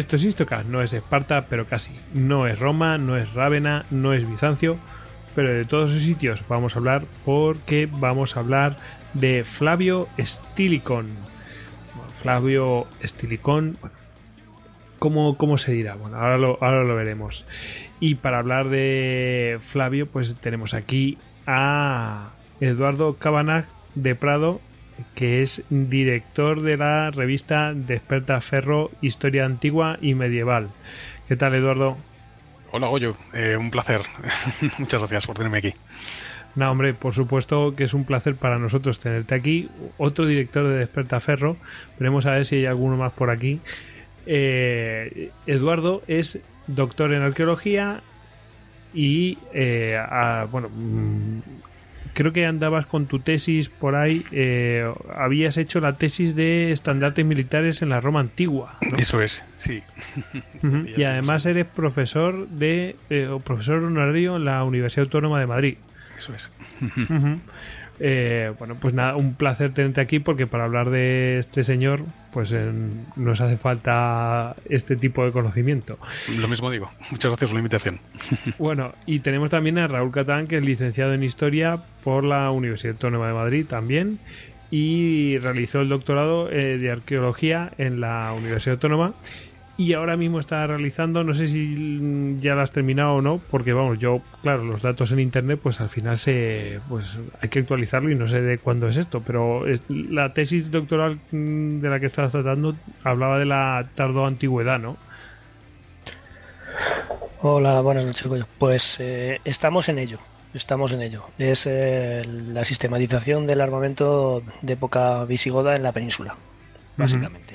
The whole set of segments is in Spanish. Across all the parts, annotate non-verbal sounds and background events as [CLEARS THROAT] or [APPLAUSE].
Esto es Istoca, no es Esparta, pero casi. No es Roma, no es Rávena, no es Bizancio, pero de todos esos sitios vamos a hablar porque vamos a hablar de Flavio Stilicón. Flavio Stilicón, ¿cómo, ¿cómo, se dirá? Bueno, ahora lo, ahora lo veremos. Y para hablar de Flavio, pues tenemos aquí a Eduardo Cabanag de Prado, que es director de la revista Desperta Ferro Historia Antigua y Medieval. ¿Qué tal, Eduardo? Hola, Goyo. Eh, un placer. [LAUGHS] Muchas gracias por tenerme aquí. No, hombre, por supuesto que es un placer para nosotros tenerte aquí. Otro director de Desperta Ferro. Veremos a ver si hay alguno más por aquí. Eh, Eduardo es doctor en arqueología y, eh, a, bueno, creo que andabas con tu tesis por ahí, eh, habías hecho la tesis de estandartes militares en la Roma antigua. Eso es, sí. y además eres profesor de eh, profesor honorario en la Universidad Autónoma de Madrid. Eso es. Eh, bueno, pues nada, un placer tenerte aquí porque para hablar de este señor, pues nos hace falta este tipo de conocimiento. Lo mismo digo. Muchas gracias por la invitación. [LAUGHS] bueno, y tenemos también a Raúl Catán, que es licenciado en Historia por la Universidad Autónoma de Madrid también y realizó el doctorado de Arqueología en la Universidad Autónoma y ahora mismo está realizando, no sé si ya lo has terminado o no, porque vamos, yo, claro, los datos en internet, pues al final se, pues hay que actualizarlo y no sé de cuándo es esto, pero la tesis doctoral mm, de la que estás tratando hablaba de la tardo antigüedad, ¿no? Hola, buenas noches, Pues eh, estamos en ello, estamos en ello. Es eh, la sistematización del armamento de época visigoda en la península, básicamente.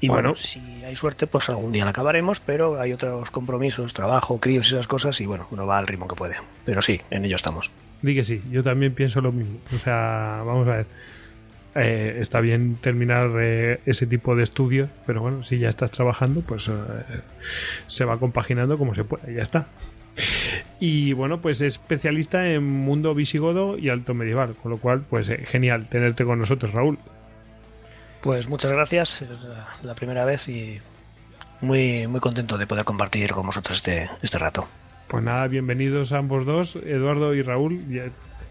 Y bueno, si hay suerte, pues algún día la acabaremos, pero hay otros compromisos, trabajo, críos y esas cosas, y bueno, uno va al ritmo que puede. Pero sí, en ello estamos. Di que sí, yo también pienso lo mismo. O sea, vamos a ver. Eh, está bien terminar eh, ese tipo de estudios, pero bueno, si ya estás trabajando, pues eh, se va compaginando como se puede, ya está. Y bueno, pues es especialista en mundo visigodo y alto medieval, con lo cual, pues genial tenerte con nosotros, Raúl. Pues muchas gracias, es la primera vez y muy, muy contento de poder compartir con vosotros este, este rato. Pues nada, bienvenidos a ambos dos, Eduardo y Raúl.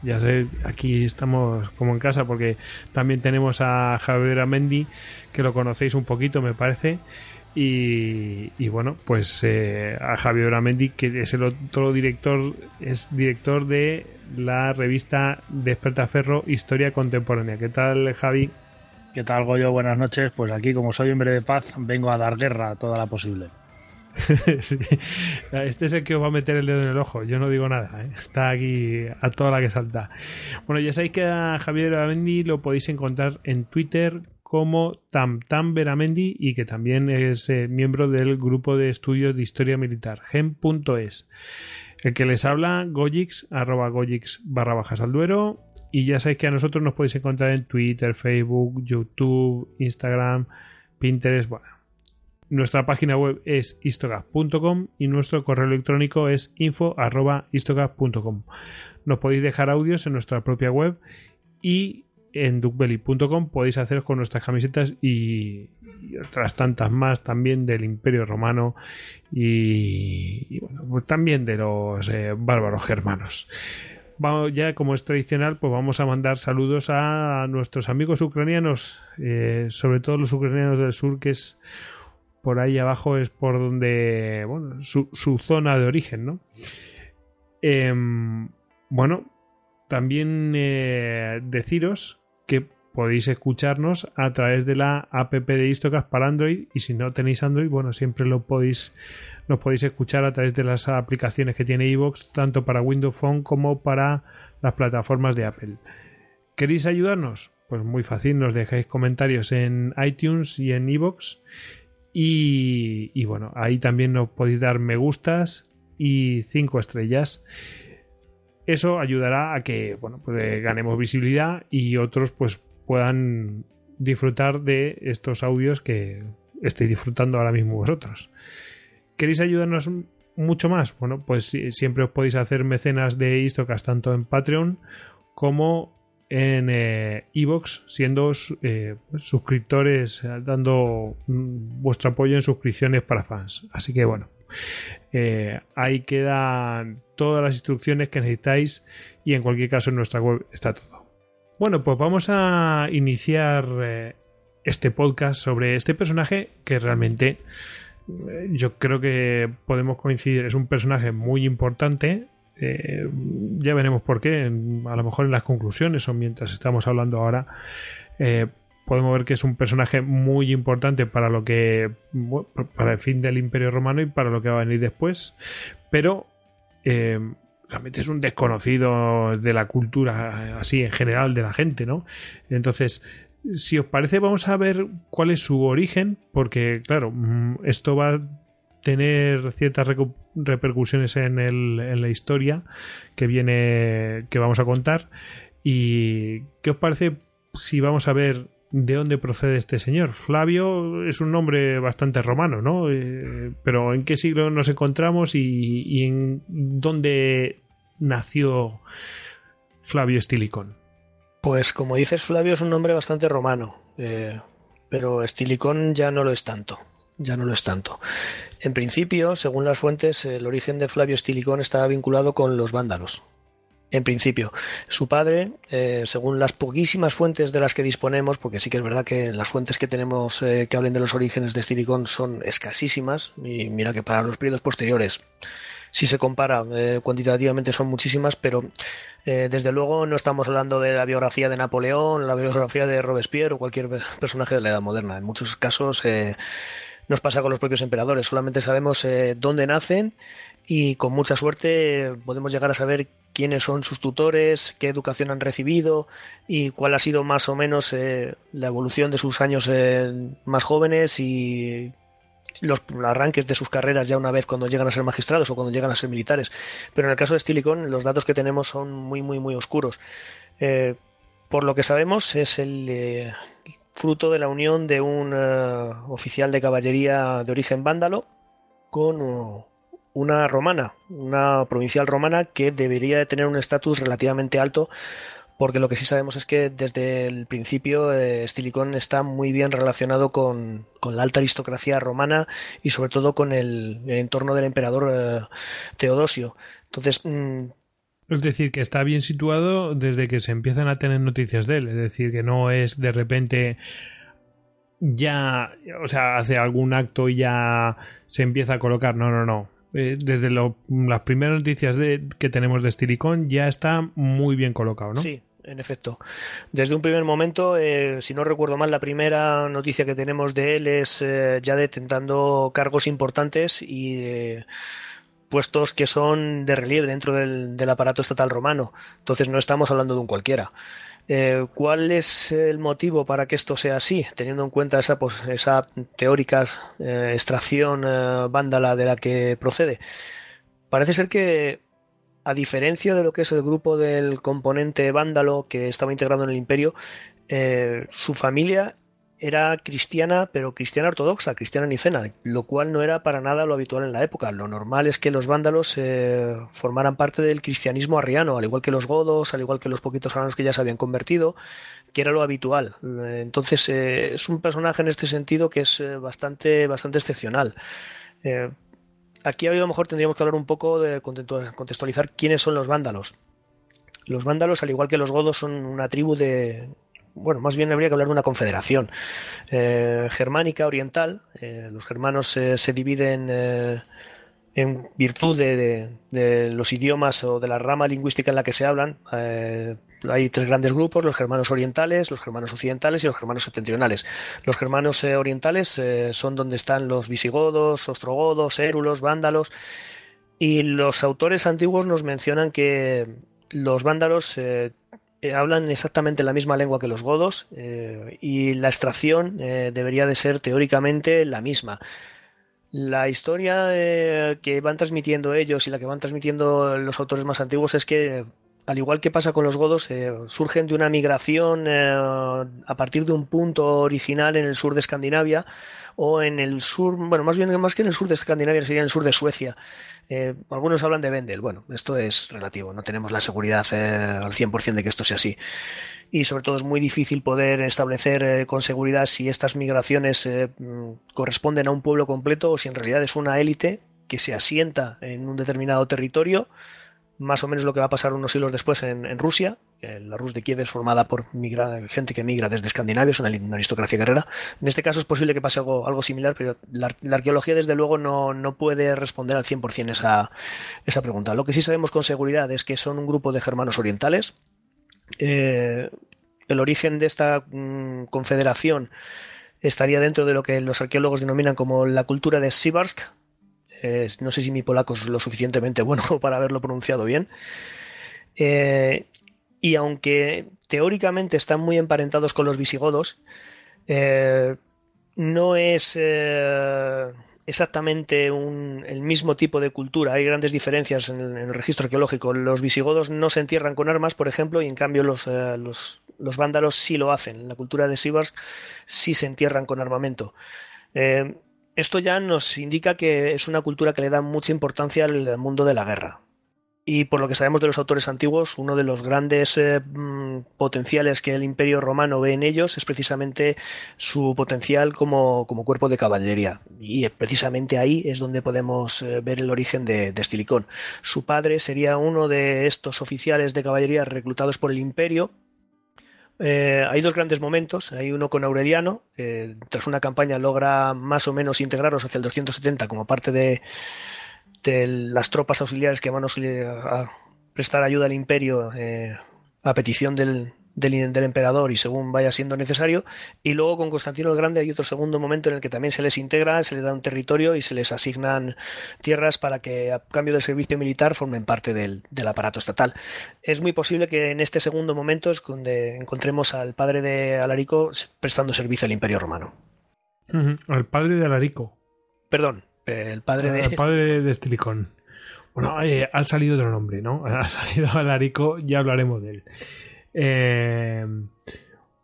Ya, sé, aquí estamos como en casa porque también tenemos a Javier Amendi, que lo conocéis un poquito, me parece. Y, bueno, pues eh, a Javier Amendi, que es el otro director, es director de la revista Despertaferro Historia Contemporánea. ¿Qué tal, Javi? ¿Qué tal, Goyo? Buenas noches. Pues aquí, como soy hombre de paz, vengo a dar guerra a toda la posible. [LAUGHS] Este es el que os va a meter el dedo en el ojo. Yo no digo nada. ¿eh? Está aquí a toda la que salta. Bueno, ya sabéis que a Javier Veramendi lo podéis encontrar en Twitter como TamTamVeramendi y que también es eh, miembro del grupo de estudios de historia militar, gem.es. El que les habla, Gojix, arroba Gojix barra bajas al duero y ya sabéis que a nosotros nos podéis encontrar en Twitter, Facebook, YouTube, Instagram, Pinterest. Bueno, nuestra página web es istogap.com y nuestro correo electrónico es info.istogap.com. Nos podéis dejar audios en nuestra propia web y en duckbelly.com podéis haceros con nuestras camisetas y, otras tantas más también del Imperio Romano y, bueno, pues también de los eh, bárbaros germanos vamos, ya como es tradicional, pues vamos a mandar saludos a nuestros amigos ucranianos, eh, sobre todo los ucranianos del sur, que es por ahí abajo es por donde, bueno, su, su zona de origen, ¿no? Em, bueno, también eh, deciros podéis escucharnos a través de la app de Istocast para Android y si no tenéis Android, bueno, siempre lo podéis nos podéis escuchar a través de las aplicaciones que tiene iVoox, tanto para Windows Phone como para las plataformas de Apple. ¿Queréis ayudarnos? Pues muy fácil, nos dejáis comentarios en iTunes y en iVoox y, y bueno, ahí también nos podéis dar me gustas y cinco estrellas. Eso ayudará a que bueno, pues, ganemos visibilidad y otros pues puedan disfrutar de estos audios que estéis disfrutando ahora mismo vosotros. ¿Queréis ayudarnos mucho más? Bueno, pues siempre os podéis hacer mecenas de Istocast tanto en Patreon como en Evox, siendo eh, suscriptores, eh, dando mm, vuestro apoyo en suscripciones para fans. Así que bueno, eh, ahí quedan todas las instrucciones que necesitáis y en cualquier caso en nuestra web está todo. Bueno, pues vamos a iniciar este podcast sobre este personaje que realmente yo creo que podemos coincidir, es un personaje muy importante. Eh, ya veremos por qué, a lo mejor en las conclusiones o mientras estamos hablando ahora, eh, podemos ver que es un personaje muy importante para lo que para el fin del Imperio Romano y para lo que va a venir después, pero eh, es un desconocido de la cultura así en general de la gente, ¿no? Entonces si os parece, vamos a ver cuál es su origen, porque, claro, mm, esto va a tener ciertas repercusiones en, el, en la historia que viene, que vamos a contar. ¿Y qué os parece si vamos a ver de dónde procede este señor? Flavio es un nombre bastante romano, ¿no? Eh, pero ¿en qué siglo nos encontramos y, y en dónde nació Flavio Estilicón? Pues como dices, Flavio es un nombre bastante romano, eh, pero Estilicón ya no lo es tanto. Ya no lo es tanto. En principio, según las fuentes, el origen de Flavio Estilicón estaba vinculado con los vándalos. En principio, su padre, eh, según las poquísimas fuentes de las que disponemos, porque sí que es verdad que las fuentes que tenemos eh, que hablen de los orígenes de Estilicón son escasísimas, y mira que para los periodos posteriores si se compara eh, cuantitativamente son muchísimas, pero eh, desde luego no estamos hablando de la biografía de Napoleón, la biografía de Robespierre o cualquier personaje de la Edad Moderna. En muchos casos eh, nos pasa con los propios emperadores, solamente sabemos dónde nacen y con mucha suerte podemos llegar a saber quiénes son sus tutores, qué educación han recibido y cuál ha sido más o menos la evolución de sus años más jóvenes y los arranques de sus carreras ya una vez cuando llegan a ser magistrados o cuando llegan a ser militares. Pero en el caso de Stilicón, los datos que tenemos son muy, muy, muy oscuros. Eh, por lo que sabemos, es el eh, fruto de la unión de un eh, oficial de caballería de origen vándalo con una romana, una provincial romana que debería de tener un estatus relativamente alto porque lo que sí sabemos es que desde el principio eh, Stilicón está muy bien relacionado con, la alta aristocracia romana y sobre todo con el, entorno del emperador eh, Teodosio. Entonces... Mm, es decir, que está bien situado desde que se empiezan a tener noticias de él. Es decir, que no es de repente ya, o sea, hace algún acto y ya se empieza a colocar. No, no, no. Eh, desde las primeras noticias de, que tenemos de Stilicón ya está muy bien colocado, ¿no? Sí, en efecto. Desde un primer momento, eh, si no recuerdo mal, la primera noticia que tenemos de él es eh, ya detentando cargos importantes y puestos que son de relieve dentro del, aparato estatal romano. Entonces no estamos hablando de un cualquiera. Eh, ¿Cuál es el motivo para que esto sea así? Teniendo en cuenta esa, pues, esa teórica eh, extracción eh, vándala de la que procede. Parece ser que, a diferencia de lo que es el grupo del componente vándalo que estaba integrado en el imperio, su familia era cristiana, pero cristiana ortodoxa, cristiana nicena, lo cual no era para nada lo habitual en la época. Lo normal es que los vándalos eh, formaran parte del cristianismo arriano, al igual que los godos, al igual que los poquitos aranos que ya se habían convertido, que era lo habitual. Entonces eh, es un personaje en este sentido que es eh, bastante, bastante excepcional. Aquí a lo mejor tendríamos que hablar un poco de contextualizar quiénes son los vándalos. Los vándalos, al igual que los godos, son una tribu de, bueno, más bien habría que hablar de una confederación eh, germánica oriental. Eh, los germanos se dividen en virtud de, los idiomas o de la rama lingüística en la que se hablan. Hay tres grandes grupos, los germanos orientales, los germanos occidentales y los germanos septentrionales. Los germanos orientales son donde están los visigodos, ostrogodos, érulos, vándalos. Y los autores antiguos nos mencionan que los vándalos eh, eh, hablan exactamente la misma lengua que los godos eh, y la extracción debería de ser teóricamente la misma. La historia que van transmitiendo ellos y la que van transmitiendo los autores más antiguos es que al igual que pasa con los godos, surgen de una migración a partir de un punto original en el sur de Escandinavia o en el sur, bueno, más bien más que en el sur de Escandinavia, sería en el sur de Suecia. Eh, algunos hablan de Vendel. Bueno, esto es relativo, no tenemos la seguridad eh, al 100% de que esto sea así. Y sobre todo es muy difícil poder establecer eh, con seguridad si estas migraciones corresponden a un pueblo completo o si en realidad es una élite que se asienta en un determinado territorio más o menos lo que va a pasar unos siglos después en, Rusia. La Rus de Kiev es formada por gente que migra desde Escandinavia, es una, aristocracia guerrera. En este caso es posible que pase algo, algo similar, pero la, arqueología desde luego no, puede responder al 100% esa, esa pregunta. Lo que sí sabemos con seguridad es que son un grupo de germanos orientales. Eh, el origen de esta mm, confederación estaría dentro de lo que los arqueólogos denominan como la cultura de Sibarsk, no sé si mi polaco es lo suficientemente bueno [LAUGHS] para haberlo pronunciado bien. Eh, y aunque teóricamente están muy emparentados con los visigodos, eh, no es eh, exactamente el mismo tipo de cultura. Hay grandes diferencias en el, registro arqueológico. Los visigodos no se entierran con armas, por ejemplo, y en cambio los, los, vándalos sí lo hacen. En la cultura de Sibarsk sí se entierran con armamento esto ya nos indica que es una cultura que le da mucha importancia al mundo de la guerra. Y por lo que sabemos de los autores antiguos, uno de los grandes eh, mm, potenciales que el imperio romano ve en ellos es precisamente su potencial como, cuerpo de caballería. Y precisamente ahí es donde podemos eh, ver el origen de, de Estilicón. Su padre sería uno de estos oficiales de caballería reclutados por el imperio eh, hay dos grandes momentos. Hay uno con Aureliano, que tras una campaña logra más o menos integrarlos hacia el 270 como parte de, las tropas auxiliares que van a, prestar ayuda al imperio eh, a petición del, del, emperador y según vaya siendo necesario. Y luego con Constantino el Grande hay otro segundo momento en el que también se les integra, se les da un territorio y se les asignan tierras para que a cambio del servicio militar formen parte del, aparato estatal. Es muy posible que en este segundo momento es donde encontremos al padre de Alarico prestando servicio al Imperio Romano. Al padre de Alarico. Perdón, el padre de... El [LAUGHS] padre de Estilicón. Bueno, eh, ha salido otro nombre, ¿no? [LAUGHS] Ha salido Alarico, ya hablaremos de él. Eh,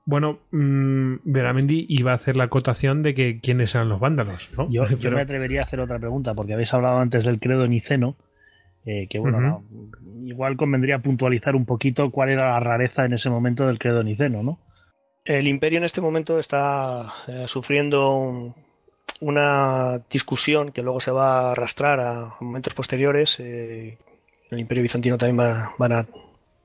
bueno, mmm, Veramendi iba a hacer la acotación de que quiénes eran los vándalos. Yo, [LAUGHS] me atrevería a hacer otra pregunta, porque habéis hablado antes del credo niceno, eh, que bueno, igual convendría puntualizar un poquito cuál era la rareza en ese momento del credo niceno, ¿no? El imperio en este momento está eh, sufriendo una discusión que luego se va a arrastrar a momentos posteriores. el imperio bizantino también va, van a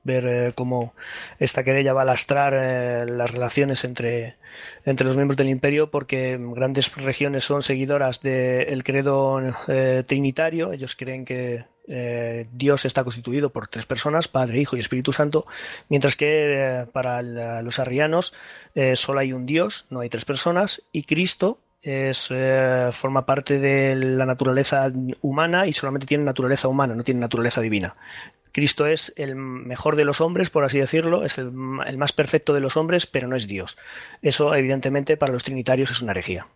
ver eh, cómo esta querella va a lastrar eh, las relaciones entre, entre los miembros del imperio porque grandes regiones son seguidoras del credo eh, trinitario, ellos creen que Dios está constituido por tres personas, Padre, Hijo y Espíritu Santo, mientras que para los arrianos solo hay un Dios, no hay tres personas, y Cristo es, forma parte de la naturaleza humana y solamente tiene naturaleza humana, no tiene naturaleza divina. Cristo es el mejor de los hombres, por así decirlo, es el, más perfecto de los hombres, pero no es Dios. Eso, evidentemente, para los trinitarios es una herejía.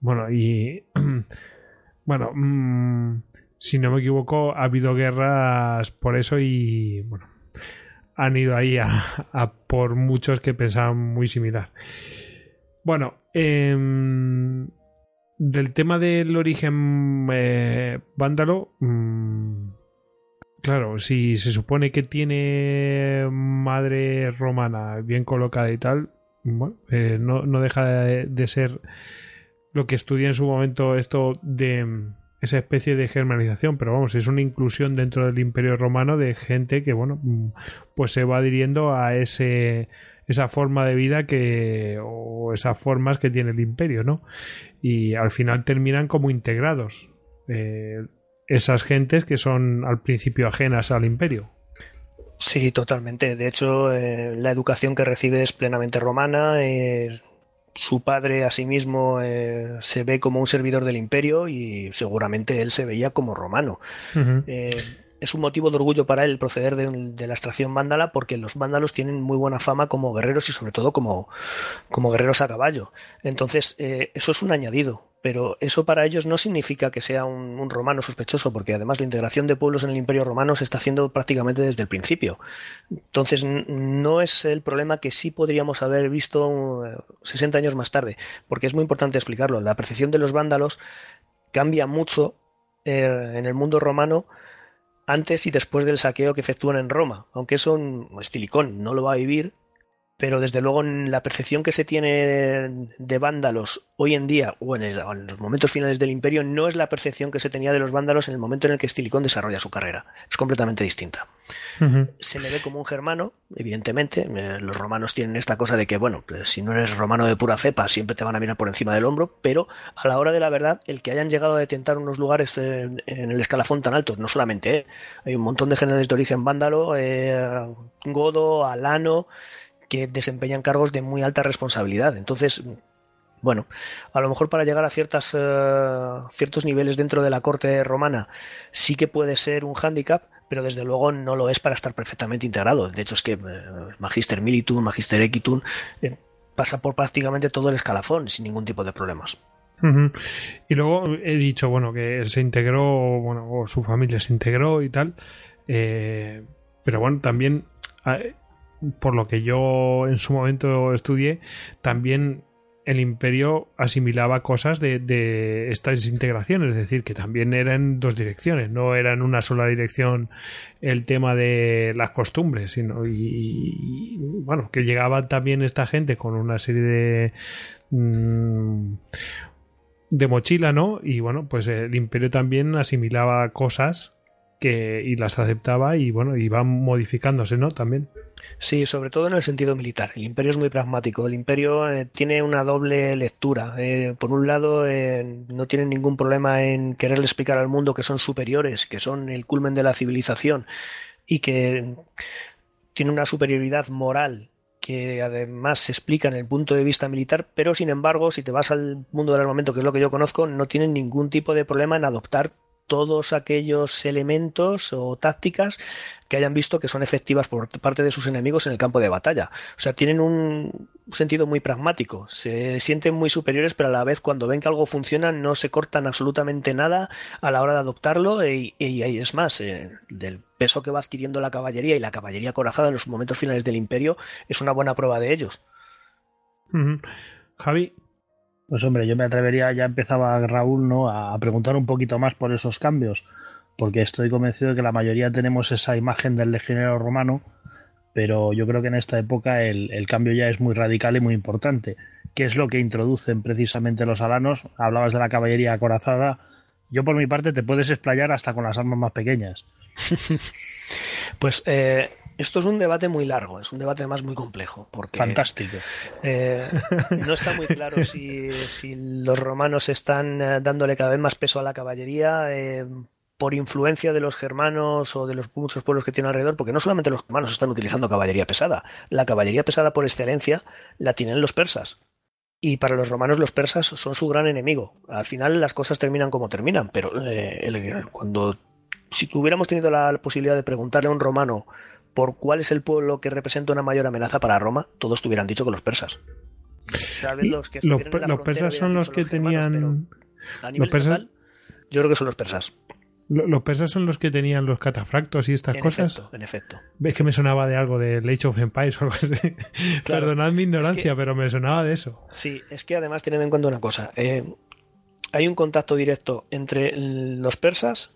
Bueno, y. [CLEARS THROAT] bueno, mm, si no me equivoco, ha habido guerras por eso y. Bueno, han ido ahí a, por muchos que pensaban muy similar. Bueno, eh, del tema del origen eh, vándalo, mm, claro, si se supone que tiene madre romana bien colocada y tal, bueno, eh, no, deja de, ser lo que estudié en su momento esto de esa especie de germanización, pero vamos, es una inclusión dentro del Imperio Romano de gente que, bueno, mm, pues se va adhiriendo a ese esa forma de vida que o esas formas que tiene el imperio, ¿no? Y al final terminan como integrados eh, esas gentes que son al principio ajenas al imperio. Sí, totalmente. De hecho, eh, la educación que recibe es plenamente romana. Eh, su padre, asimismo, eh, se ve como un servidor del imperio y seguramente él se veía como romano es un motivo de orgullo para él proceder de, la extracción vándala porque los vándalos tienen muy buena fama como guerreros y sobre todo como, como guerreros a caballo. Entonces, eh, eso es un añadido, pero eso para ellos no significa que sea un, romano sospechoso, porque además la integración de pueblos en el Imperio Romano se está haciendo prácticamente desde el principio. Entonces, no es el problema que sí podríamos haber visto 60 eh, años más tarde, porque es muy importante explicarlo. La percepción de los vándalos cambia mucho eh, en el mundo romano antes y después del saqueo que efectúan en Roma, aunque eso Estilicón no lo va a vivir, pero desde luego en la percepción que se tiene de vándalos hoy en día o en, los momentos finales del imperio no es la percepción que se tenía de los vándalos en el momento en el que Estilicón desarrolla su carrera. Es completamente distinta. Se le ve como un germano, evidentemente. Eh, los romanos tienen esta cosa de que, bueno, pues, si no eres romano de pura cepa, siempre te van a mirar por encima del hombro, pero a la hora de la verdad, el que hayan llegado a detentar unos lugares en, el escalafón tan alto, no solamente, eh, hay un montón de generales de origen vándalo, eh, godo, alano, que desempeñan cargos de muy alta responsabilidad. Entonces, bueno, a lo mejor para llegar a ciertas, eh, ciertos niveles dentro de la corte romana sí que puede ser un hándicap, pero desde luego no lo es para estar perfectamente integrado. De hecho, es que eh, Magister Militum, Magister Equitum eh, pasa por prácticamente todo el escalafón sin ningún tipo de problemas. Y luego he dicho, bueno, que se integró, bueno, o su familia se integró y tal. pero bueno, también por lo que yo en su momento estudié, también el imperio asimilaba cosas de, estas integraciones, es decir, que también eran dos direcciones, no era en una sola dirección el tema de las costumbres, sino y, bueno, que llegaba también esta gente con una serie de mm, de mochila, ¿no? Y bueno, pues el imperio también asimilaba cosas que y las aceptaba y bueno, iban modificándose, ¿no? También. Sí, sobre todo en el sentido militar. El imperio es muy pragmático. El imperio eh, tiene una doble lectura. Eh, por un lado, eh, no tienen ningún problema en quererle explicar al mundo que son superiores, que son el culmen de la civilización y que tiene una superioridad moral que además se explica en el punto de vista militar, pero sin embargo, si te vas al mundo del armamento, que es lo que yo conozco, no tienen ningún tipo de problema en adoptar todos aquellos elementos o tácticas que hayan visto que son efectivas por parte de sus enemigos en el campo de batalla. O sea, tienen un sentido muy pragmático, se sienten muy superiores, pero a la vez cuando ven que algo funciona no se cortan absolutamente nada a la hora de adoptarlo y, ahí es más, eh, del peso que va adquiriendo la caballería y la caballería corazada en los momentos finales del imperio es una buena prueba de ellos. Javi, pues hombre, yo me atrevería, ya empezaba Raúl, ¿no? A preguntar un poquito más por esos cambios, porque estoy convencido de que la mayoría tenemos esa imagen del legionero romano, pero yo creo que en esta época el, cambio ya es muy radical y muy importante. ¿Qué es lo que introducen precisamente los alanos? Hablabas de la caballería acorazada. Yo por mi parte te puedes explayar hasta con las armas más pequeñas. [LAUGHS] pues eh, esto es un debate muy largo, es un debate además muy complejo. Porque, Fantástico. Eh, no está muy claro si, los romanos están eh, dándole cada vez más peso a la caballería eh, por influencia de los germanos o de los muchos pueblos que tienen alrededor, porque no solamente los germanos están utilizando caballería pesada, la caballería pesada por excelencia la tienen los persas. Y para los romanos los persas son su gran enemigo. Al final las cosas terminan como terminan, pero cuando si tuviéramos tenido la posibilidad de preguntarle a un romano por cuál es el pueblo que representa una mayor amenaza para Roma, todos tuvieran dicho que los persas. los que los, persas son los que tenían. los persas... yo creo que son los persas. Los persas son los que tenían los catafractos y estas cosas. en efecto. Ves que me sonaba de algo de Age of Empires o algo así. [LAUGHS] Perdonad mi ignorancia, pero me sonaba de eso. Sí, es que además tened en cuenta una cosa. Eh, hay un contacto directo entre los persas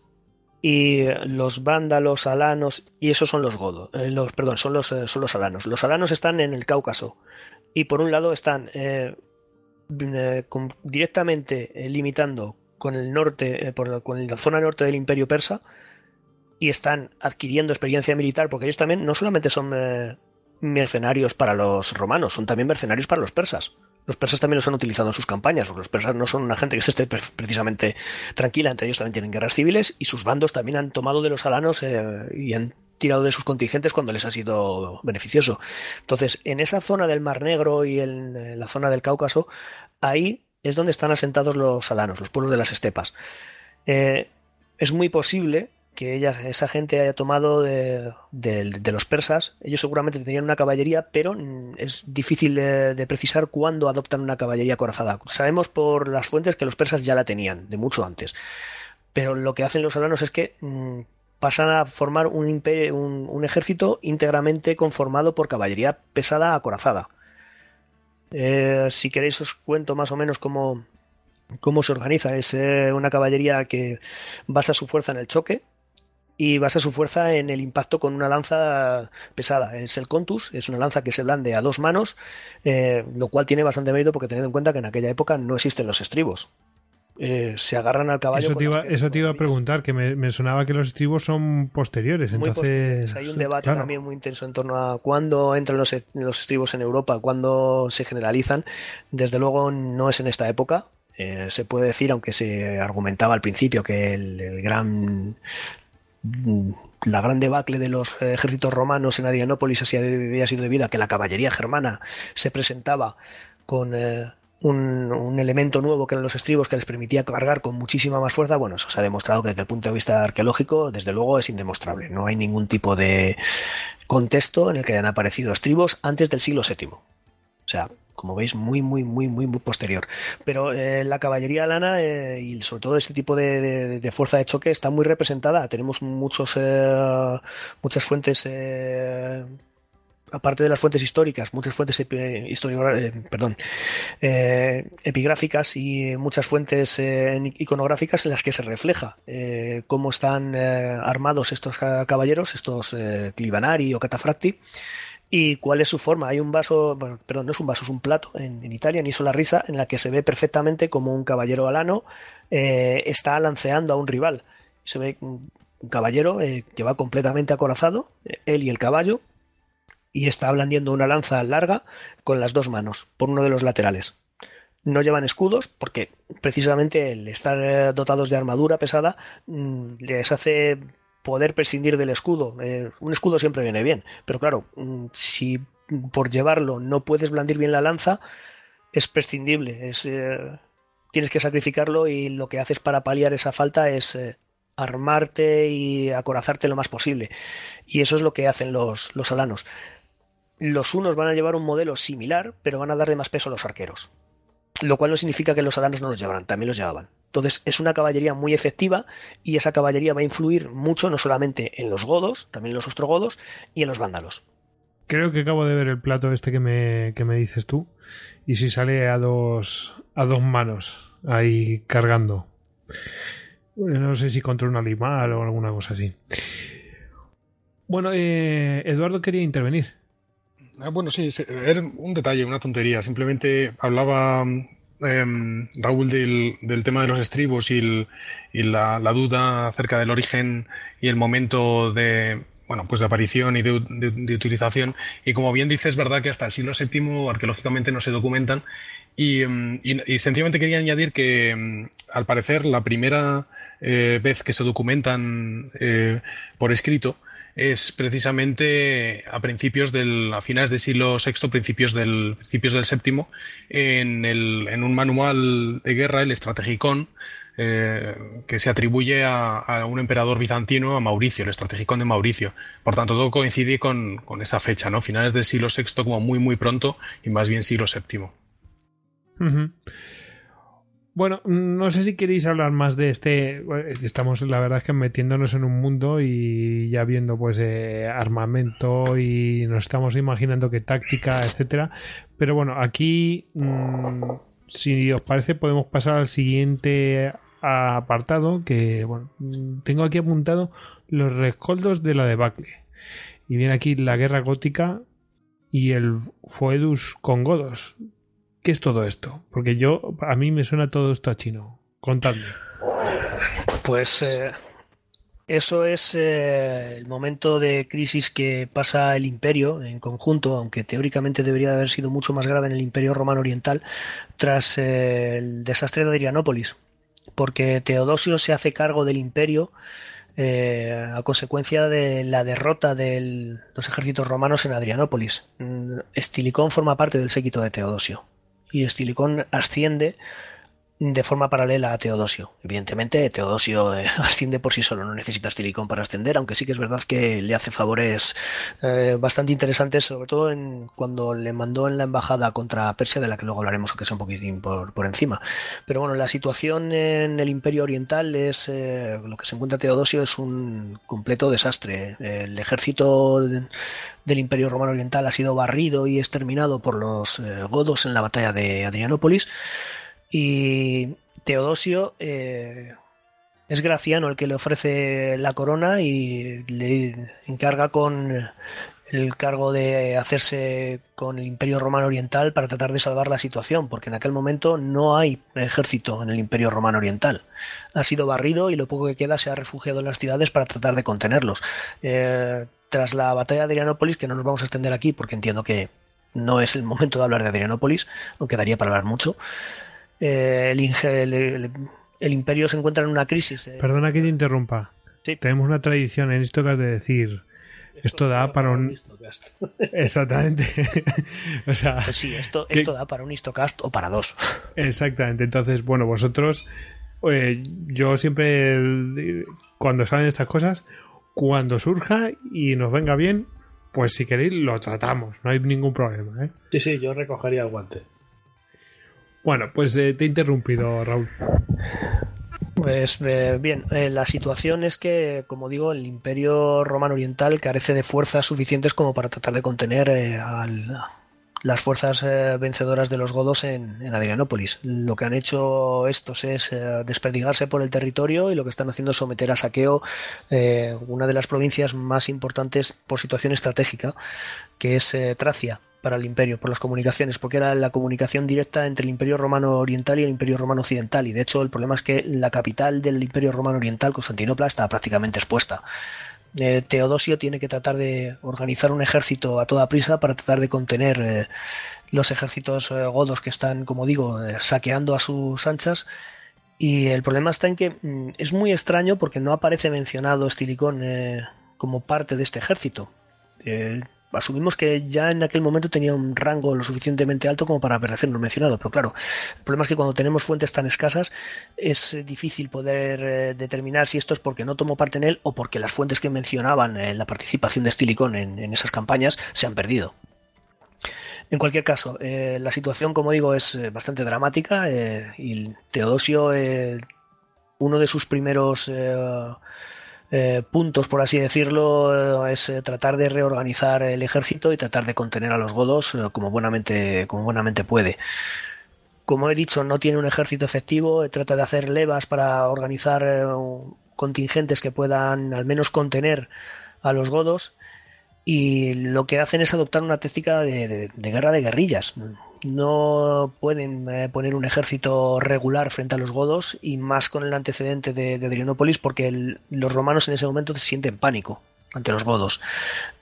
y los vándalos, alanos, y esos son los godos, eh, los, perdón, son los, eh, son los alanos. Los alanos están en el Cáucaso y por un lado están eh, directamente limitando con el norte, por, con la zona norte del Imperio Persa y están adquiriendo experiencia militar, porque ellos también no solamente son mercenarios para los romanos, son también mercenarios para los persas. Los persas también los han utilizado en sus campañas, los persas no son una gente que se esté precisamente tranquila, entre ellos también tienen guerras civiles y sus bandos también han tomado de los alanos eh, y han tirado de sus contingentes cuando les ha sido beneficioso. Entonces, en esa zona del Mar Negro y en la zona del Cáucaso, ahí es donde están asentados los alanos, los pueblos de las estepas. Eh, es muy posible que ella, esa gente haya tomado de, los persas. Ellos seguramente tenían una caballería, pero es difícil de, precisar cuándo adoptan una caballería acorazada. Sabemos por las fuentes que los persas ya la tenían, de mucho antes. Pero lo que hacen los alanos es que pasan a formar un, un, ejército íntegramente conformado por caballería pesada acorazada. Eh, si queréis os cuento más o menos cómo, cómo se organiza. Es eh, una caballería que basa su fuerza en el choque, y basa su fuerza en el impacto con una lanza pesada. Es el Contus, es una lanza que se blande a dos manos, eh, lo cual tiene bastante mérito porque tened en cuenta que en aquella época no existen los estribos. Eh, se agarran al caballo. Eso te iba, a preguntar, que me, sonaba que los estribos son posteriores. entonces, Hay un debate también muy intenso en torno a cuándo entran los, los estribos en Europa, cuándo se generalizan. Desde luego no es en esta época. Eh, se puede decir, aunque se argumentaba al principio que el gran la gran debacle de los ejércitos romanos en Adrianópolis había sido debido a que la caballería germana se presentaba con eh, un, elemento nuevo que eran los estribos que les permitía cargar con muchísima más fuerza. Bueno, eso se ha demostrado que desde el punto de vista arqueológico, desde luego, es indemostrable. No hay ningún tipo de contexto en el que hayan aparecido estribos antes del siglo VII. O sea, como veis, muy, muy, muy, muy, muy posterior. Pero eh, la caballería lana eh, y sobre todo este tipo de, fuerza de choque está muy representada. Tenemos muchos, eh, muchas fuentes aparte de las fuentes históricas, muchas fuentes perdón, epigráficas y muchas fuentes iconográficas en las que se refleja cómo están armados estos caballeros, estos clivanari o catafracti, ¿Y cuál es su forma? Hay un vaso, perdón, no es un vaso, es un plato en, Italia, ni la risa, en la que se ve perfectamente como un caballero alano eh, está lanceando a un rival. Se ve un, caballero eh, que va completamente acorazado, él y el caballo, y está blandiendo una lanza larga con las dos manos, por uno de los laterales. No llevan escudos porque precisamente el estar eh, dotados de armadura pesada mm, les hace poder prescindir del escudo. Eh, un escudo siempre viene bien, pero claro, mm, si por llevarlo no puedes blandir bien la lanza, es prescindible. Es, eh, tienes que sacrificarlo y lo que haces para paliar esa falta es eh, armarte y acorazarte lo más posible. Y eso es lo que hacen los, los alanos. Los unos van a llevar un modelo similar, pero van a darle más peso a los arqueros. Lo cual no significa que los alanos no los llevaran, también los llevaban. Entonces es una caballería muy efectiva y esa caballería va a influir mucho no solamente en los godos, también en los ostrogodos y en los vándalos. Creo que acabo de ver el plato este que me, que me dices tú y si sale a dos, a dos manos ahí cargando. No sé si contra un animal o alguna cosa así. Bueno, eh, Eduardo quería intervenir. Ah, bueno, sí, era un detalle, una tontería. Simplemente hablaba Em, Raúl, del, tema de los estribos y, la, duda acerca del origen y el momento de, bueno, pues de aparición y de, utilización. Y como bien dices, es verdad que hasta el siglo VII arqueológicamente no se documentan. Y, em, sencillamente quería añadir que, em, al parecer, la primera eh, vez que se documentan eh, por escrito es precisamente a principios del, a finales del siglo VI, principios del, principios del VII, en, el, en un manual de guerra, el Estrategicón, eh, que se atribuye a, un emperador bizantino, a Mauricio, el Estrategicón de Mauricio. Por tanto, todo coincide con, con, esa fecha, ¿no? Finales del siglo VI como muy, muy pronto y más bien siglo VII. Bueno, no sé si queréis hablar más de este. Estamos, la verdad es que metiéndonos en un mundo y ya viendo, pues, eh, armamento y nos estamos imaginando qué táctica, etcétera. Pero bueno, aquí, mm, si os parece, podemos pasar al siguiente apartado. Que, bueno, tengo aquí apuntado los rescoldos de la debacle. Y viene aquí la guerra gótica y el Foedus con Godos. ¿Qué es todo esto? Porque yo, a mí me suena todo esto a chino. Contadme. Pues eh, eso es eh, el momento de crisis que pasa el imperio en conjunto, aunque teóricamente debería haber sido mucho más grave en el imperio romano oriental, tras eh, el desastre de Adrianópolis, porque Teodosio se hace cargo del imperio a consecuencia de la derrota de los ejércitos romanos en Adrianópolis. Mm, Estilicón forma parte del séquito de Teodosio y Estilicón asciende de forma paralela a Teodosio. Evidentemente, Teodosio eh, [LAUGHS] asciende por sí solo, no necesita Estilicón para ascender, aunque sí que es verdad que le hace favores eh, bastante interesantes, sobre todo en, cuando le mandó en la embajada contra Persia, de la que luego hablaremos, aunque sea un poquitín por, por encima. Pero bueno, la situación en el Imperio Oriental es eh, lo que se encuentra Teodosio es un completo desastre. El ejército del Imperio Romano Oriental ha sido barrido y exterminado por los godos en la batalla de Adrianópolis. Y Teodosio eh, es Graciano el que le ofrece la corona y le encarga con el cargo de hacerse con el Imperio Romano Oriental para tratar de salvar la situación, porque en aquel momento no hay ejército en el Imperio Romano Oriental. Ha sido barrido y lo poco que queda se ha refugiado en las ciudades para tratar de contenerlos. Eh, tras la batalla de Adrianópolis, que no nos vamos a extender aquí porque entiendo que no es el momento de hablar de Adrianópolis, aunque daría para hablar mucho, eh, el, imperio se encuentra en una crisis. Eh. Perdona que te interrumpa. Tenemos una tradición en esto que has de decir. Esto, da para un. [LAUGHS] Exactamente. [LAUGHS] o sea, pues sí, esto, esto da para un histocast o para dos. [LAUGHS] Exactamente. Entonces, bueno, vosotros. Eh, yo siempre. Cuando salen estas cosas, cuando surja y nos venga bien, pues si queréis lo tratamos. No hay ningún problema. ¿eh? Sí, sí, yo recogería el guante. Bueno, pues eh, te he interrumpido, Raúl. Pues eh, bien, eh, la situación es que, como digo, el Imperio Romano Oriental carece de fuerzas suficientes como para tratar de contener a las fuerzas vencedoras de los godos en, Adrianópolis. Lo que han hecho estos es desperdigarse por el territorio y lo que están haciendo es someter a saqueo una de las provincias más importantes por situación estratégica, que es Tracia para el imperio, por las comunicaciones, porque era la comunicación directa entre el imperio romano oriental y el imperio romano occidental. Y de hecho el problema es que la capital del imperio romano oriental, Constantinopla, está prácticamente expuesta. Eh, Teodosio tiene que tratar de organizar un ejército a toda prisa para tratar de contener eh, los ejércitos eh, godos que están, como digo, saqueando a sus anchas. Y el problema está en que mm, es muy extraño porque no aparece mencionado Estilicón como parte de este ejército asumimos que ya en aquel momento tenía un rango lo suficientemente alto como para haberlo mencionado, pero claro, el problema es que cuando tenemos fuentes tan escasas es difícil poder eh, determinar si esto es porque no tomó parte en él o porque las fuentes que mencionaban en la participación de Stilicón en, esas campañas se han perdido. En cualquier caso, eh, la situación, como digo, es eh, bastante dramática y Teodosio, uno de sus primeros eh, puntos, por así decirlo, eh, es eh, tratar de reorganizar el ejército y tratar de contener a los godos como, buenamente, como buenamente puede. Como he dicho, no tiene un ejército efectivo, trata de hacer levas para organizar contingentes que puedan al menos contener a los godos y lo que hacen es adoptar una técnica de guerra de guerrillas no pueden eh, poner un ejército regular frente a los godos y más con el antecedente de, Adrianópolis porque los romanos en ese momento se sienten pánico ante los godos.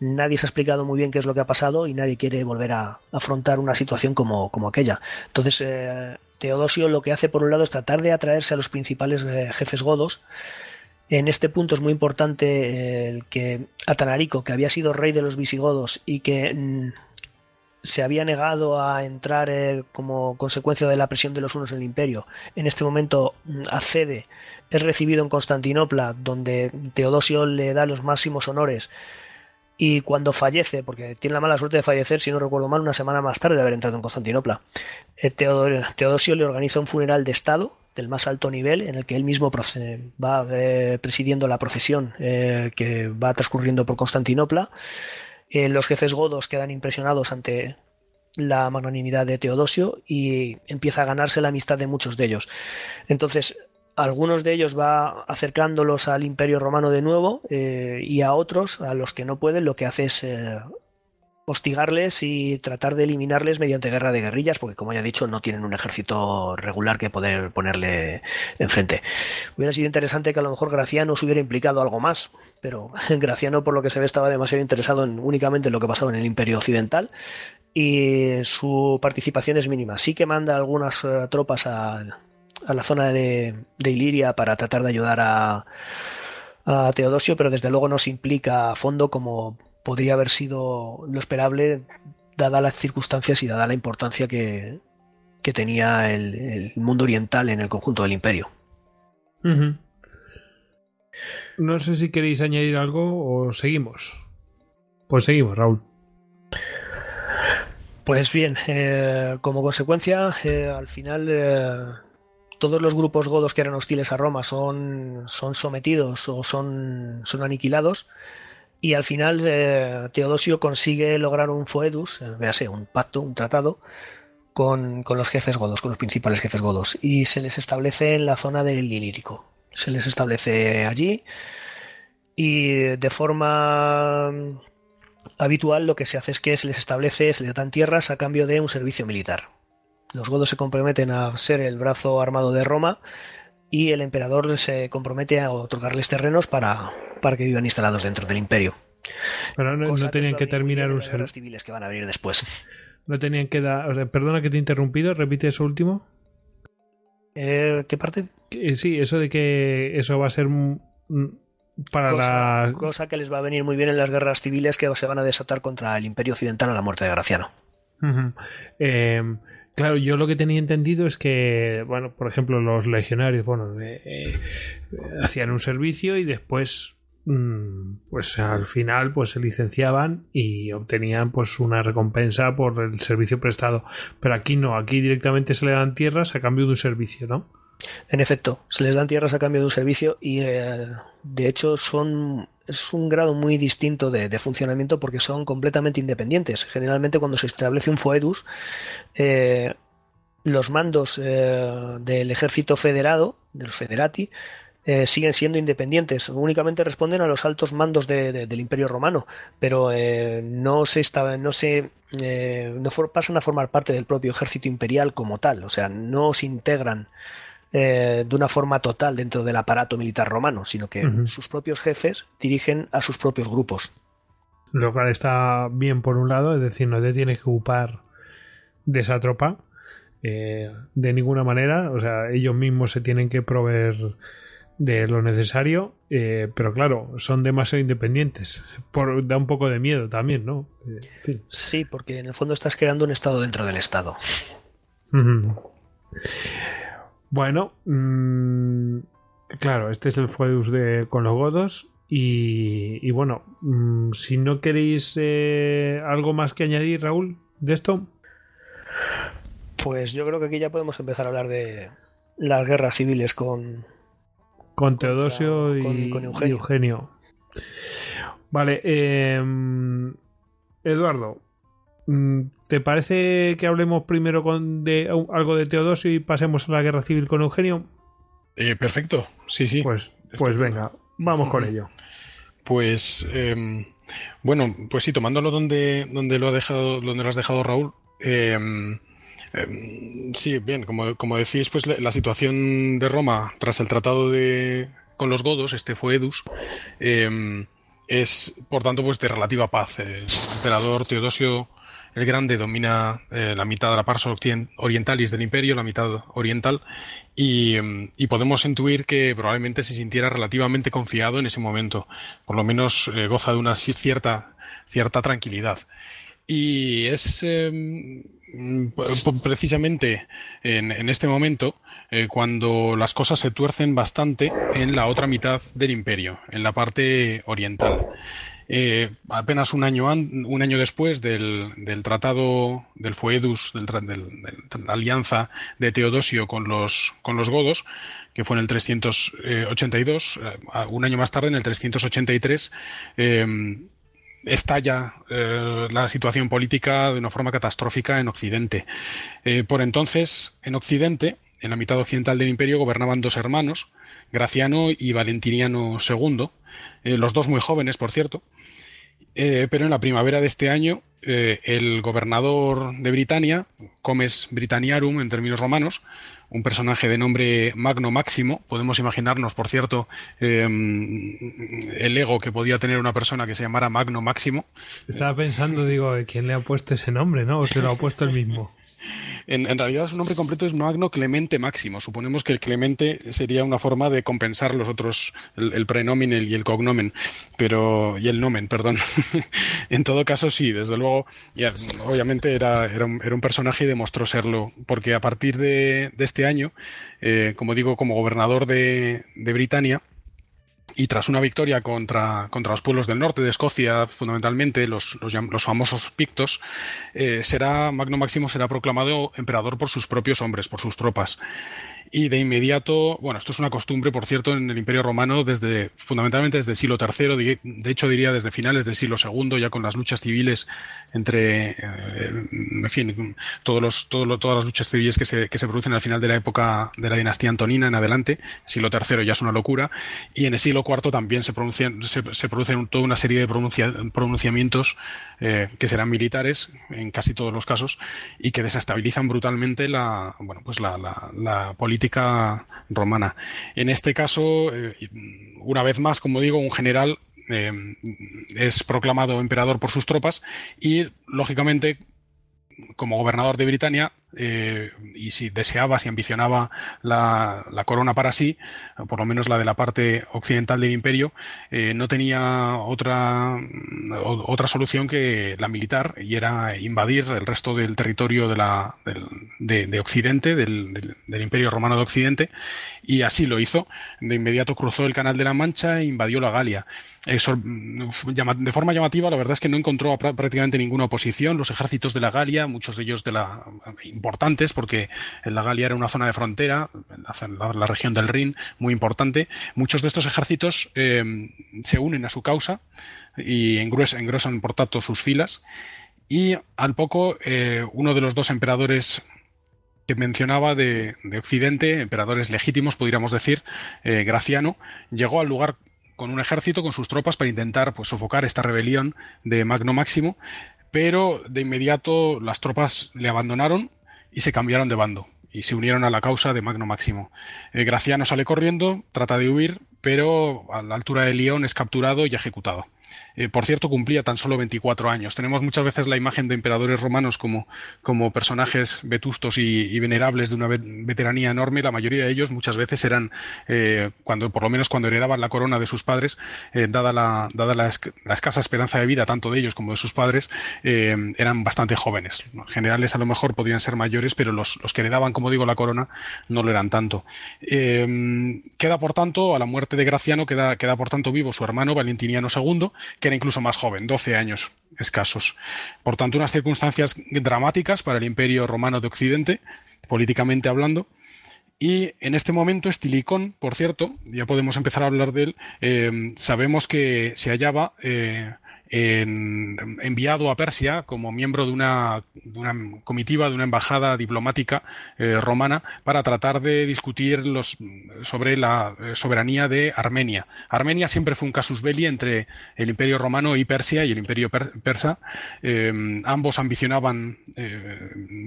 Nadie se ha explicado muy bien qué es lo que ha pasado y nadie quiere volver a afrontar una situación como, aquella. Entonces, eh, Teodosio lo que hace por un lado es tratar de atraerse a los principales eh, jefes godos. En este punto es muy importante el que Atanarico, que había sido rey de los visigodos y que mm, se había negado a entrar eh, como consecuencia de la presión de los unos en el imperio. En este momento mm, accede, es recibido en Constantinopla, donde Teodosio le da los máximos honores. Y cuando fallece, porque tiene la mala suerte de fallecer, si no recuerdo mal, una semana más tarde de haber entrado en Constantinopla, eh, Teodosio le organiza un funeral de Estado del más alto nivel en el que él mismo va eh, presidiendo la procesión que va transcurriendo por Constantinopla eh, los jefes godos quedan impresionados ante la magnanimidad de Teodosio y empieza a ganarse la amistad de muchos de ellos. Entonces, algunos de ellos va acercándolos al imperio romano de nuevo eh, y a otros, a los que no pueden, lo que hace es eh, hostigarles y tratar de eliminarles mediante guerra de guerrillas, porque como ya he dicho, no tienen un ejército regular que poder ponerle enfrente. Hubiera sido interesante que a lo mejor Graciano se hubiera implicado algo más, pero [LAUGHS] Graciano, por lo que se ve, estaba demasiado interesado en, únicamente en lo que pasaba en el Imperio Occidental y su participación es mínima. Sí que manda algunas uh, tropas a, a, la zona de, de Iliria para tratar de ayudar a, a Teodosio, pero desde luego no se implica a fondo como podría haber sido lo esperable dada las circunstancias y dada la importancia que, que tenía el, el, mundo oriental en el conjunto del imperio. Uh -huh. No sé si queréis añadir algo o seguimos. Pues seguimos, Raúl. Pues bien, eh, como consecuencia, eh, al final eh, todos los grupos godos que eran hostiles a Roma son, son sometidos o son, son aniquilados y al final eh, Teodosio consigue lograr un foedus, eh, véase, un pacto, un tratado con, con, los jefes godos, con los principales jefes godos y se les establece en la zona del Ilírico. Se les establece allí y de forma habitual lo que se hace es que se les establece, se les dan tierras a cambio de un servicio militar. Los godos se comprometen a ser el brazo armado de Roma y el emperador se compromete a otorgarles terrenos para, para que vivan instalados dentro del imperio. Pero no, no tenían que terminar un servicio civiles que van a venir después. No tenían que dar. O sea, perdona que te he interrumpido, repite eso último. Eh, ¿Qué parte? Sí, eso de que eso va a ser para cosa, la. Cosa que les va a venir muy bien en las guerras civiles que se van a desatar contra el Imperio Occidental a la muerte de Graciano. Uh -huh. eh, Claro, yo lo que tenía entendido es que, bueno, por ejemplo, los legionarios, bueno, eh, eh, hacían un servicio y después, pues al final, pues se licenciaban y obtenían, pues, una recompensa por el servicio prestado. Pero aquí no, aquí directamente se le dan tierras a cambio de un servicio, ¿no? En efecto, se les dan tierras a cambio de un servicio y, eh, de hecho, son es un grado muy distinto de, de, funcionamiento porque son completamente independientes. Generalmente cuando se establece un foedus, eh, los mandos eh, del ejército federado, de los federati, eh, siguen siendo independientes. Únicamente responden a los altos mandos de, de, del Imperio Romano, pero eh, no se está, no se no for, pasan a formar parte del propio ejército imperial como tal. O sea, no se integran eh, de una forma total dentro del aparato militar romano, sino que uh -huh. sus propios jefes dirigen a sus propios grupos. Lo cual está bien por un lado, es decir, no te tienes que ocupar de esa tropa eh, de ninguna manera, o sea, ellos mismos se tienen que proveer de lo necesario, eh, pero claro, son demasiado independientes. Por, da un poco de miedo también, ¿no? En fin. Sí, porque en el fondo estás creando un estado dentro del estado. Bueno, mmm, claro, este es el Foedus de, con los godos. Y, y bueno, mmm, si no queréis eh, algo más que añadir, Raúl, de esto. Pues yo creo que aquí ya podemos empezar a hablar de las guerras civiles con. Con Teodosio contra, y, con, con Eugenio. y, Eugenio. Vale, eh, Eduardo, mm, ¿Te parece que hablemos primero con de, algo de Teodosio y pasemos a la guerra civil con Eugenio? Eh, perfecto, sí, sí. Pues, pues venga, vamos con ello. Pues eh, bueno, pues sí, tomándolo donde, donde lo ha dejado, donde lo has dejado Raúl. Eh, sí, bien, como, como decís, pues la, situación de Roma tras el tratado de con los godos, este fue Edus, es por tanto pues de relativa paz. El emperador Teodosio el Grande domina eh, la mitad de la pars orientalis del imperio, la mitad oriental, y, y, podemos intuir que probablemente se sintiera relativamente confiado en ese momento. Por lo menos eh, goza de una cierta, cierta tranquilidad. Y es precisamente en, este momento eh, cuando las cosas se tuercen bastante en la otra mitad del imperio, en la parte oriental. Eh, apenas un año, un año después del, del tratado del Foedus, de la alianza de Teodosio con los, con los godos, que fue en el 382, eh, un año más tarde, en el 383, eh, estalla eh, la situación política de una forma catastrófica en Occidente. Eh, por entonces, en Occidente, en la mitad occidental del imperio, gobernaban dos hermanos, Graciano y Valentiniano II, eh, los dos muy jóvenes, por cierto. Pero en la primavera de este año eh, el gobernador de Britania, Comes Britanniarum en términos romanos, un personaje de nombre Magno Máximo. Podemos imaginarnos, por cierto, em, el ego que podía tener una persona que se llamara Magno Máximo. Estaba pensando, digo, ¿quién le ha puesto ese nombre, no? ¿O se lo ha puesto el mismo? En, realidad su nombre completo es Magno Clemente Máximo. Suponemos que el Clemente sería una forma de compensar los otros, el, el y el cognomen, pero y el nomen, perdón. [LAUGHS] en todo caso, sí, desde luego, obviamente era, era, un, personaje y demostró serlo, porque a partir de, este año, eh, como digo, como gobernador de, de Britania, y tras una victoria contra, contra, los pueblos del norte de Escocia, fundamentalmente los, los, famosos pictos, eh, será, Magno Máximo será proclamado emperador por sus propios hombres, por sus tropas y de inmediato, bueno, esto es una costumbre, por cierto, en el Imperio Romano desde fundamentalmente desde el siglo III, de hecho diría desde finales del siglo II, ya con las luchas civiles entre, eh, en fin, todos los, todas las luchas civiles que se, que se producen al final de la época de la dinastía antonina en adelante, siglo III ya es una locura, y en el siglo IV también se, pronuncian, se, producen toda una serie de pronunciamientos eh, que serán militares en casi todos los casos y que desestabilizan brutalmente la, bueno, pues la, la política romana. En este caso, eh, una vez más, como digo, un general eh, es proclamado emperador por sus tropas y, lógicamente, como gobernador de Britania, eh, y si deseaba, si ambicionaba la, corona para sí, por lo menos la de la parte occidental del imperio, eh, no tenía otra, otra solución que la militar y era invadir el resto del territorio de, la, de, Occidente, del, imperio romano de Occidente, y así lo hizo. De inmediato cruzó el Canal de la Mancha e invadió la Galia. de forma llamativa, la verdad es que no encontró prácticamente ninguna oposición. Los ejércitos de la Galia, muchos de ellos de la importantes porque la Galia era una zona de frontera, la, región del Rin, muy importante. Muchos de estos ejércitos eh, se unen a su causa y engrosan, por tanto sus filas. Y al poco, eh, uno de los dos emperadores que mencionaba de, Occidente, emperadores legítimos, podríamos decir, eh, Graciano, llegó al lugar con un ejército, con sus tropas, para intentar pues, sofocar esta rebelión de Magno Máximo, pero de inmediato las tropas le abandonaron y se cambiaron de bando y se unieron a la causa de Magno Máximo. Eh, Graciano sale corriendo, trata de huir, pero a la altura de León es capturado y ejecutado. Eh, por cierto, cumplía tan solo 24 años. Tenemos muchas veces la imagen de emperadores romanos como, como personajes vetustos y, venerables de una veteranía enorme. La mayoría de ellos muchas veces eran, eh, cuando, por lo menos cuando heredaban la corona de sus padres, eh, dada, la, dada escasa esperanza de vida tanto de ellos como de sus padres, eran bastante jóvenes. Generales a lo mejor podían ser mayores, pero los, los, que heredaban, como digo, la corona no lo eran tanto. queda, por tanto, a la muerte de Graciano, queda, queda por tanto vivo su hermano Valentiniano II, que era incluso más joven, 12 años escasos. Por tanto, unas circunstancias dramáticas para el Imperio Romano de Occidente, políticamente hablando. Y en este momento, Estilicón, por cierto, ya podemos empezar a hablar de él, eh, sabemos que se hallaba eh, enviado a Persia como miembro de una, comitiva, de una embajada diplomática eh, romana para tratar de discutir los, sobre la eh, soberanía de Armenia. Armenia siempre fue un casus belli entre el Imperio Romano y Persia y el Imperio persa. Eh, ambos ambicionaban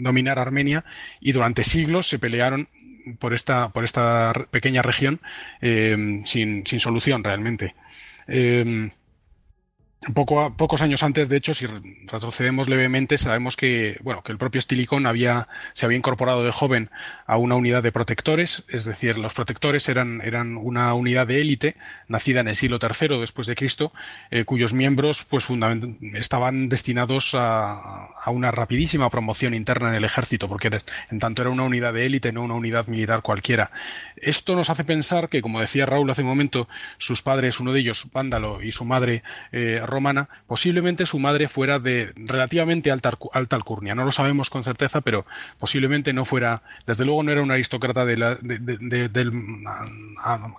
dominar Armenia y durante siglos se pelearon por esta, por esta pequeña región sin, sin, solución realmente. Poco pocos años antes, de hecho, si retrocedemos levemente, sabemos que, bueno, que el propio Stilicón había, se había incorporado de joven a una unidad de protectores, es decir, los protectores eran, eran una unidad de élite nacida en el siglo III después de Cristo, eh, cuyos miembros pues, estaban destinados a, a, una rapidísima promoción interna en el ejército, porque en tanto era una unidad de élite, no una unidad militar cualquiera. Esto nos hace pensar que, como decía Raúl hace un momento, sus padres, uno de ellos, Vándalo, y su madre, eh, romana, posiblemente su madre fuera de relativamente alta, alcurnia. No lo sabemos con certeza, pero posiblemente no fuera, desde luego no era un aristócrata de del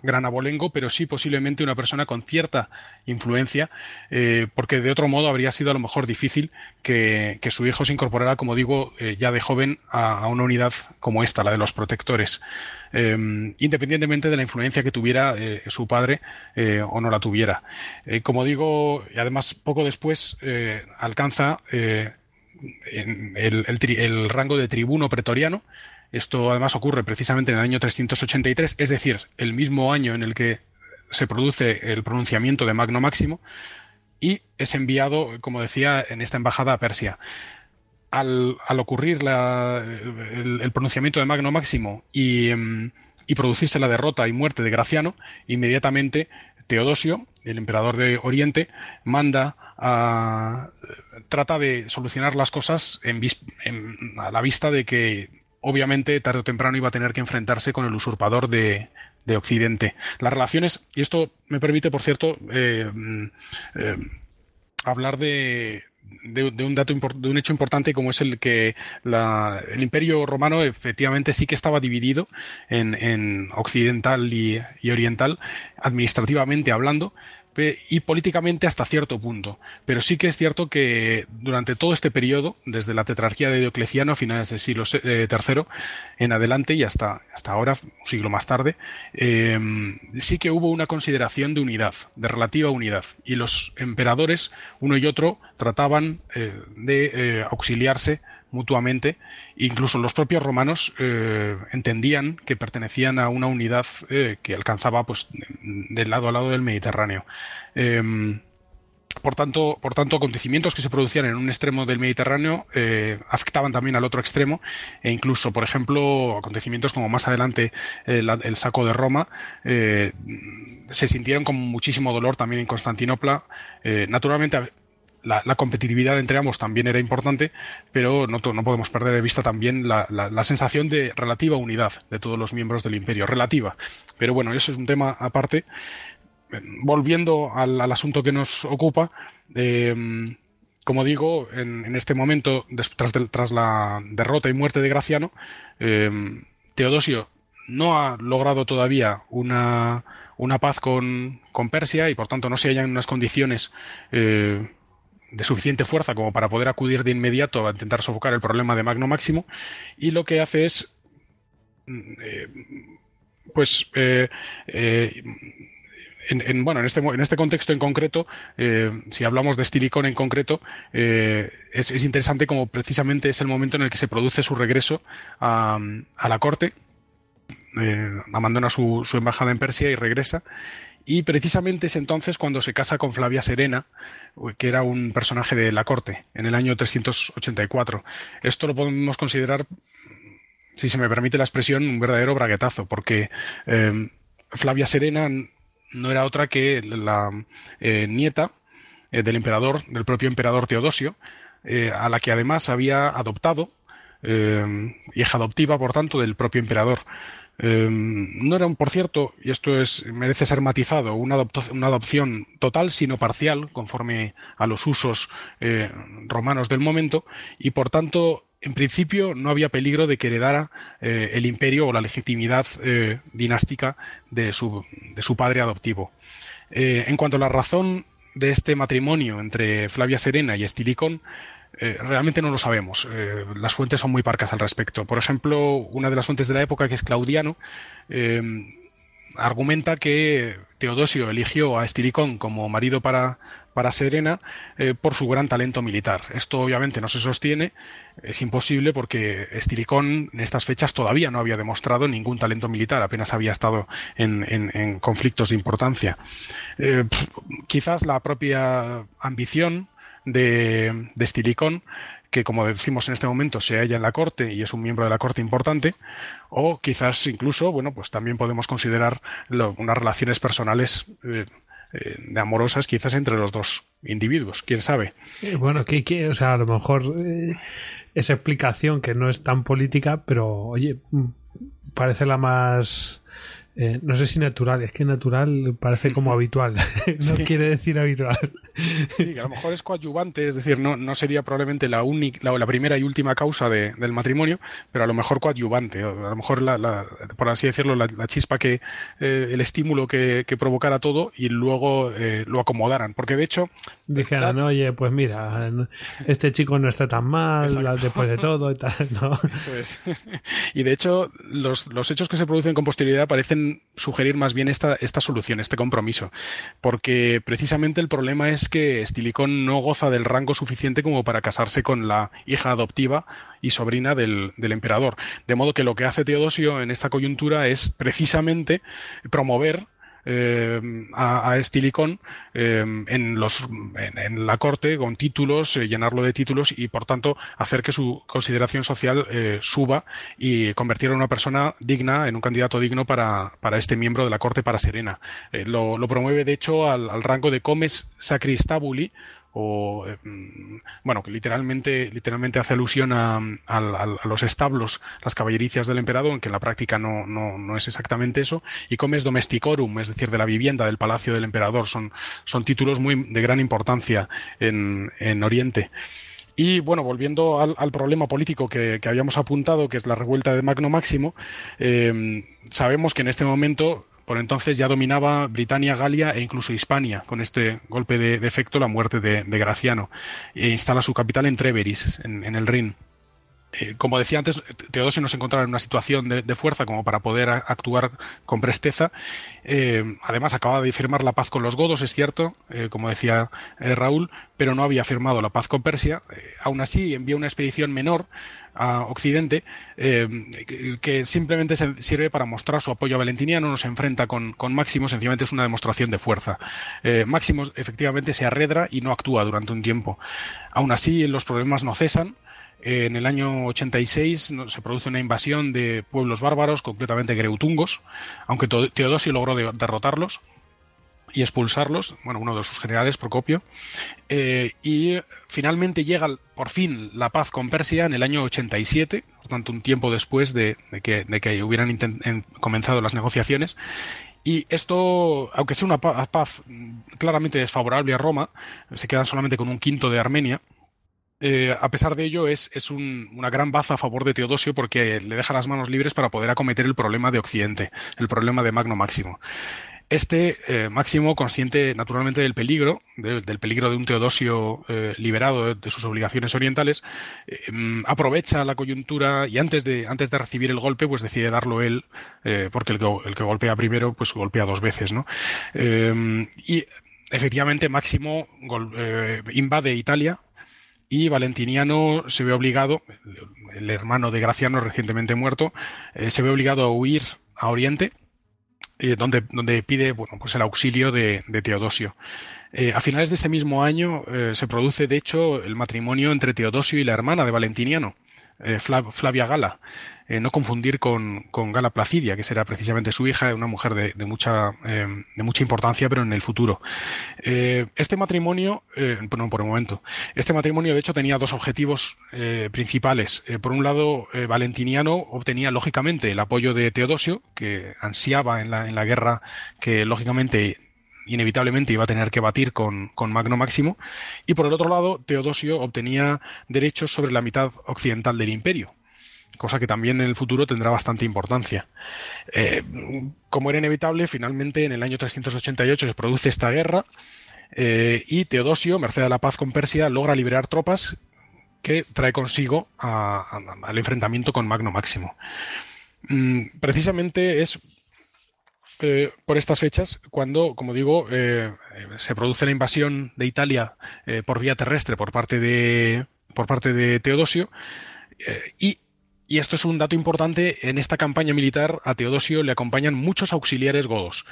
gran abolengo, pero sí posiblemente una persona con cierta influencia, eh, porque de otro modo habría sido a lo mejor difícil que, su hijo se incorporara, como digo, eh, ya de joven a, una unidad como esta, la de los protectores. Em, independientemente de la influencia que tuviera eh, su padre o no la tuviera. como digo, además poco después eh, alcanza el, el, rango de tribuno pretoriano. Esto además ocurre precisamente en el año 383, es decir, el mismo año en el que se produce el pronunciamiento de Magno Máximo y es enviado, como decía, en esta embajada a Persia. Al, ocurrir el, pronunciamiento de Magno Máximo em, y, producirse la derrota y muerte de Graciano, inmediatamente Teodosio, el emperador de Oriente, manda a. trata de solucionar las cosas a la vista de que, obviamente, tarde o temprano iba a tener que enfrentarse con el usurpador de, de Occidente. Las relaciones, y esto me permite, por cierto, eh, mm, eh, hablar de, de, un dato de un hecho importante como es el que el imperio romano efectivamente sí que estaba dividido en, occidental y, oriental administrativamente hablando y políticamente hasta cierto punto. Pero sí que es cierto que durante todo este periodo, desde la tetrarquía de Diocleciano a finales del siglo III eh, en adelante y hasta, hasta ahora, un siglo más tarde, em, sí que hubo una consideración de unidad, de relativa unidad. Y los emperadores, uno y otro, trataban eh, de eh, auxiliarse mutuamente. Incluso los propios romanos eh, entendían que pertenecían a una unidad eh, que alcanzaba pues, del lado a lado del Mediterráneo. Em, por tanto, por tanto, acontecimientos que se producían en un extremo del Mediterráneo eh, afectaban también al otro extremo, e incluso, por ejemplo, acontecimientos como más adelante el saco de Roma se sintieron con muchísimo dolor también en Constantinopla. naturalmente, la, competitividad entre ambos también era importante, pero no, no podemos perder de vista también la, sensación de relativa unidad de todos los miembros del imperio, relativa. Pero bueno, eso es un tema aparte. Volviendo al, asunto que nos ocupa, eh, como digo, en, este momento, tras, tras, la derrota y muerte de Graciano, eh, Teodosio no ha logrado todavía una, una paz con, Persia y por tanto no se hallan en unas condiciones eh, de suficiente fuerza como para poder acudir de inmediato a intentar sofocar el problema de Magno Máximo y lo que hace es mm, eh, pues eh, eh, en, bueno, en este, en este contexto en concreto, si hablamos de Stilicón en concreto, es, interesante como precisamente es el momento en el que se produce su regreso a, la corte, abandona su, su, embajada en Persia y regresa, y precisamente es entonces cuando se casa con Flavia Serena, que era un personaje de la corte, en el año 384. Esto lo podemos considerar, si se me permite la expresión, un verdadero braguetazo, porque eh, Flavia Serena no era otra que la eh, nieta eh, del emperador, del propio emperador Teodosio, a la que además había adoptado, hija adoptiva, por tanto, del propio emperador. Em, no era, por cierto, y esto es, merece ser matizado, una, adopción total, sino parcial, conforme a los usos eh, romanos del momento, y por tanto, en principio, no había peligro de que heredara eh, el imperio o la legitimidad eh, dinástica de su, de su, padre adoptivo. en cuanto a la razón de este matrimonio entre Flavia Serena y Estilicón, eh, realmente no lo sabemos. Eh, las fuentes son muy parcas al respecto. Por ejemplo, una de las fuentes de la época, que es Claudiano, eh, argumenta que Teodosio eligió a Estilicón como marido para, para Serena por su gran talento militar. Esto obviamente no se sostiene, es imposible porque Estilicón en estas fechas todavía no había demostrado ningún talento militar, apenas había estado en, conflictos de importancia. quizás la propia ambición de, de Stilicón, que como decimos en este momento se halla en la corte y es un miembro de la corte importante, o quizás incluso, bueno, pues también podemos considerar unas relaciones personales eh, eh, amorosas quizás entre los dos individuos, quién sabe. Eh, bueno, que, o sea, a lo mejor esa explicación que no es tan política, pero oye, mm, parece la más eh, no sé si natural, es que natural parece como habitual, [LAUGHS] no quiere decir habitual. Sí, que a lo mejor es coadyuvante, es decir, no, no sería probablemente la, única, la, primera y última causa del matrimonio, pero a lo mejor coadyuvante, a lo mejor, la, por así decirlo, la, chispa que, eh, el estímulo que, provocara todo y luego eh, lo acomodaran, porque de hecho... Dijeron, oye, pues mira, este chico no está tan mal después de todo y tal, ¿no? Eso es. [LAUGHS] Y de hecho, los, los hechos que se producen con posterioridad parecen sugerir más bien esta, esta solución, este compromiso, porque precisamente el problema es que Stilicón no goza del rango suficiente como para casarse con la hija adoptiva y sobrina del emperador. De modo que lo que hace Teodosio en esta coyuntura es precisamente promover eh, a, a, Estilicón eh, en, los, en, la corte con títulos, eh, llenarlo de títulos y por tanto hacer que su consideración social suba y convertir a una persona digna en un candidato digno para, este miembro de la corte para Serena. Lo, lo, promueve de hecho al, al rango de comes sacristabuli o mm, bueno que literalmente literalmente hace alusión a, los establos las caballericias del emperador aunque en la práctica no, no, no, es exactamente eso y comes domesticorum es decir de la vivienda del palacio del emperador. Son, son títulos muy de gran importancia en, en Oriente. Y bueno, volviendo al, al problema político que, que, habíamos apuntado, que es la revuelta de Magno Máximo, eh, sabemos que en este momento por entonces ya dominaba Britania, Galia e incluso Hispania, con este golpe de, efecto la muerte de, de, Graciano, e instala su capital en Treveris, en, en el Rin. Eh, como decía antes, Teodosio no se encontraba en una situación de, fuerza como para poder actuar con presteza. Eh, además, acababa de firmar la paz con los godos, es cierto, eh, como decía Raúl, pero no había firmado la paz con Persia. Aún así, envió una expedición menor a Occidente que, simplemente sirve para mostrar su apoyo a Valentiniano, no se enfrenta con, Máximo, sencillamente es una demostración de fuerza. Máximo efectivamente se arredra y no actúa durante un tiempo. Aún así, los problemas no cesan. En el año 86 se produce una invasión de pueblos bárbaros, concretamente greutungos, aunque Teodosio logró de derrotarlos y expulsarlos, bueno, uno de sus generales, Procopio, eh, y finalmente llega por fin la paz con Persia en el año 87, por tanto un tiempo después de, de, que, de que, hubieran comenzado las negociaciones, y esto, aunque sea una paz claramente desfavorable a Roma, se quedan solamente con un quinto de Armenia, eh, a pesar de ello, es, es un, una gran baza a favor de Teodosio porque le deja las manos libres para poder acometer el problema de Occidente, el problema de Magno Máximo. Este eh, Máximo, consciente naturalmente del peligro, de, del peligro de un Teodosio eh, liberado de, sus obligaciones orientales, eh, aprovecha la coyuntura y antes de, antes de recibir el golpe, pues decide darlo él, porque el que, el que, golpea primero, pues golpea dos veces, ¿no? Y efectivamente Máximo invade Italia, y Valentiniano se ve obligado, el hermano de Graciano recientemente muerto, eh, se ve obligado a huir a Oriente, eh, donde, donde, pide bueno, pues el auxilio de, Teodosio. Eh, a finales de este mismo año se produce, de hecho, el matrimonio entre Teodosio y la hermana de Valentiniano, eh, Flavia Gala. Eh, no confundir con, con, Gala Placidia, que será precisamente su hija, una mujer de, mucha, eh, de mucha importancia, pero en el futuro. Eh, este matrimonio, bueno, por el momento, este matrimonio de hecho tenía dos objetivos principales. por un lado, Valentiniano obtenía lógicamente el apoyo de Teodosio, que ansiaba en la, en la guerra que lógicamente inevitablemente iba a tener que batir con, con, Magno Máximo, y por el otro lado, Teodosio obtenía derechos sobre la mitad occidental del imperio, cosa que también en el futuro tendrá bastante importancia. Eh, como era inevitable, finalmente en el año 388 se produce esta guerra eh, y Teodosio, merced a la paz con Persia, logra liberar tropas que trae consigo al enfrentamiento con Magno Máximo. Mm, precisamente es eh, por estas fechas cuando, como digo, eh, se produce la invasión de Italia eh, por vía terrestre por parte de, por parte de Teodosio y y esto es un dato importante, en esta campaña militar a Teodosio le acompañan muchos auxiliares godos.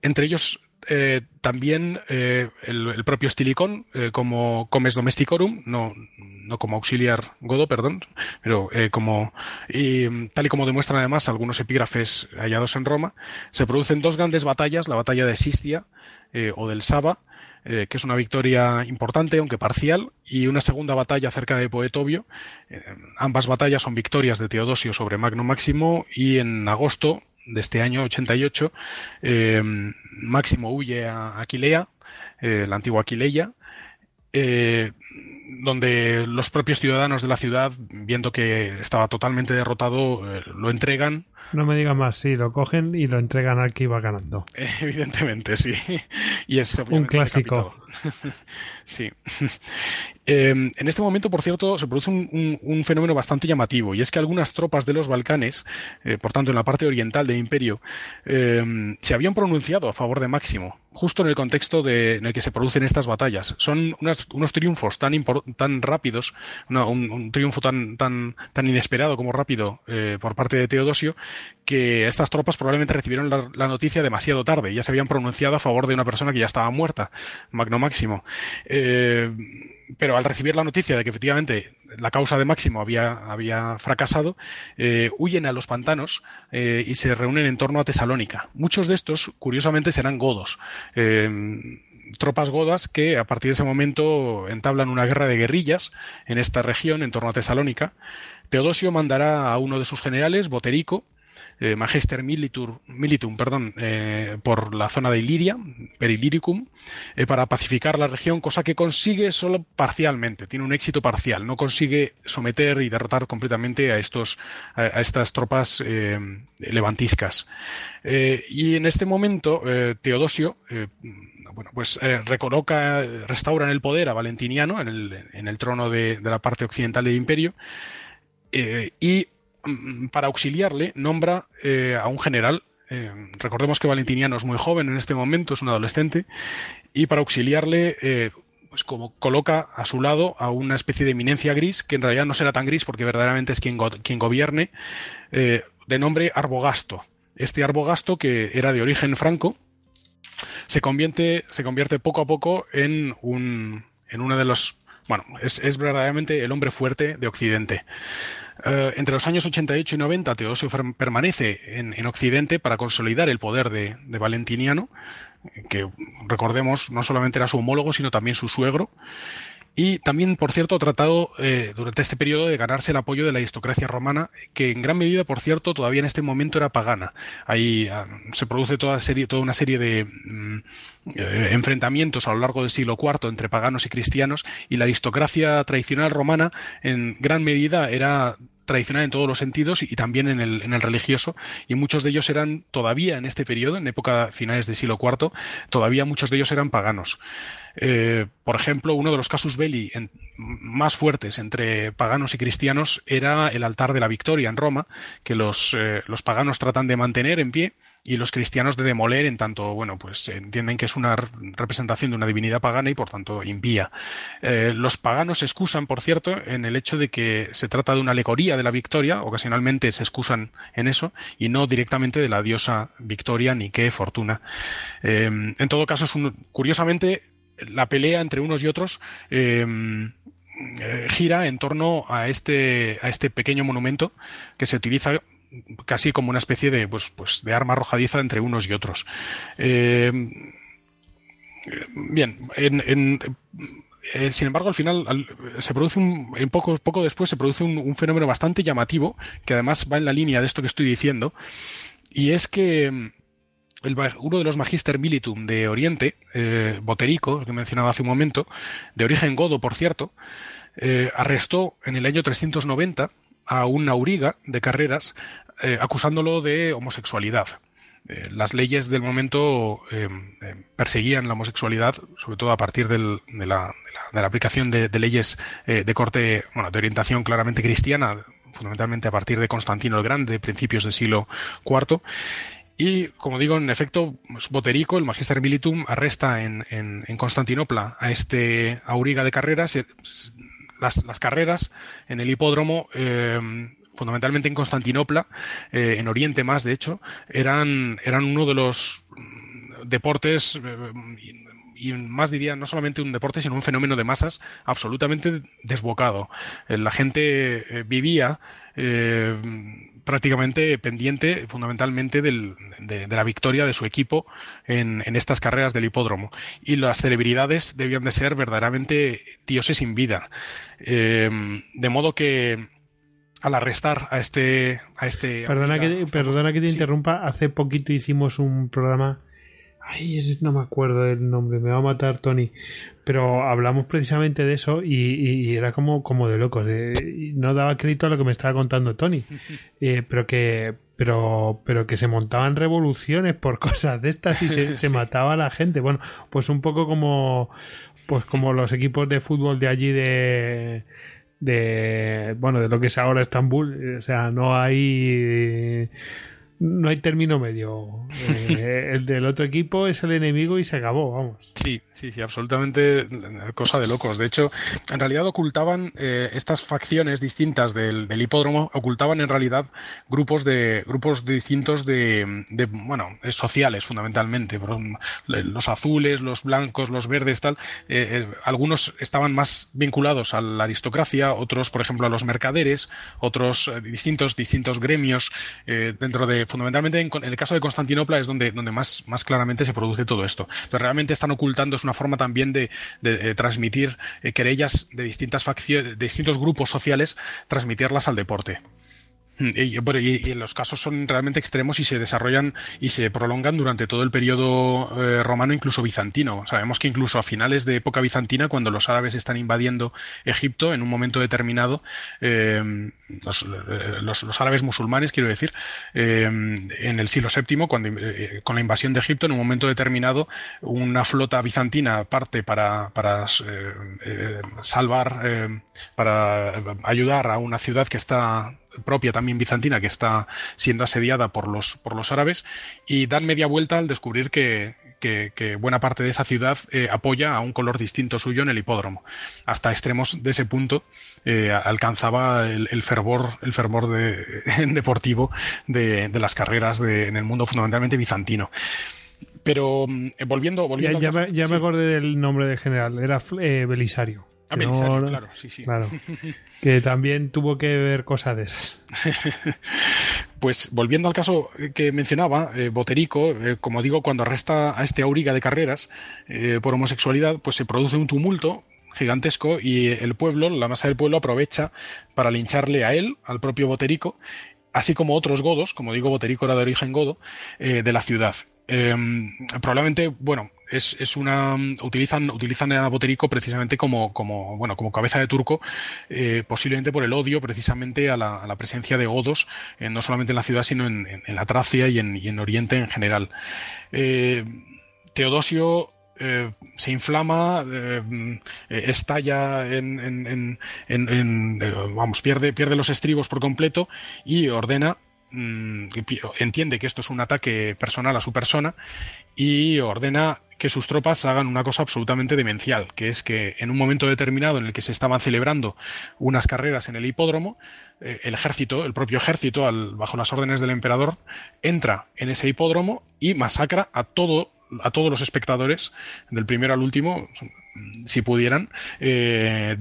Entre ellos eh, también eh, el, propio Stilicón eh, como comes domesticorum, no, no como auxiliar godo, perdón, pero como tal y como demuestran además algunos epígrafes hallados en Roma, se producen dos grandes batallas, la batalla de Sistia o del Saba, que es una victoria importante, aunque parcial, y una segunda batalla cerca de Poetovio. Eh, ambas batallas son victorias de Teodosio sobre Magno Máximo y en agosto de este año 88 eh, Máximo huye a Aquilea, eh, la antigua Aquileia, eh, donde los propios ciudadanos de la ciudad, viendo que estaba totalmente derrotado, lo entregan No me digas más, sí, lo cogen y lo entregan al que iba ganando. [LAUGHS] Evidentemente, sí. Y es un clásico. [LAUGHS] sí. Em, en este momento, por cierto, se produce un, fenómeno bastante llamativo, y es que algunas tropas de los Balcanes, eh, por tanto en la parte oriental del imperio, em, se habían pronunciado a favor de Máximo, justo en el contexto de, en el que se producen estas batallas. Son unos triunfos tan, tan rápidos, un, triunfo tan, tan, tan inesperado como rápido eh, por parte de Teodosio, que estas tropas probablemente recibieron la, noticia demasiado tarde, ya se habían pronunciado a favor de una persona que ya estaba muerta, Magno Máximo. Eh, pero al recibir la noticia de que efectivamente la causa de Máximo había, fracasado, eh, huyen a los pantanos eh, y se reúnen en torno a Tesalónica. Muchos de estos, curiosamente, serán godos. Tropas godas que a partir de ese momento entablan una guerra de guerrillas en esta región, en torno a Tesalónica. Teodosio mandará a uno de sus generales, Boterico, eh, Magister Militum perdón, eh, por la zona de Iliria, Periliricum, eh, para pacificar la región, cosa que consigue solo parcialmente, tiene un éxito parcial, no consigue someter y derrotar completamente a, estos, a, estas tropas levantiscas. y en este momento, Teodosio bueno, pues recoloca, restaura en el poder a Valentiniano en el, en el trono de, la parte occidental del imperio y para auxiliarle, nombra eh, a un general. Eh, recordemos que Valentiniano es muy joven en este momento, es un adolescente, y para auxiliarle, eh, pues como coloca a su lado a una especie de eminencia gris, que en realidad no será tan gris porque verdaderamente es quien, quien gobierne, de nombre Arbogasto. Este Arbogasto, que era de origen franco, se convierte, se convierte poco a poco en un, en uno de los bueno, es, es, verdaderamente el hombre fuerte de Occidente. Eh, entre los años 88 y 90, Teodosio permanece en, Occidente para consolidar el poder de, Valentiniano, que recordemos no solamente era su homólogo, sino también su suegro. Y también, por cierto, ha tratado eh, durante este periodo de ganarse el apoyo de la aristocracia romana, que en gran medida, por cierto, todavía en este momento era pagana. Ahí ah, se produce toda, serie, toda una serie de mm, eh, enfrentamientos a lo largo del siglo IV entre paganos y cristianos, y la aristocracia tradicional romana en gran medida era tradicional en todos los sentidos y también en el, en el religioso, y muchos de ellos eran todavía en este periodo, en época finales del siglo IV, todavía muchos de ellos eran paganos. Eh, por ejemplo, uno de los casus belli más fuertes entre paganos y cristianos era el altar de la victoria en Roma, que los, eh, los paganos tratan de mantener en pie y los cristianos de demoler en tanto, bueno, pues entienden que es una representación de una divinidad pagana y por tanto impía. Eh, los paganos se excusan, por cierto, en el hecho de que se trata de una alegoría de la victoria, ocasionalmente se excusan en eso, y no directamente de la diosa Victoria ni qué fortuna. en todo caso, es curiosamente, la pelea entre unos y otros em, eh, gira en torno a este, a este pequeño monumento que se utiliza casi como una especie de, pues, pues de arma arrojadiza entre unos y otros. Em, bien, en, eh, sin embargo, al final se produce un, un poco, poco después se produce un, fenómeno bastante llamativo que además va en la línea de esto que estoy diciendo y es que uno de los Magister Militum de Oriente, eh, Boterico, que mencionaba hace un momento, de origen godo, por cierto, eh, arrestó en el año 390 a un auriga de carreras eh, acusándolo de homosexualidad. las leyes del momento perseguían la homosexualidad, sobre todo a partir de, la, aplicación de, leyes de corte, bueno, de orientación claramente cristiana, fundamentalmente a partir de Constantino el Grande, principios del siglo IV, y, como digo, en efecto, Boterico, el Magister Militum, arresta en, en, Constantinopla a este auriga de carreras. Las, las carreras en el hipódromo, eh, fundamentalmente en Constantinopla, eh, en Oriente más, de hecho, eran, eran uno de los deportes eh, y más diría no solamente un deporte, sino un fenómeno de masas absolutamente desbocado. La gente vivía prácticamente pendiente fundamentalmente de, la victoria de su equipo en, estas carreras del hipódromo. Y las celebridades debían de ser verdaderamente dioses sin vida. Eh, de modo que al arrestar a este... A este perdona, que, perdona que te interrumpa, hace poquito hicimos un programa Ay, no me acuerdo del nombre, me va a matar Tony. Pero hablamos precisamente de eso y, era como, como de locos. Eh, no daba crédito a lo que me estaba contando Tony. [LAUGHS] Eh, pero que pero, pero que se montaban revoluciones por [LAUGHS] cosas de estas y se, [LAUGHS] se mataba a la gente. Bueno, pues un poco como, pues como los equipos de fútbol de allí de, de, bueno, de lo que es ahora Estambul. O sea, no hay no hay término medio. [LAUGHS] Eh, el del otro equipo es el enemigo y se acabó, vamos. Sí, sí, sí, absolutamente cosa de locos. De hecho, en realidad ocultaban eh, estas facciones distintas del, hipódromo, ocultaban en realidad grupos de grupos distintos de, bueno, sociales fundamentalmente. Los azules, los blancos, los verdes, tal. Eh, algunos estaban más vinculados a la aristocracia, otros, por ejemplo, a los mercaderes, otros distintos distintos gremios dentro de fundamentalmente en, el caso de Constantinopla es donde, donde más, más claramente se produce todo esto. Entonces realmente están ocultando, es una forma también de, transmitir eh, querellas de distintas facciones, de distintos grupos sociales, transmitirlas al deporte. Mm, y, los casos son realmente extremos y se desarrollan y se prolongan durante todo el periodo eh, romano, incluso bizantino. Sabemos que incluso a finales de época bizantina, cuando los árabes están invadiendo Egipto, en un momento determinado, eh, los, árabes musulmanes, quiero decir, eh, en el siglo VII, cuando, con la invasión de Egipto, en un momento determinado, una flota bizantina parte para, para salvar, para ayudar a una ciudad que está propia también bizantina que está siendo asediada por los, por los árabes y dan media vuelta al descubrir que, buena parte de esa ciudad eh, apoya a un color distinto suyo en el hipódromo. Hasta extremos de ese punto eh, alcanzaba el, fervor, el fervor de, [LAUGHS] deportivo de, las carreras en el mundo fundamentalmente bizantino. Pero mm, volviendo, volviendo ya, me, ya me, acordé del nombre del general, era Belisario. Claro, sí, sí. Claro. [LAUGHS] que también tuvo que ver cosas de esas. pues volviendo al caso que mencionaba, eh, Boterico, eh, como digo, cuando arresta a este auriga de carreras eh, por homosexualidad, pues se produce un tumulto gigantesco y el pueblo, la masa del pueblo aprovecha para lincharle a él, al propio Boterico, así como otros godos, como digo, Boterico era de origen godo, de la ciudad. Em, probablemente, bueno, es, es, una utilizan utilizan a Boterico precisamente como, como bueno como cabeza de turco eh, posiblemente por el odio precisamente a la, presencia de godos eh, no solamente en la ciudad sino en, en, la Tracia y en, en, Oriente en general. Eh, Teodosio se inflama, estalla en, vamos, pierde, pierde los estribos por completo y ordena Mm, entiende que esto es un ataque personal a su persona y ordena que sus tropas hagan una cosa absolutamente demencial, que es que en un momento determinado en el que se estaban celebrando unas carreras en el hipódromo, eh, el ejército, el propio ejército, bajo las órdenes del emperador, entra en ese hipódromo y masacra a todo a todos los espectadores, del primero al último, si pudieran, eh,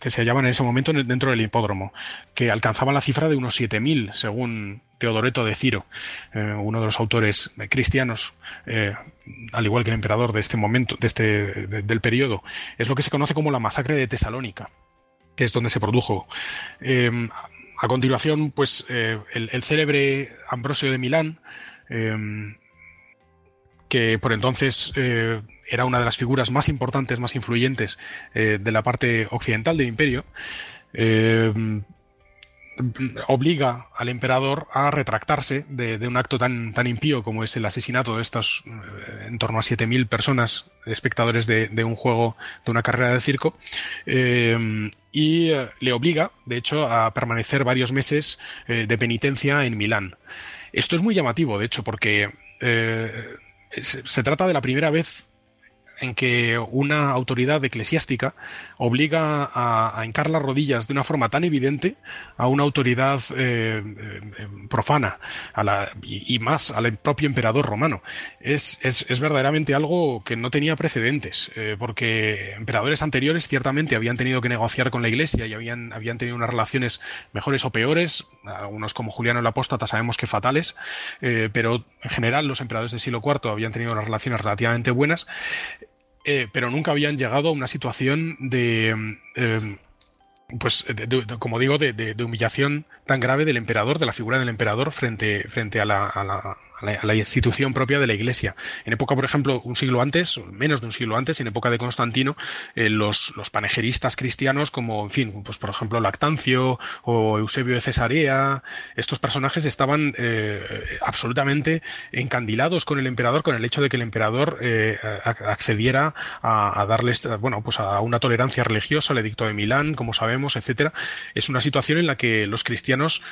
que se hallaban en ese momento dentro del hipódromo, que alcanzaban la cifra de unos 7.000, según Teodoreto de Ciro, eh, uno de los autores cristianos, eh, al igual que el emperador de este momento, de este, del periodo. Es lo que se conoce como la masacre de Tesalónica, que es donde se produjo. a continuación, pues el, célebre Ambrosio de Milán, que por entonces era una de las figuras más importantes, más influyentes eh, de la parte occidental del imperio, eh, obliga al emperador a retractarse de, un acto tan, tan impío como es el asesinato de estos en torno a 7.000 personas, espectadores de, un juego, de una carrera de circo, y le obliga, de hecho, a permanecer varios meses de penitencia en Milán. Esto es muy llamativo, de hecho, porque se, trata de la primera vez en que una autoridad eclesiástica obliga a, a, hincar las rodillas de una forma tan evidente a una autoridad eh, eh, profana y, más al propio emperador romano. Es, es, verdaderamente algo que no tenía precedentes, eh, porque emperadores anteriores ciertamente habían tenido que negociar con la iglesia y habían, habían tenido unas relaciones mejores o peores, algunos como Juliano el Apóstata sabemos que fatales, pero en general los emperadores del siglo IV habían tenido unas relaciones relativamente buenas. Eh, pero nunca habían llegado a una situación de, eh, pues, como digo, de, humillación tan grave del emperador, de la figura del emperador frente, frente a la, institución propia de la Iglesia. En época, por ejemplo, un siglo antes, menos de un siglo antes, en época de Constantino, eh, los, los, cristianos, como, en fin, pues por ejemplo, Lactancio o Eusebio de Cesarea, estos personajes estaban eh, absolutamente encandilados con el emperador, con el hecho de que el emperador eh, accediera a, darles, bueno, pues a una tolerancia religiosa, el edicto de Milán, como sabemos, etcétera. Es una situación en la que los cristianos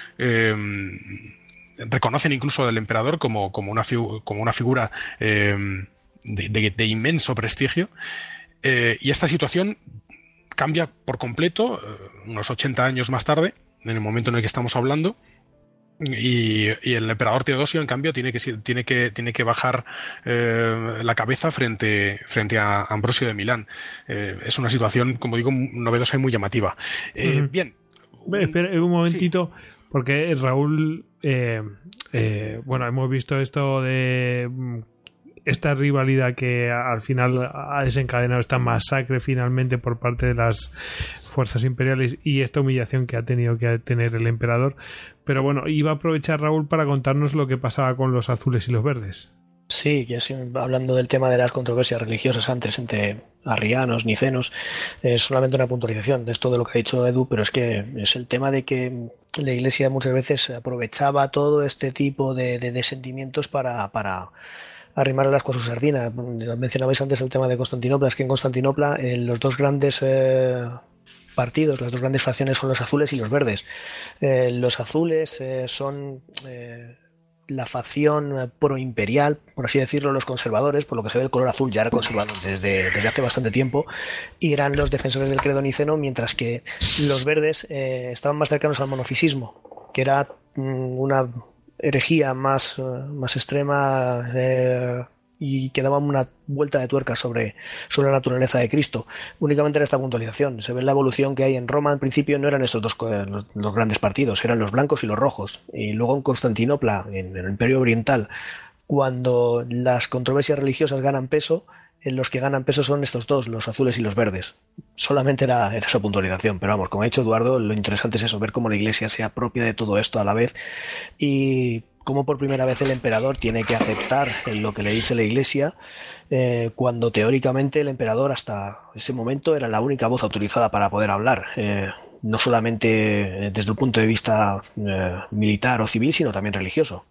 reconocen incluso al emperador como, como, una, como una figura em, de, inmenso prestigio. Eh, y esta situación cambia por completo eh, unos 80 años más tarde, en el momento en el que estamos hablando. Y, el emperador Teodosio, en cambio, tiene que, tiene que, tiene que bajar eh, la cabeza frente, frente a Ambrosio de Milán. es una situación, como digo, novedosa y muy llamativa. Bien. Espera un momentito. Porque Raúl, eh, eh, bueno, hemos visto esto de mm, esta rivalidad que al final ha desencadenado esta masacre finalmente por parte de las fuerzas imperiales y esta humillación que ha tenido que tener el emperador. Pero bueno, iba a aprovechar Raúl para contarnos lo que pasaba con los azules y los verdes. Sí, que hablando del tema de las controversias religiosas antes entre arrianos, nicenos, es solamente una puntualización de esto de lo que ha dicho Edu, pero es que es el tema de que la Iglesia muchas veces aprovechaba todo este tipo de, sentimientos para, para arrimarlas con su sardina. Mencionabais antes el tema de Constantinopla, es que en Constantinopla eh, los dos grandes eh, partidos, las dos grandes facciones son los azules y los verdes. Eh, los azules son la facción proimperial, por así decirlo, los conservadores, por lo que se ve el color azul ya era conservado desde, desde hace bastante tiempo, y eran los defensores del credo niceno, mientras que los verdes eh, estaban más cercanos al monofisismo, que era mm, una herejía más, eh, más extrema eh, y que daban una vuelta de tuerca sobre, sobre la naturaleza de Cristo. Únicamente en esta puntualización. Se ve la evolución que hay en Roma. En principio no eran estos dos los, grandes partidos, eran los blancos y los rojos. Y luego en Constantinopla, en, el Imperio Oriental, cuando las controversias religiosas ganan peso, en los que ganan peso son estos dos, los azules y los verdes. Solamente era, era esa puntualización, pero vamos, como ha dicho Eduardo, lo interesante es eso, ver cómo la Iglesia sea propia de todo esto a la vez y cómo por primera vez el emperador tiene que aceptar lo que le dice la Iglesia, eh, cuando teóricamente el emperador hasta ese momento era la única voz autorizada para poder hablar, eh, no solamente desde el punto de vista eh, militar o civil, sino también religioso.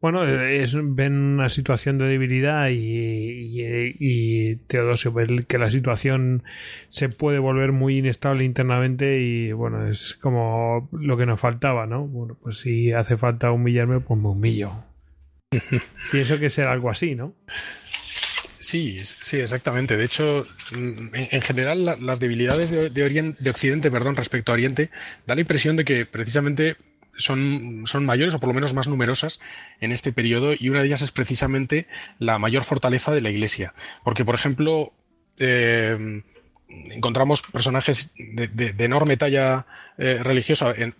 Bueno, es, ven una situación de debilidad y, Teodosio ve que la situación se puede volver muy inestable internamente y bueno, es como lo que nos faltaba, ¿no? Bueno, pues si hace falta humillarme, pues me humillo. [LAUGHS] Pienso que será algo así, ¿no? Sí, sí, exactamente. De hecho, en, general, las debilidades de, de Occidente perdón, respecto a Oriente da la impresión de que precisamente son, son mayores o por lo menos más numerosas en este periodo y una de ellas es precisamente la mayor fortaleza de la Iglesia. Porque, por ejemplo, eh, encontramos personajes de, enorme talla eh, religiosa, en,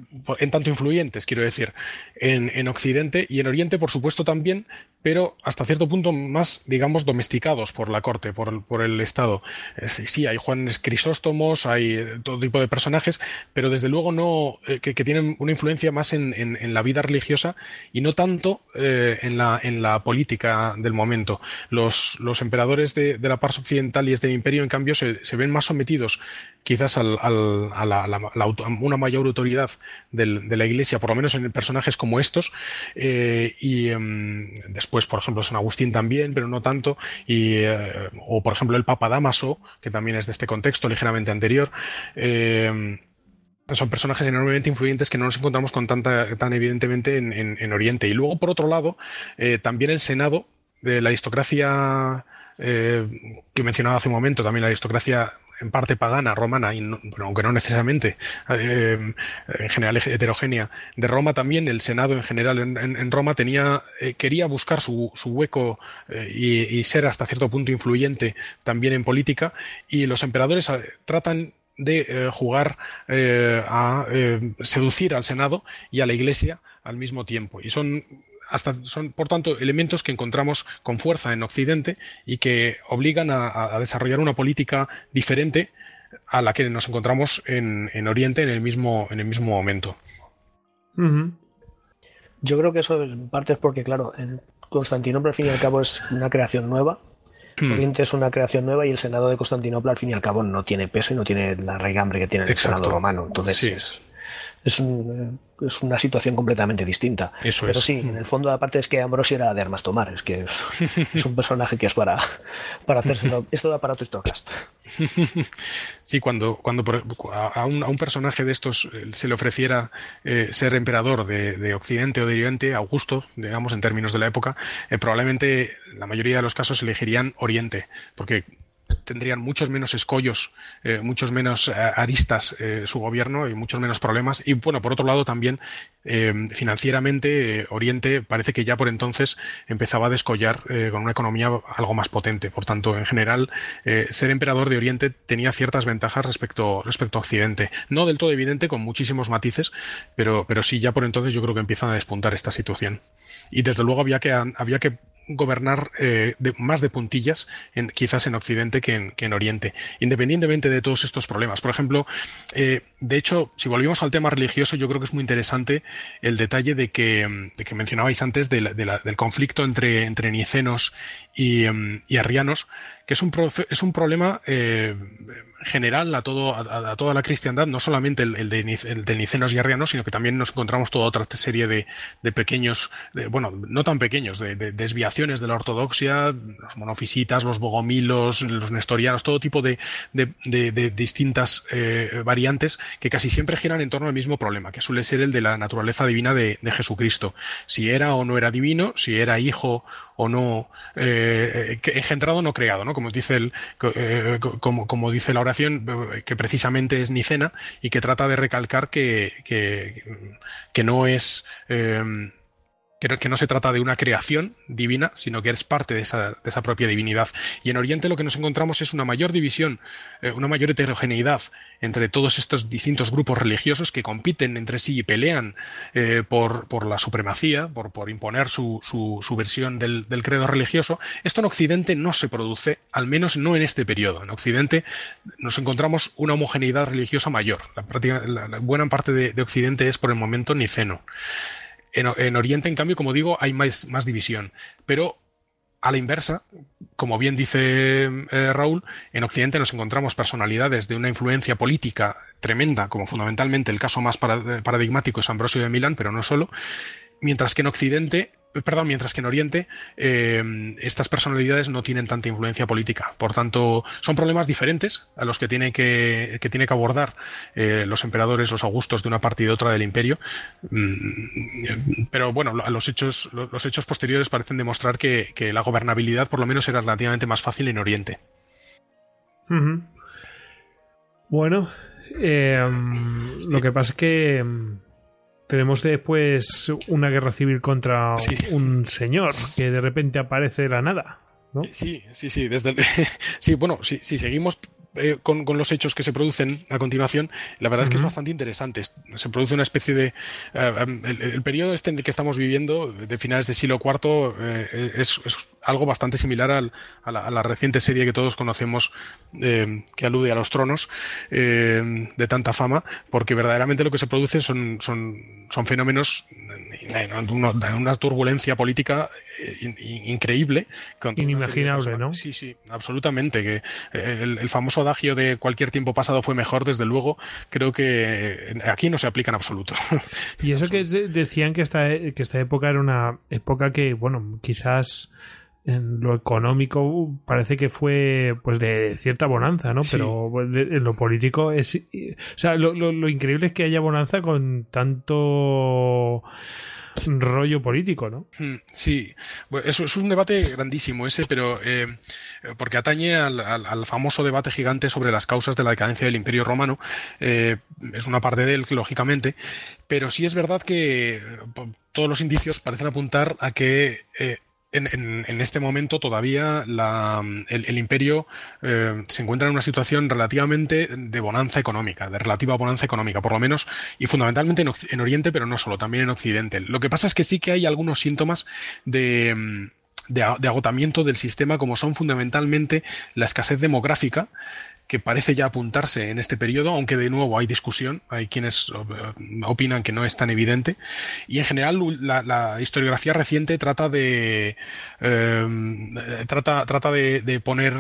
tanto influyentes, quiero decir, en, Occidente y en Oriente, por supuesto, también, pero hasta cierto punto más, digamos, domesticados por la corte, por, el Estado. Eh, sí, hay Juanes Crisóstomos, hay eh, todo tipo de personajes, pero desde luego no, que, tienen una influencia más en, la vida religiosa y no tanto en, la, en la política del momento. Los, los emperadores de, la parte occidental y este imperio, en cambio, se, se ven más sometidos quizás al, a la, una mayor autoridad de la Iglesia, por lo menos en personajes como estos, eh, y em, después, por ejemplo, San Agustín también, pero no tanto, y, eh, o por ejemplo el Papa Damaso, que también es de este contexto ligeramente anterior. Eh, son personajes enormemente influyentes que no nos encontramos con tanta, tan evidentemente en, en Oriente. Y luego, por otro lado, también el Senado de la aristocracia que mencionaba hace un momento, también la aristocracia en parte pagana, romana, y aunque no necesariamente, eh, en general heterogénea, de Roma también, el Senado en general en, Roma tenía, eh, quería buscar su, hueco eh, y, ser hasta cierto punto influyente también en política, y los emperadores tratan de jugar a seducir al Senado y a la Iglesia al mismo tiempo. Y son hasta son, por tanto, elementos que encontramos con fuerza en Occidente y que obligan a, desarrollar una política diferente a la que nos encontramos en, Oriente en el mismo, en el mismo momento. Yo creo que eso en parte es porque, claro, en Constantinopla al fin y al cabo es una creación nueva. Hmm. Oriente es una creación nueva y el Senado de Constantinopla al fin y al cabo no tiene peso y no tiene la raigambre que tiene el Senado romano. Entonces es, es, es, una situación completamente distinta. Pero sí, en el fondo aparte es que Ambrosio era de armas tomar, es que [LAUGHS] es, un personaje que es para, para hacérselo. [LAUGHS] Esto da para tu Stocast. Sí, cuando, cuando a, un, a un personaje de estos eh, se le ofreciera eh, ser emperador de, Occidente o de Oriente, Augusto, digamos, en términos de la época, eh, probablemente la mayoría de los casos elegirían Oriente, porque tendrían muchos menos escollos, eh, muchos menos eh, aristas eh, su gobierno y muchos menos problemas. Y bueno, por otro lado también financieramente Oriente parece que ya por entonces empezaba a descollar con una economía algo más potente. Por tanto, en general, ser emperador de Oriente tenía ciertas ventajas respecto, respecto a Occidente. No del todo evidente, con muchísimos matices, pero, pero sí ya por entonces yo creo que empiezan a despuntar esta situación. Y desde luego había que, había que gobernar eh, más de puntillas, en, quizás en Occidente que en, que en, Oriente, independientemente de todos estos problemas. Por ejemplo, eh, de hecho, si volvimos al tema religioso, yo creo que es muy interesante el detalle de que, de que mencionabais antes del conflicto entre, entre nicenos y, mm, y arrianos, que es un, es un problema eh, general a, todo, a, toda la cristiandad, no solamente el, el, de, el de nicenos y arrianos, sino que también nos encontramos toda otra serie de, de pequeños, bueno, no tan pequeños, de, desviaciones de la ortodoxia, los monofisitas, los bogomilos, los nestorianos, todo tipo de, distintas eh, variantes que casi siempre giran en torno al mismo problema, que suele ser el de la naturaleza divina de, Jesucristo. Si era o no era divino, si era hijo o no, eh, engendrado o no creado, ¿no? Como dice, el, eh, como, como, dice la oración, que precisamente es Nicena y que trata de recalcar que, que, no es. Eh, que no, se trata de una creación divina, sino que eres parte de esa, propia divinidad. Y en Oriente lo que nos encontramos es una mayor división, eh, una mayor heterogeneidad entre todos estos distintos grupos religiosos que compiten entre sí y pelean eh, por, la supremacía, por, imponer su, versión del, credo religioso. Esto en Occidente no se produce, al menos no en este periodo. En Occidente nos encontramos una homogeneidad religiosa mayor. La, buena parte de Occidente es por el momento niceno. En, Oriente, en cambio, como digo, hay más, división. Pero a la inversa, como bien dice eh, Raúl, en Occidente nos encontramos personalidades de una influencia política tremenda, como fundamentalmente el caso más paradigmático es Ambrosio de Milán, pero no solo, mientras que en Occidente perdón, mientras que en Oriente eh, estas personalidades no tienen tanta influencia política. Por tanto, son problemas diferentes a los que tiene que, tiene que abordar eh, los emperadores, los augustos de una parte y de otra del imperio. Mm, pero bueno, los hechos, los hechos posteriores parecen demostrar que, la gobernabilidad por lo menos era relativamente más fácil en Oriente. Bueno, eh, lo que pasa es que tenemos después una guerra civil contra un señor que de repente aparece de la nada. ¿no? Sí, sí, sí. Desde [LAUGHS] sí, bueno, si, si seguimos eh, con, los hechos que se producen a continuación, la verdad es que es bastante interesante. Se produce una especie de... Eh, em, el, periodo este en el que estamos viviendo, de finales del siglo IV, eh, es, algo bastante similar al, a, la, reciente serie que todos conocemos que alude a los tronos de tanta fama, porque verdaderamente lo que se produce son, son, son fenómenos de una, turbulencia política increíble. Inimaginable, ¿no? Sí, sí, absolutamente. Que el famoso adagio de cualquier tiempo pasado fue mejor, desde luego, creo que aquí no se aplica en absoluto. [LAUGHS] Y eso que decían que esta, que esta época era una época que, bueno, quizás en lo económico parece que fue pues de cierta bonanza, ¿no? Pero pues, en lo político es... O sea, lo increíble es que haya bonanza con tanto rollo político, ¿no? Hmm, sí, eso es un debate grandísimo ese, pero eh, porque atañe al, famoso debate gigante sobre las causas de la decadencia del Imperio Romano. Eh, es una parte de él, lógicamente, pero sí es verdad que eh, todos los indicios parecen apuntar a que en, este momento todavía el, imperio eh, se encuentra en una situación relativamente de bonanza económica, de relativa bonanza económica, por lo menos, y fundamentalmente en, Oriente, pero no solo, también en Occidente. Lo que pasa es que sí que hay algunos síntomas de, de agotamiento del sistema, como son fundamentalmente la escasez demográfica que parece ya apuntarse en este periodo, aunque de nuevo hay discusión, hay quienes eh, opinan que no es tan evidente. Y en general la, historiografía reciente trata de eh, trata, trata de, poner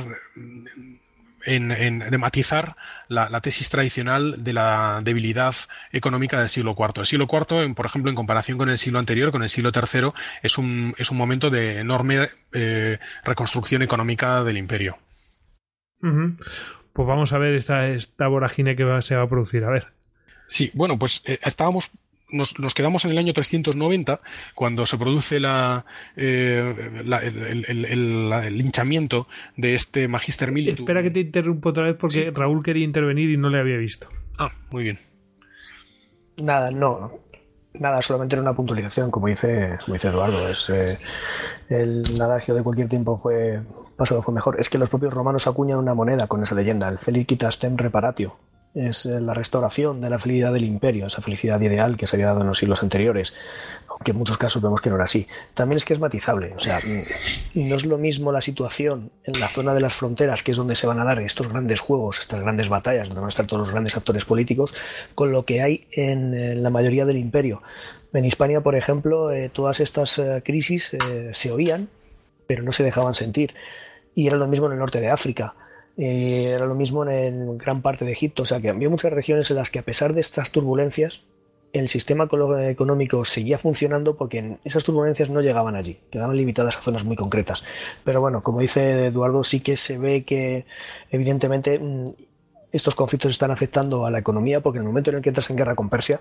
en, de matizar la, tesis tradicional de la debilidad económica del siglo IV. El siglo IV, por ejemplo, en comparación con el siglo anterior, con el siglo III, es un, es un momento de enorme eh, reconstrucción económica del imperio. Pues vamos a ver esta, esta vorágine que se va a producir. A ver. Sí, bueno, pues eh, estábamos nos, nos, quedamos en el año 390 cuando se produce la, eh, el, linchamiento de este Magister Militum. Espera que te interrumpo otra vez porque Raúl quería intervenir y no le había visto. Ah, muy bien. Nada, no. Nada, solamente era una puntualización, como dice, como dice Eduardo. Es, eh, el adagio de cualquier tiempo fue pasado fue mejor. Es que los propios romanos acuñan una moneda con esa leyenda, el Felicitas tem reparatio, es eh, la restauración de la felicidad del imperio, esa felicidad ideal que se había dado en los siglos anteriores, aunque en muchos casos vemos que no era así. También es que es matizable, o sea, mm, no es lo mismo la situación en la zona de las fronteras, que es donde se van a dar estos grandes juegos, estas grandes batallas, donde van a estar todos los grandes actores políticos, con lo que hay en, la mayoría del imperio. En Hispania, por ejemplo, eh, todas estas eh, crisis se oían, pero no se dejaban sentir. Y era lo mismo en el norte de África eh, era lo mismo en gran parte de Egipto. O sea que había muchas regiones en las que a pesar de estas turbulencias, el sistema económico seguía funcionando porque esas turbulencias no llegaban allí, quedaban limitadas a zonas muy concretas. Pero bueno, como dice Eduardo, sí que se ve que evidentemente mm, estos conflictos están afectando a la economía porque en el momento en el que entras en guerra con Persia,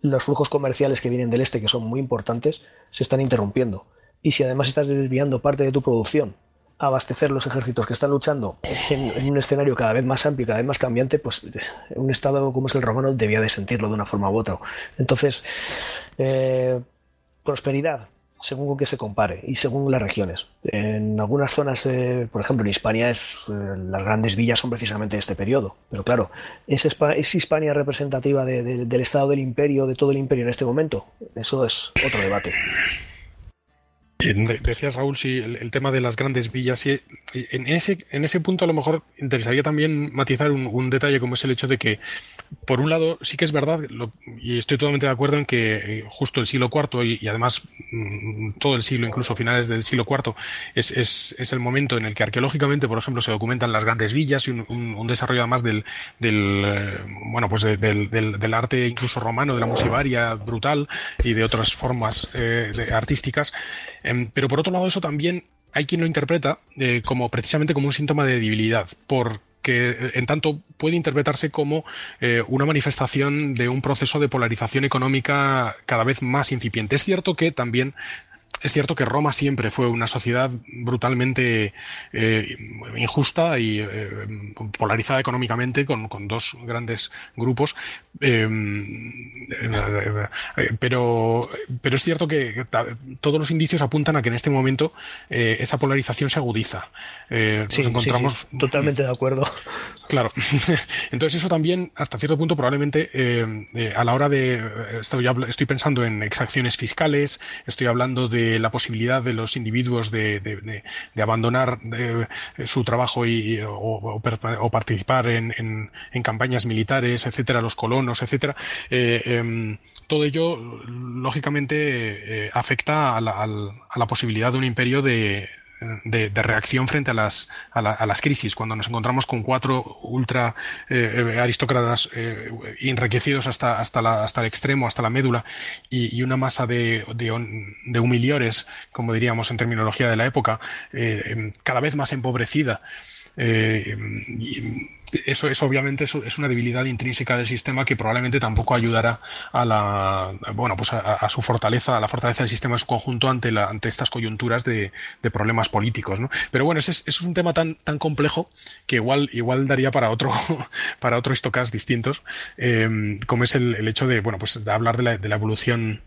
los flujos comerciales que vienen del este, que son muy importantes, se están interrumpiendo. Y si además estás desviando parte de tu producción abastecer los ejércitos que están luchando en, un escenario cada vez más amplio cada vez más cambiante, pues un Estado como es el romano debía de sentirlo de una forma u otra. Entonces, eh, prosperidad, según con qué se compare y según las regiones. En algunas zonas, eh, por ejemplo, en Hispania, es, eh, las grandes villas son precisamente de este periodo. Pero claro, ¿es, ¿es Hispania representativa del estado del imperio, de todo el imperio en este momento? Eso es otro debate. Decías, Raúl, si el, tema de las grandes villas, y en, ese, en ese punto a lo mejor interesaría también matizar un, detalle como es el hecho de que, por un lado, sí que es verdad, y estoy totalmente de acuerdo en que eh, justo el siglo IV y, además mm, todo el siglo, incluso finales del siglo IV, es, es, es, el momento en el que arqueológicamente, por ejemplo, se documentan las grandes villas y un, un, desarrollo además del, del eh, bueno, pues del, del, arte incluso romano, de la musivaria brutal y de otras formas eh, artísticas. Pero por otro lado, eso también hay quien lo interpreta eh, como precisamente como un síntoma de debilidad, porque eh, en tanto puede interpretarse como eh, una manifestación de un proceso de polarización económica cada vez más incipiente. Es cierto que también es cierto que Roma siempre fue una sociedad brutalmente eh, injusta y eh, polarizada económicamente con, dos grandes grupos, eh, pero, pero es cierto que todos los indicios apuntan a que en este momento esa polarización se agudiza. nos encontramos totalmente de acuerdo. Claro. [LAUGHS] Entonces eso también, hasta cierto punto, probablemente a la hora de estoy, estoy pensando en exacciones fiscales, estoy hablando de la posibilidad de los individuos de, abandonar eh, su trabajo y, o, participar en, campañas militares, etcétera, los colonos, etcétera. Eh, em, todo ello, lógicamente, eh, afecta a la posibilidad de un imperio de de, reacción frente a las, a, las crisis, cuando nos encontramos con cuatro ultra eh, aristócratas eh, enriquecidos hasta, hasta, hasta el extremo, hasta la médula, y, una masa de, de, humiliores, como diríamos en terminología de la época, eh, cada vez más empobrecida. y, eso, es obviamente es una debilidad intrínseca del sistema que probablemente tampoco ayudará a la bueno pues a, su fortaleza, a la fortaleza del sistema en su conjunto ante la, ante estas coyunturas de, problemas políticos, ¿no? Pero bueno, ese, es un tema tan, tan complejo que igual, igual daría para otro, [LAUGHS] para otro estocas distintos, eh, como es el, hecho de, bueno, pues de hablar de la, de la evolución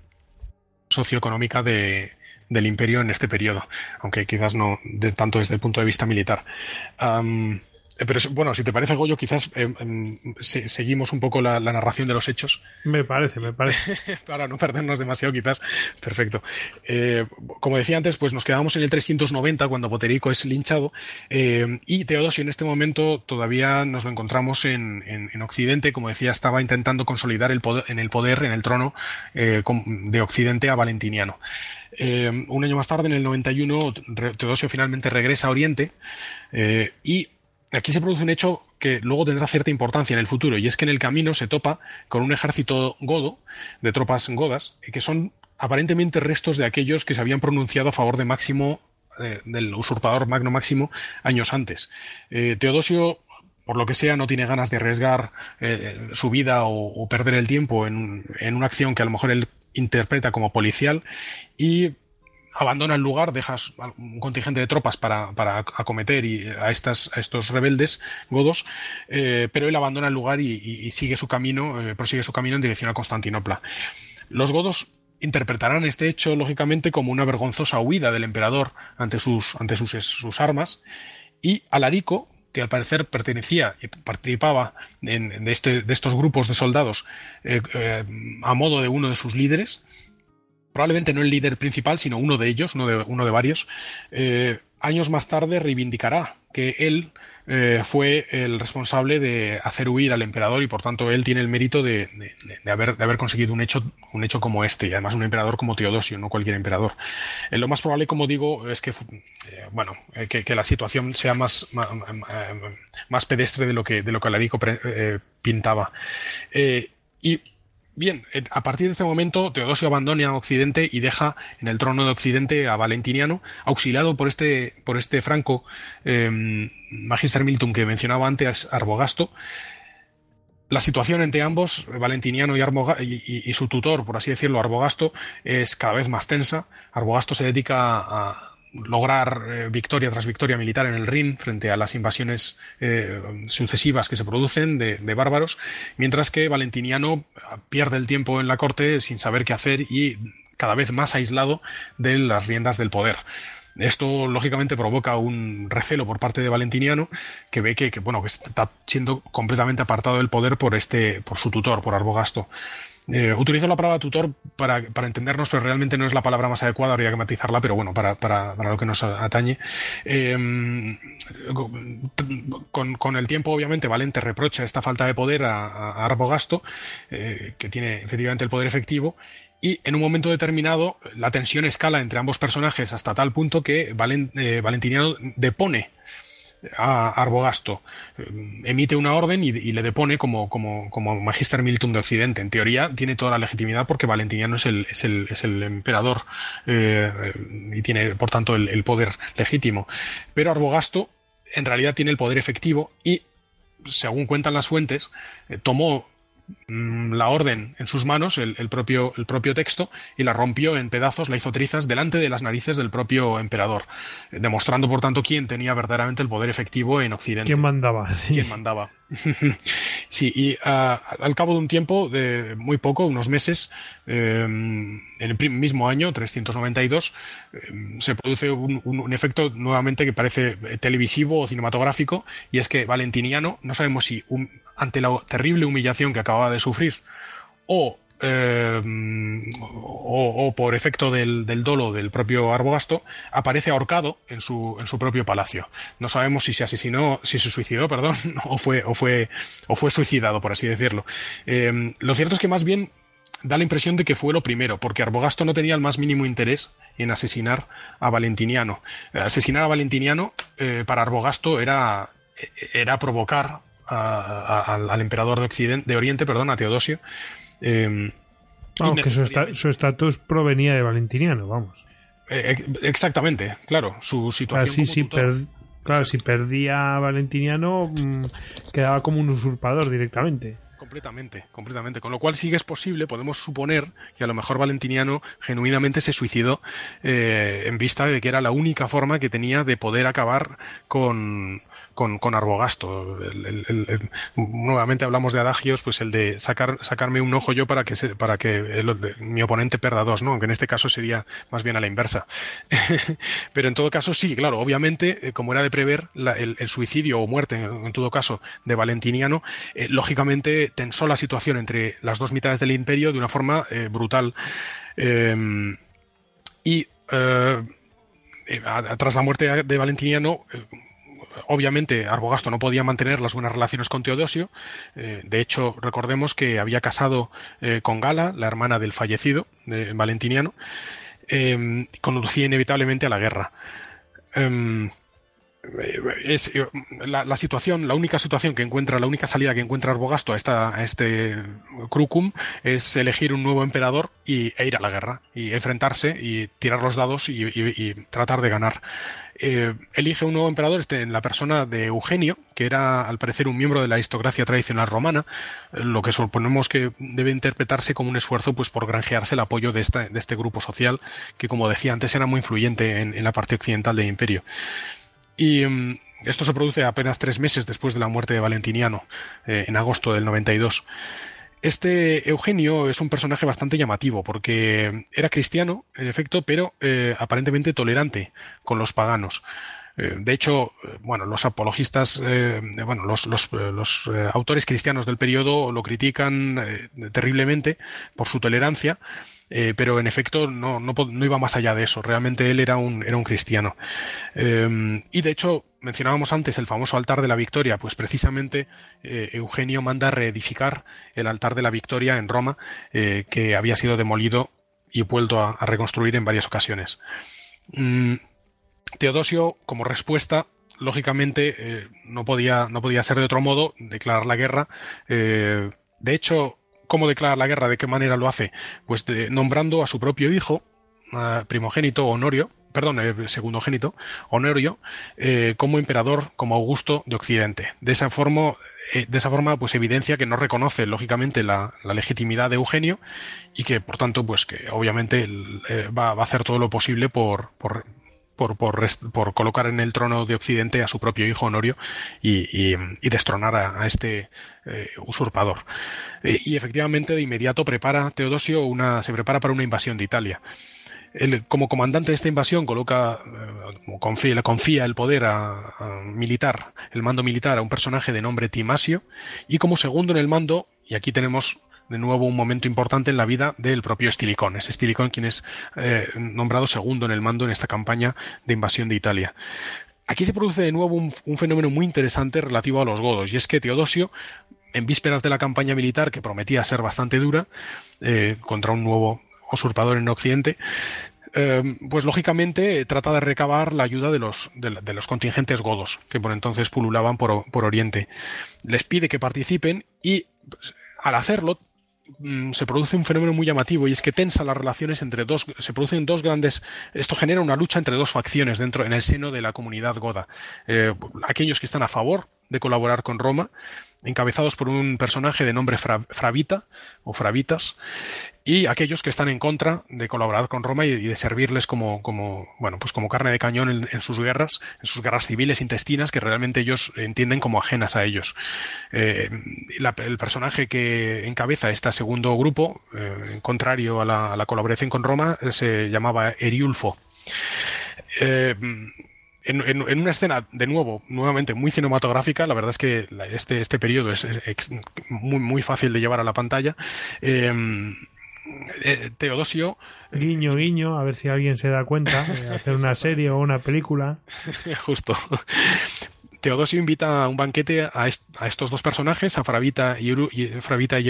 socioeconómica de, del imperio en este periodo, aunque quizás no de tanto desde el punto de vista militar. Pero bueno, si te parece, Goyo, quizás eh, em, seguimos un poco la, narración de los hechos. Me parece, me parece. [LAUGHS] Para no perdernos demasiado, quizás. Perfecto. Eh, como decía antes, pues nos quedamos en el 390 cuando Boterico es linchado y Teodosio en este momento todavía nos lo encontramos en, Occidente. Como decía, estaba intentando consolidar el poder, en el poder, en el trono de Occidente a Valentiniano. un año más tarde, en el 91, Teodosio finalmente regresa a Oriente y aquí se produce un hecho que luego tendrá cierta importancia en el futuro, y es que en el camino se topa con un ejército godo, de tropas godas, que son aparentemente restos de aquellos que se habían pronunciado a favor de Máximo, eh, del usurpador Magno Máximo, años antes. Eh, Teodosio por lo que sea, no tiene ganas de arriesgar eh, su vida o, perder el tiempo en, en, una acción que a lo mejor él interpreta como policial y abandona el lugar, dejas un contingente de tropas para, acometer y a, estas, a estos rebeldes godos, eh, pero él abandona el lugar y, sigue su camino, eh, prosigue su camino en dirección a Constantinopla. Los godos interpretarán este hecho, lógicamente, como una vergonzosa huida del emperador ante sus, ante sus, sus armas, y Alarico, que al parecer pertenecía y participaba en, de, este, de, estos grupos de soldados eh, a modo de uno de sus líderes, probablemente no el líder principal, sino uno de ellos, uno de, uno de varios, eh, años más tarde reivindicará que él eh, fue el responsable de hacer huir al emperador y por tanto él tiene el mérito de, haber, de haber, conseguido un hecho, un hecho como este y además un emperador como Teodosio, no cualquier emperador. Eh, lo más probable, como digo, es que, bueno, que, la situación sea más, más, pedestre de lo que, de lo que Alarico pintaba. y Bien, eh, a partir de este momento Teodosio abandona Occidente y deja en el trono de Occidente a Valentiniano, auxiliado por este, por este franco eh, Magister Milton que mencionaba antes, Arbogasto. La situación entre ambos, Valentiniano y, y, su tutor, por así decirlo, Arbogasto, es cada vez más tensa. Arbogasto se dedica a, lograr eh, victoria tras victoria militar en el Rin frente a las invasiones eh, sucesivas que se producen de, bárbaros, mientras que Valentiniano pierde el tiempo en la corte sin saber qué hacer y cada vez más aislado de las riendas del poder. Esto lógicamente provoca un recelo por parte de Valentiniano que ve que, que, bueno que está siendo completamente apartado del poder por este por su tutor por Arbogasto. Eh, utilizo la palabra tutor para, entendernos, pero realmente no es la palabra más adecuada, habría que matizarla, pero bueno, para, para, lo que nos atañe. Eh, con, el tiempo, obviamente, Valente reprocha esta falta de poder a, Arbogasto, eh, que tiene efectivamente el poder efectivo, y en un momento determinado la tensión escala entre ambos personajes hasta tal punto que Valentiniano depone a Arbogasto eh, emite una orden y, le depone como, como, como, Magister Militum de Occidente. En teoría tiene toda la legitimidad porque Valentiniano es el, es el, es el emperador eh, y tiene, por tanto, el, poder legítimo. Pero Arbogasto en realidad tiene el poder efectivo y, según cuentan las fuentes, eh, tomó la orden en sus manos, el, propio, el propio texto, y la rompió en pedazos, la hizo trizas delante de las narices del propio emperador, eh, demostrando por tanto quién tenía verdaderamente el poder efectivo en Occidente. ¿Quién mandaba? Sí. ¿Quién mandaba? [LAUGHS] sí, y ah, al cabo de un tiempo, de muy poco, unos meses, eh, en el mismo año, 392, eh, se produce un, efecto nuevamente que parece televisivo o cinematográfico, y es que Valentiniano, no sabemos si ante la terrible humillación que acababa de sufrir, o, eh, o, por efecto del, dolo del propio Arbogasto, aparece ahorcado en su, en su propio palacio. No sabemos si se asesinó, si se suicidó, perdón, [LAUGHS] o fue, o fue, o fue suicidado, por así decirlo. Eh, lo cierto es que más bien da la impresión de que fue lo primero, porque Arbogasto no tenía el más mínimo interés en asesinar a Valentiniano. Asesinar a Valentiniano eh, para Arbogasto era, era provocar al emperador de, Occidente, de Oriente, perdón, a Teodosio. Eh, que su estatus provenía de Valentiniano, vamos. Eh, exactamente, claro, su situación. Claro, si, perdía a Valentiniano, mm, quedaba como un usurpador directamente. Completamente, completamente. Con lo cual sí que es posible, podemos suponer que a lo mejor Valentiniano genuinamente se suicidó eh, en vista de que era la única forma que tenía de poder acabar con, con, Arbogasto. nuevamente hablamos de adagios, pues el de sacar, sacarme un ojo yo para que, para que mi oponente perda dos, ¿no? aunque en este caso sería más bien a la inversa. [LAUGHS] Pero en todo caso sí, claro, obviamente, eh, como era de prever, el, suicidio o muerte, en, todo caso, de Valentiniano, eh, lógicamente tensó la situación entre las dos mitades del imperio de una forma eh, brutal. Em, y tras la muerte de Valentiniano, obviamente Arbogasto no podía mantener las buenas relaciones con Teodosio. Eh, de hecho, recordemos que había casado eh, con Gala, la hermana del fallecido, de Valentiniano, eh, conducía inevitablemente a la guerra. Es la, situación, la única situación que encuentra, la única salida que encuentra Arbogasto a, este Crucum es elegir un nuevo emperador y, e ir a la guerra, y enfrentarse y tirar los dados y tratar de ganar. Eh, elige un nuevo emperador este, en la persona de Eugenio, que era al parecer un miembro de la aristocracia tradicional romana, eh, lo que suponemos que debe interpretarse como un esfuerzo pues, por granjearse el apoyo de, de este grupo social, que como decía antes era muy influyente en, la parte occidental del imperio. Y mm, esto se produce apenas tres meses después de la muerte de Valentiniano, eh, en agosto del 92. Este Eugenio es un personaje bastante llamativo porque era cristiano, en efecto, pero eh, aparentemente tolerante con los paganos. Eh, de hecho, bueno, los apologistas, bueno, los autores cristianos del periodo lo critican terriblemente por su tolerancia eh, pero en efecto no, no, no, iba más allá de eso. Realmente él era un, era un cristiano. Eh, y de hecho, mencionábamos antes el famoso altar de la victoria, pues precisamente eh, Eugenio manda reedificar el altar de la victoria en Roma, que había sido demolido y vuelto a, reconstruir en varias ocasiones. Mm, Teodosio, como respuesta, lógicamente no, podía, no podía ser de otro modo declarar la guerra. de hecho, ¿Cómo declara la guerra? ¿De qué manera lo hace? Pues nombrando a su propio hijo, primogénito Honorio, perdón, eh, segundogénito, Honorio, eh, como emperador, como Augusto de Occidente. De esa forma, eh, de esa forma, pues evidencia que no reconoce, lógicamente, la, legitimidad de Eugenio y que, por tanto, pues que obviamente va, a hacer todo lo posible por por, por, colocar en el trono de Occidente a su propio hijo Honorio y, destronar a, este eh, usurpador. Eh, y efectivamente, de inmediato prepara Teodosio una, se prepara para una invasión de Italia. como comandante de esta invasión coloca, eh, confía, confía el poder a, militar, el mando militar a un personaje de nombre Timasio, y como segundo en el mando, y aquí tenemos de nuevo un momento importante en la vida del propio Estilicón. Es Estilicón quien es eh, nombrado segundo en el mando en esta campaña de invasión de Italia. Aquí se produce de nuevo un, fenómeno muy interesante relativo a los godos, y es que Teodosio, en vísperas de la campaña militar, que prometía ser bastante dura, eh, contra un nuevo usurpador en Occidente, eh, pues lógicamente trata de recabar la ayuda de los, de, los contingentes godos que por entonces pululaban por, por, Oriente. Les pide que participen y pues, al hacerlo se produce un fenómeno muy llamativo y es que tensa las relaciones entre dos, se producen dos grandes, esto genera una lucha entre dos facciones dentro, en el seno de la comunidad goda. Eh, aquellos que están a favor de colaborar con Roma, encabezados por un personaje de nombre Fravita o Fravitas, y aquellos que están en contra de colaborar con Roma y, de servirles como, bueno, pues como carne de cañón en, sus guerras, en sus guerras civiles intestinas que realmente ellos entienden como ajenas a ellos. Eh, el personaje que encabeza este segundo grupo, eh, contrario a la, colaboración con Roma, se llamaba Eriulfo. Eh, en, una escena, de nuevo, nuevamente muy cinematográfica, la verdad es que este, este periodo es, muy, muy fácil de llevar a la pantalla. Em, eh, Teodosio. Guiño, guiño, a ver si alguien se da cuenta de hacer una [LAUGHS] serie o una película. [LAUGHS] Justo. Teodosio invita a un banquete a, estos dos personajes, a Fravita y, Fravita y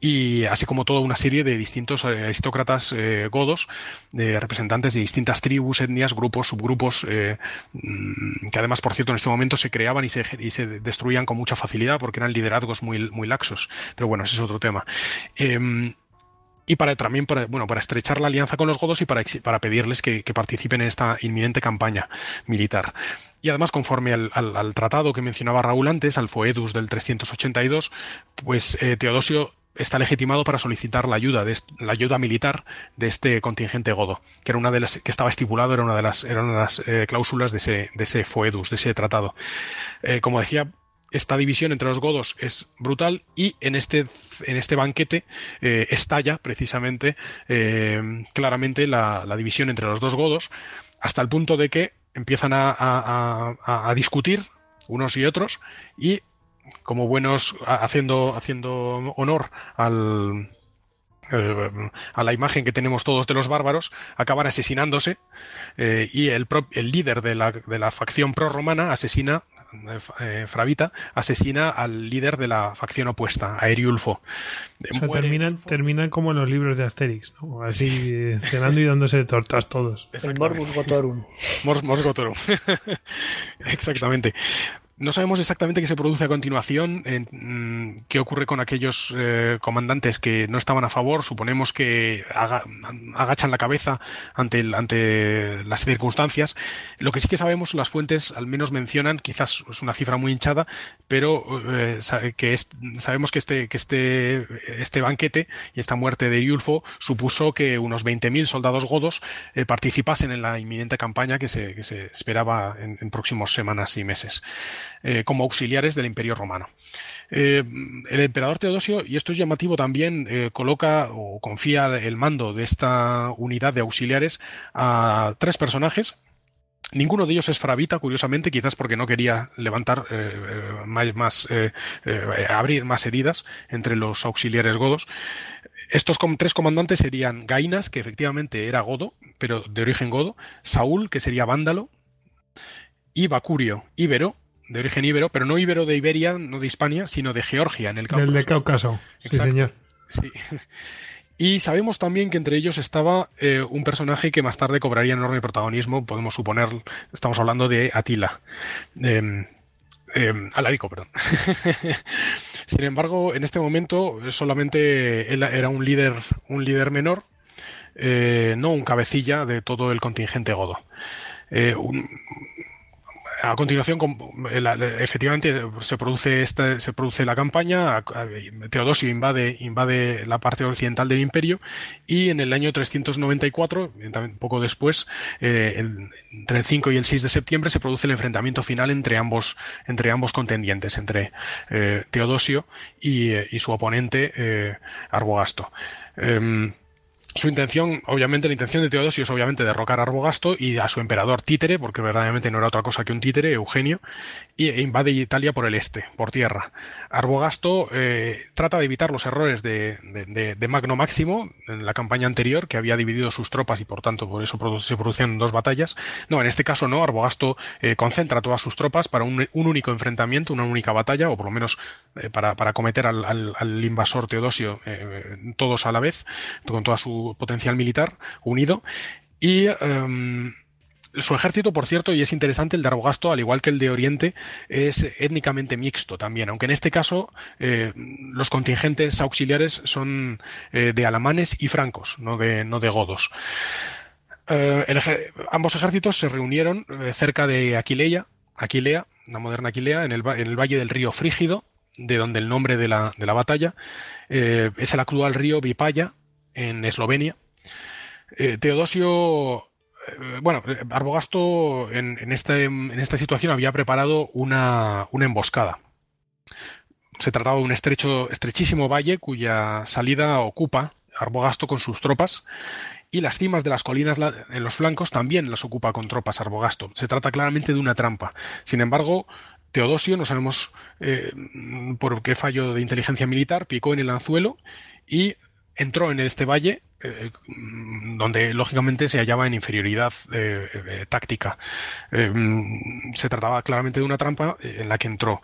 y así como toda una serie de distintos eh, aristócratas eh, godos, representantes de distintas tribus, etnias, grupos, subgrupos, eh, mm, que además, por cierto, en este momento se creaban y se, destruían con mucha facilidad porque eran liderazgos muy, muy laxos. Pero bueno, ese es otro tema. Y para también para, bueno, para estrechar la alianza con los godos y para, para pedirles que, participen en esta inminente campaña militar. Y además, conforme al, tratado que mencionaba Raúl antes, al Foedus del 382, pues eh, Teodosio está legitimado para solicitar la ayuda de la ayuda militar de este contingente godo, que era una de las que estaba estipulado, era una de las, eran las eh, cláusulas de ese, de ese Foedus, de ese tratado. Eh, como decía, esta división entre los godos es brutal y en este, en este banquete eh, estalla precisamente eh, claramente la, división entre los dos godos hasta el punto de que empiezan a, discutir unos y otros y como buenos haciendo, haciendo honor al, eh, a la imagen que tenemos todos de los bárbaros, acaban asesinándose y el, el líder de la, de la facción pro-romana asesina eh, eh, Fravita asesina al líder de la facción opuesta, a Eriulfo. terminan, terminan como en los libros de Asterix, así cenando y dándose tortas todos. El Morbus Gotorum. Mors Gotorum. [LAUGHS] Exactamente. No sabemos exactamente qué se produce a continuación, mm, qué ocurre con aquellos eh, comandantes que no estaban a favor. Suponemos que agachan la cabeza ante, las circunstancias. Lo que sí que sabemos, las fuentes al menos mencionan, quizás es una cifra muy hinchada, pero eh, que sabemos que este, este, este banquete y esta muerte de Iulfo supuso que unos 20.000 soldados godos eh, participasen en la inminente campaña que se, esperaba en, en próximas semanas y meses. Eh, como auxiliares del Imperio Romano. Eh, el emperador Teodosio, y esto es llamativo también, eh, coloca o confía el mando de esta unidad de auxiliares a tres personajes Ninguno de ellos es Fravita, curiosamente, quizás porque no quería levantar más, abrir más heridas entre los auxiliares godos. Estos tres comandantes serían Gainas, que efectivamente era godo, pero de origen godo, Saúl, que sería vándalo, y Bacurio, íbero, de origen íbero, pero no íbero de Iberia, no de Hispania, sino de Georgia, en el Cáucaso. Del de Cáucaso, sí señor. [LAUGHS] Y sabemos también que entre ellos estaba eh, un personaje que más tarde cobraría enorme protagonismo, podemos suponer, estamos hablando de Atila. Eh, Alarico, perdón. [LAUGHS] Sin embargo, en este momento solamente él era un líder, un líder menor, eh, no un cabecilla de todo el contingente godo. Un, a continuación, efectivamente, se produce, esta, se produce la campaña, Teodosio invade, invade la parte occidental del imperio y en el año 394, poco después, eh, entre el 5 y el 6 de septiembre, se produce el enfrentamiento final entre ambos, entre ambos contendientes, entre eh, Teodosio y, y, su oponente Arbogasto. Em, su intención, obviamente, la intención de Teodosio es obviamente derrocar a Arbogasto y a su emperador títere, porque verdaderamente no era otra cosa que un títere, Eugenio, e invade Italia por el este, por tierra. Arbogasto eh, trata de evitar los errores de, Magno Máximo en la campaña anterior, que había dividido sus tropas y por tanto por eso se producían dos batallas. No, en este caso no, Arbogasto eh, concentra todas sus tropas para un, único enfrentamiento, una única batalla, o por lo menos eh, para, para, cometer al, al invasor Teodosio todos a la vez, con toda su potencial militar unido y em, su ejército, por cierto, y es interesante, el de Arbogasto, al igual que el de Oriente, es étnicamente mixto también, aunque en este caso eh, los contingentes auxiliares son eh, de alamanes y francos, no de, no de godos. Eh, ambos ejércitos se reunieron cerca de Aquilea, Aquilea, la moderna Aquilea, en el, en el, valle del río Frígido, de donde el nombre de la, de la batalla es el actual río Vipaya, en Eslovenia. Eh, Teodosio, eh, bueno, Arbogasto en, este, en, esta situación había preparado una, emboscada. Se trataba de un estrecho, estrechísimo valle cuya salida ocupa Arbogasto con sus tropas y las cimas de las colinas en los flancos también las ocupa con tropas Arbogasto. Se trata claramente de una trampa. Sin embargo, Teodosio, no sabemos eh, por qué fallo de inteligencia militar, picó en el anzuelo y entró en este valle eh, donde lógicamente se hallaba en inferioridad eh, eh, táctica. se trataba claramente de una trampa en la que entró,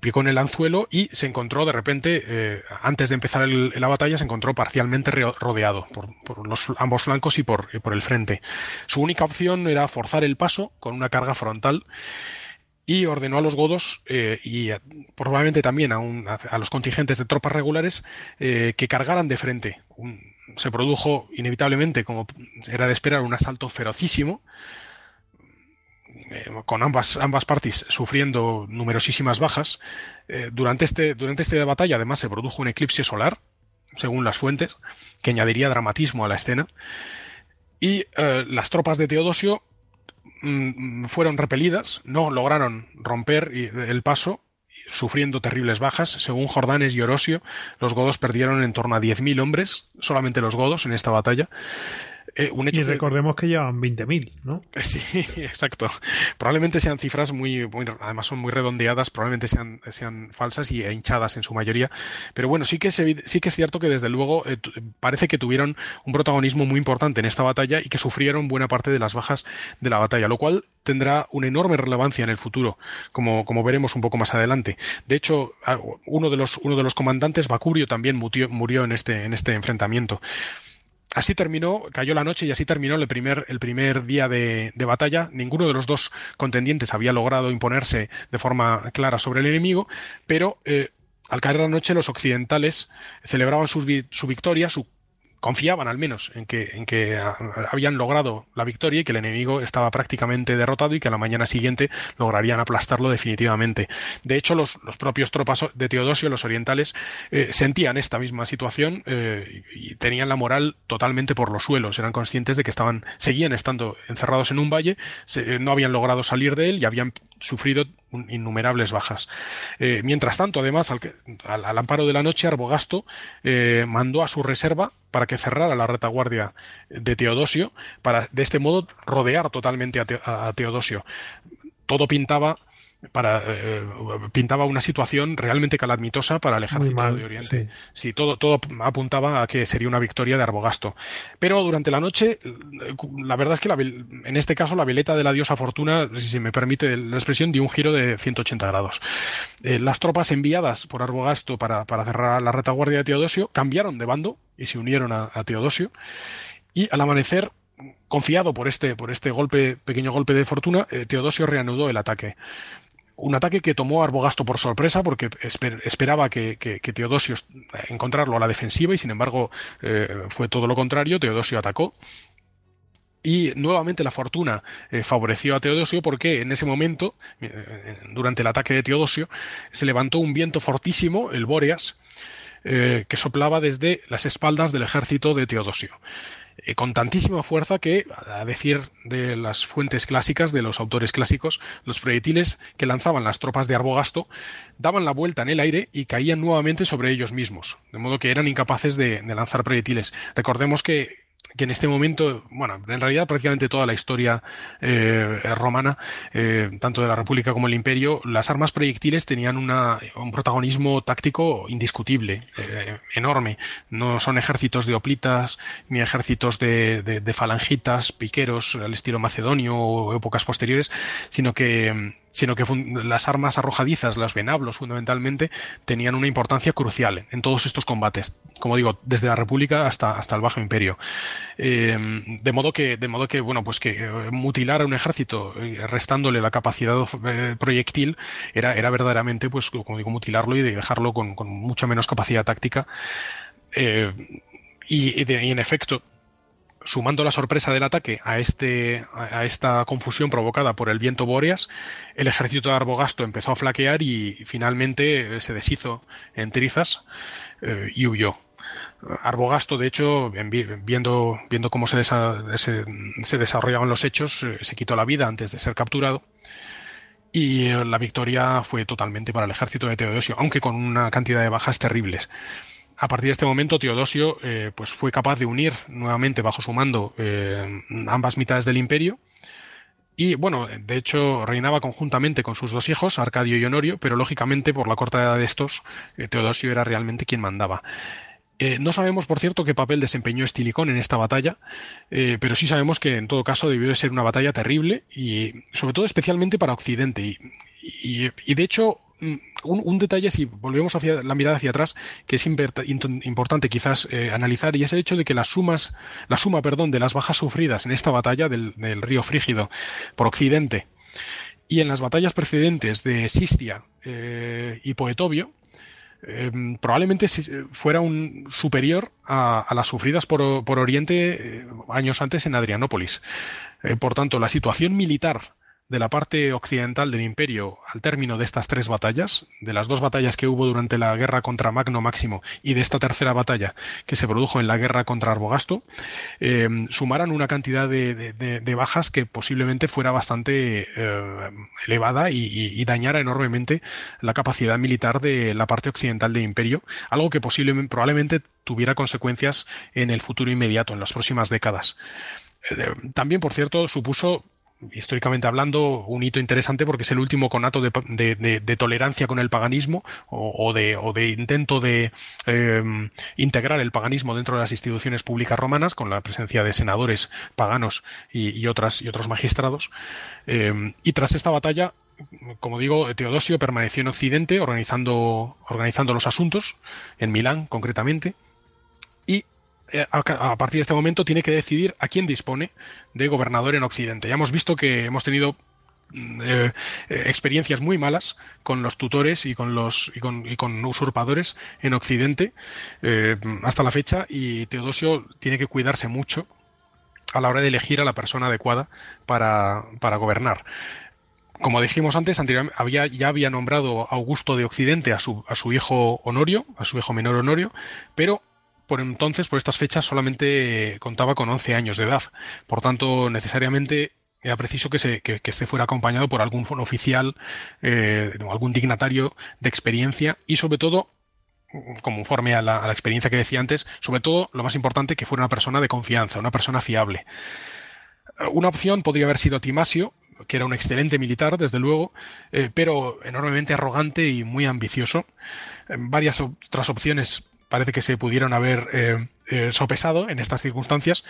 picó en el anzuelo y se encontró de repente, antes de empezar la batalla, se encontró parcialmente rodeado por, los, ambos flancos y por, por el frente. Su única opción era forzar el paso con una carga frontal y ordenó a los godos y probablemente también a, los contingentes de tropas regulares que cargaran de frente. se produjo inevitablemente, como era de esperar, un asalto ferocísimo eh, con ambas, ambas partes sufriendo numerosísimas bajas. Eh, durante, este, durante esta batalla, además, se produjo un eclipse solar, según las fuentes, que añadiría dramatismo a la escena. Y eh, las tropas de Teodosio mm, fueron repelidas, no lograron romper el paso sufriendo terribles bajas. Según Jordanes y Orosio, los godos perdieron en torno a 10.000 hombres, solamente los godos, en esta batalla. Eh, y recordemos que, llevan 20.000, ¿no? [LAUGHS] Sí, exacto. Probablemente sean cifras muy, además son muy redondeadas, probablemente sean, sean falsas y hinchadas en su mayoría. Pero bueno, sí que, sí que es cierto que desde luego eh, parece que tuvieron un protagonismo muy importante en esta batalla y que sufrieron buena parte de las bajas de la batalla, lo cual tendrá una enorme relevancia en el futuro, como, como veremos un poco más adelante. De hecho, uno de los, uno de los comandantes, Bacurio, también murió en este, en este enfrentamiento así terminó, cayó la noche y así terminó el primer, el primer día de, batalla. Ninguno de los dos contendientes había logrado imponerse de forma clara sobre el enemigo, pero eh, al caer la noche los occidentales celebraban su victoria, su confiaban al menos en que, en que habían logrado la victoria y que el enemigo estaba prácticamente derrotado y que a la mañana siguiente lograrían aplastarlo definitivamente. De hecho, los, propios tropas de Teodosio, los orientales, eh, sentían esta misma situación eh, y tenían la moral totalmente por los suelos. Eran conscientes de que estaban, seguían estando encerrados en un valle, no habían logrado salir de él y habían sufrido innumerables bajas. Eh, mientras tanto, además, al, amparo de la noche, Arbogasto eh, mandó a su reserva para que cerrara la retaguardia de Teodosio, para de este modo rodear totalmente a Teodosio. Todo pintaba para eh, pintaba una situación realmente calamitosa para el ejército de Oriente. Sí. todo, todo apuntaba a que sería una victoria de Arbogasto. Pero durante la noche, la verdad es que en este caso la veleta de la diosa Fortuna, si se me permite la expresión, dio un giro de 180 grados. Eh, las tropas enviadas por Arbogasto para, cerrar la retaguardia de Teodosio cambiaron de bando y se unieron a, Teodosio. Y al amanecer confiado por este, por este golpe, pequeño golpe de fortuna, eh, Teodosio reanudó el ataque un ataque que tomó a Arbogasto por sorpresa porque esperaba que, Teodosio encontrarlo a la defensiva y sin embargo eh, fue todo lo contrario, Teodosio atacó. Y nuevamente la fortuna eh, favoreció a Teodosio porque en ese momento, eh, durante el ataque de Teodosio, se levantó un viento fortísimo, el Bóreas, que soplaba desde las espaldas del ejército de Teodosio. Eh, con tantísima fuerza que, a decir de las fuentes clásicas, de los autores clásicos, los proyectiles que lanzaban las tropas de Arbogasto daban la vuelta en el aire y caían nuevamente sobre ellos mismos, de modo que eran incapaces de lanzar proyectiles. Recordemos que que en este momento, bueno, en realidad prácticamente toda la historia eh, romana, eh, tanto de la República como el Imperio, las armas proyectiles tenían una, un protagonismo táctico indiscutible, eh, enorme. No son ejércitos de oplitas ni ejércitos de, de falangitas, piqueros al estilo macedonio o épocas posteriores, sino que sino que las armas arrojadizas, los venablos fundamentalmente, tenían una importancia crucial en todos estos combates, como digo, desde la República hasta, hasta el Bajo Imperio. Eh, de modo que, de modo que, bueno, pues que eh, mutilar a un ejército eh, restándole la capacidad proyectil era, era verdaderamente, pues, como digo, mutilarlo y dejarlo con, mucha menos capacidad táctica. y, en efecto, sumando la sorpresa del ataque a, este, a esta confusión provocada por el viento Bóreas, el ejército de Arbogasto empezó a flaquear y finalmente eh, se deshizo en trizas eh, y huyó. Arbogasto, de hecho, viendo, viendo cómo se, se, desarrollaban los hechos, eh, se quitó la vida antes de ser capturado. Y la victoria fue totalmente para el ejército de Teodosio, aunque con una cantidad de bajas terribles. A partir de este momento, Teodosio eh, pues fue capaz de unir nuevamente bajo su mando eh, ambas mitades del imperio. Y bueno, de hecho reinaba conjuntamente con sus dos hijos, Arcadio y Honorio, pero lógicamente por la corta edad de estos, eh, Teodosio era realmente quien mandaba. no sabemos, por cierto, qué papel desempeñó Estilicón en esta batalla, pero sí sabemos que en todo caso debió de ser una batalla terrible y sobre todo especialmente para Occidente. y de hecho Un, detalle, si volvemos hacia la mirada hacia atrás, que es importante quizás eh, analizar, y es el hecho de que las sumas, la suma, perdón, de las bajas sufridas en esta batalla del, río Frígido por Occidente Y en las batallas precedentes de Sistia y Poetovio, probablemente fuera un superior a, las sufridas por, Oriente años antes en Adrianópolis. por tanto, la situación militar de la parte occidental del imperio al término de estas tres batallas, de las dos batallas que hubo durante la guerra contra Magno Máximo y de esta tercera batalla que se produjo en la guerra contra Arbogasto, eh, sumaran una cantidad de, bajas que posiblemente fuera bastante eh, elevada y, dañara enormemente la capacidad militar de la parte occidental del imperio, algo que posiblemente, probablemente tuviera consecuencias en el futuro inmediato, en las próximas décadas. Eh, también, por cierto, supuso históricamente hablando, un hito interesante porque es el último conato de, tolerancia con el paganismo o, de, intento de em, integrar el paganismo dentro de las instituciones públicas romanas con la presencia de senadores paganos y, otras, y otros magistrados. Em, y tras esta batalla, como digo, Teodosio permaneció en Occidente organizando, organizando los asuntos, en Milán concretamente, y a partir de este momento tiene que decidir a quién dispone de gobernador en Occidente. Ya hemos visto que hemos tenido mm, eh, eh, experiencias muy malas con los tutores y con los y con, usurpadores en Occidente hasta la fecha y Teodosio tiene que cuidarse mucho a la hora de elegir a la persona adecuada para, gobernar como dijimos antes, había, ya había nombrado Augusto de Occidente a su, a su hijo Honorio, a su hijo menor Honorio, pero por entonces, por estas fechas, solamente contaba con 11 años de edad. Por tanto, necesariamente era preciso que, se, que, este fuera acompañado por algún oficial, eh, algún dignatario de experiencia y sobre todo, conforme a la, experiencia que decía antes, sobre todo lo más importante que fuera una persona de confianza, una persona fiable. Una opción podría haber sido Timasio, que era un excelente militar, desde luego, eh, pero enormemente arrogante y muy ambicioso. varias otras opciones parece que se pudieron haber eh, eh, sopesado en estas circunstancias,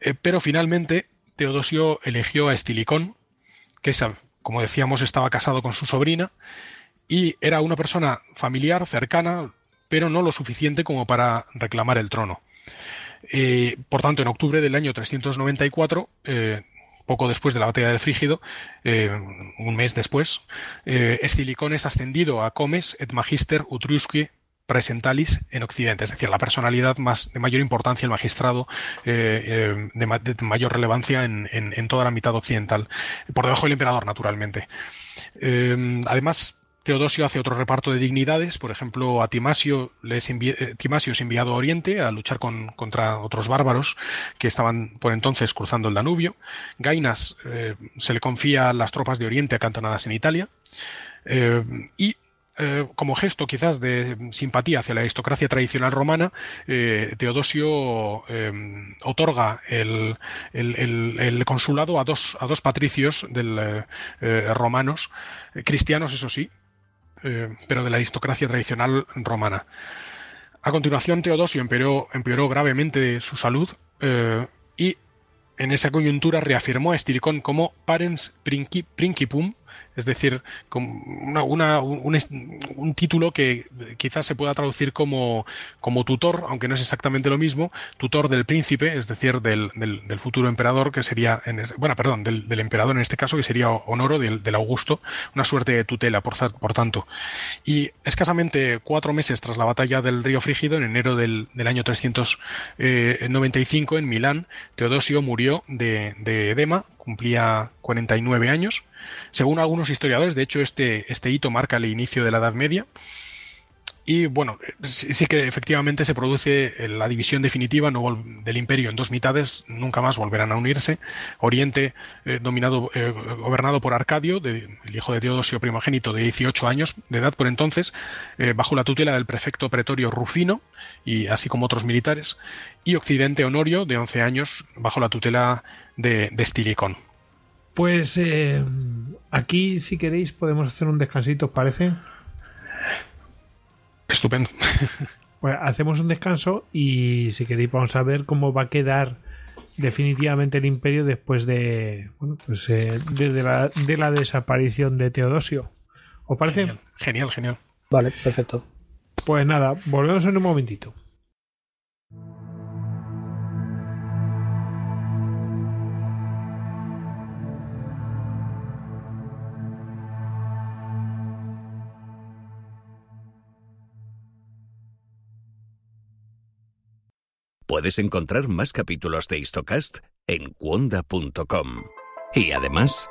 eh, pero finalmente Teodosio eligió a Estilicón, que como decíamos estaba casado con su sobrina y era una persona familiar, cercana, pero no lo suficiente como para reclamar el trono. por tanto, en octubre del año 394, poco después de la batalla del Frígido, un mes después, Estilicón es ascendido a comes et magister utrusque presentalis en Occidente, es decir, la personalidad más de mayor importancia, el magistrado eh, eh, de, mayor relevancia en, toda la mitad occidental, por debajo del emperador, naturalmente. Eh, además, Teodosio hace otro reparto de dignidades, por ejemplo, a Timasio, les Timasio es enviado a Oriente a luchar contra otros bárbaros que estaban por entonces cruzando el Danubio. Gainas se le confía las tropas de Oriente acantonadas en Italia. y eh, como gesto quizás de simpatía hacia la aristocracia tradicional romana, eh, Teodosio eh, otorga el, consulado a dos, patricios del, romanos, cristianos eso sí, pero de la aristocracia tradicional romana. A continuación, Teodosio empeoró, empeoró gravemente su salud y en esa coyuntura reafirmó a Estiricón como parens principum, es decir, una, un, título que quizás se pueda traducir como, como, tutor, aunque no es exactamente lo mismo, tutor del príncipe, es decir, del, del, futuro emperador, que sería, en, bueno, perdón, del, emperador en este caso, que sería Honoro, del, Augusto, una suerte de tutela, por, por, tanto. Y escasamente cuatro meses tras la batalla del río Frígido, en enero del, año 395, en Milán, Teodosio murió de, de edema, cumplía 49 años. Según algunos historiadores, de hecho, este, este hito marca el inicio de la Edad Media. Y bueno, sí, que efectivamente se produce la división definitiva del imperio en dos mitades, nunca más volverán a unirse. Oriente, eh, dominado, eh, gobernado por Arcadio, el hijo de Teodosio primogénito de 18 años de edad por entonces, eh, bajo la tutela del prefecto pretorio Rufino, y así como otros militares. Y Occidente, Honorio, de 11 años, bajo la tutela de, de. Pues aquí, si queréis, podemos hacer un descansito, ¿os parece? Estupendo. [LAUGHS] Pues hacemos un descanso y si queréis vamos a ver cómo va a quedar definitivamente el imperio después de bueno, pues, eh, la, de la desaparición de Teodosio. ¿Os parece? Genial, genial, Vale, perfecto. Pues nada, volvemos en un momentito. Puedes encontrar más capítulos de Histocast en cuonda.com. Y además,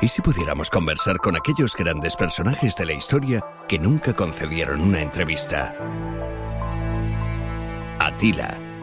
¿y si pudiéramos conversar con aquellos grandes personajes de la historia que nunca concedieron una entrevista? Atila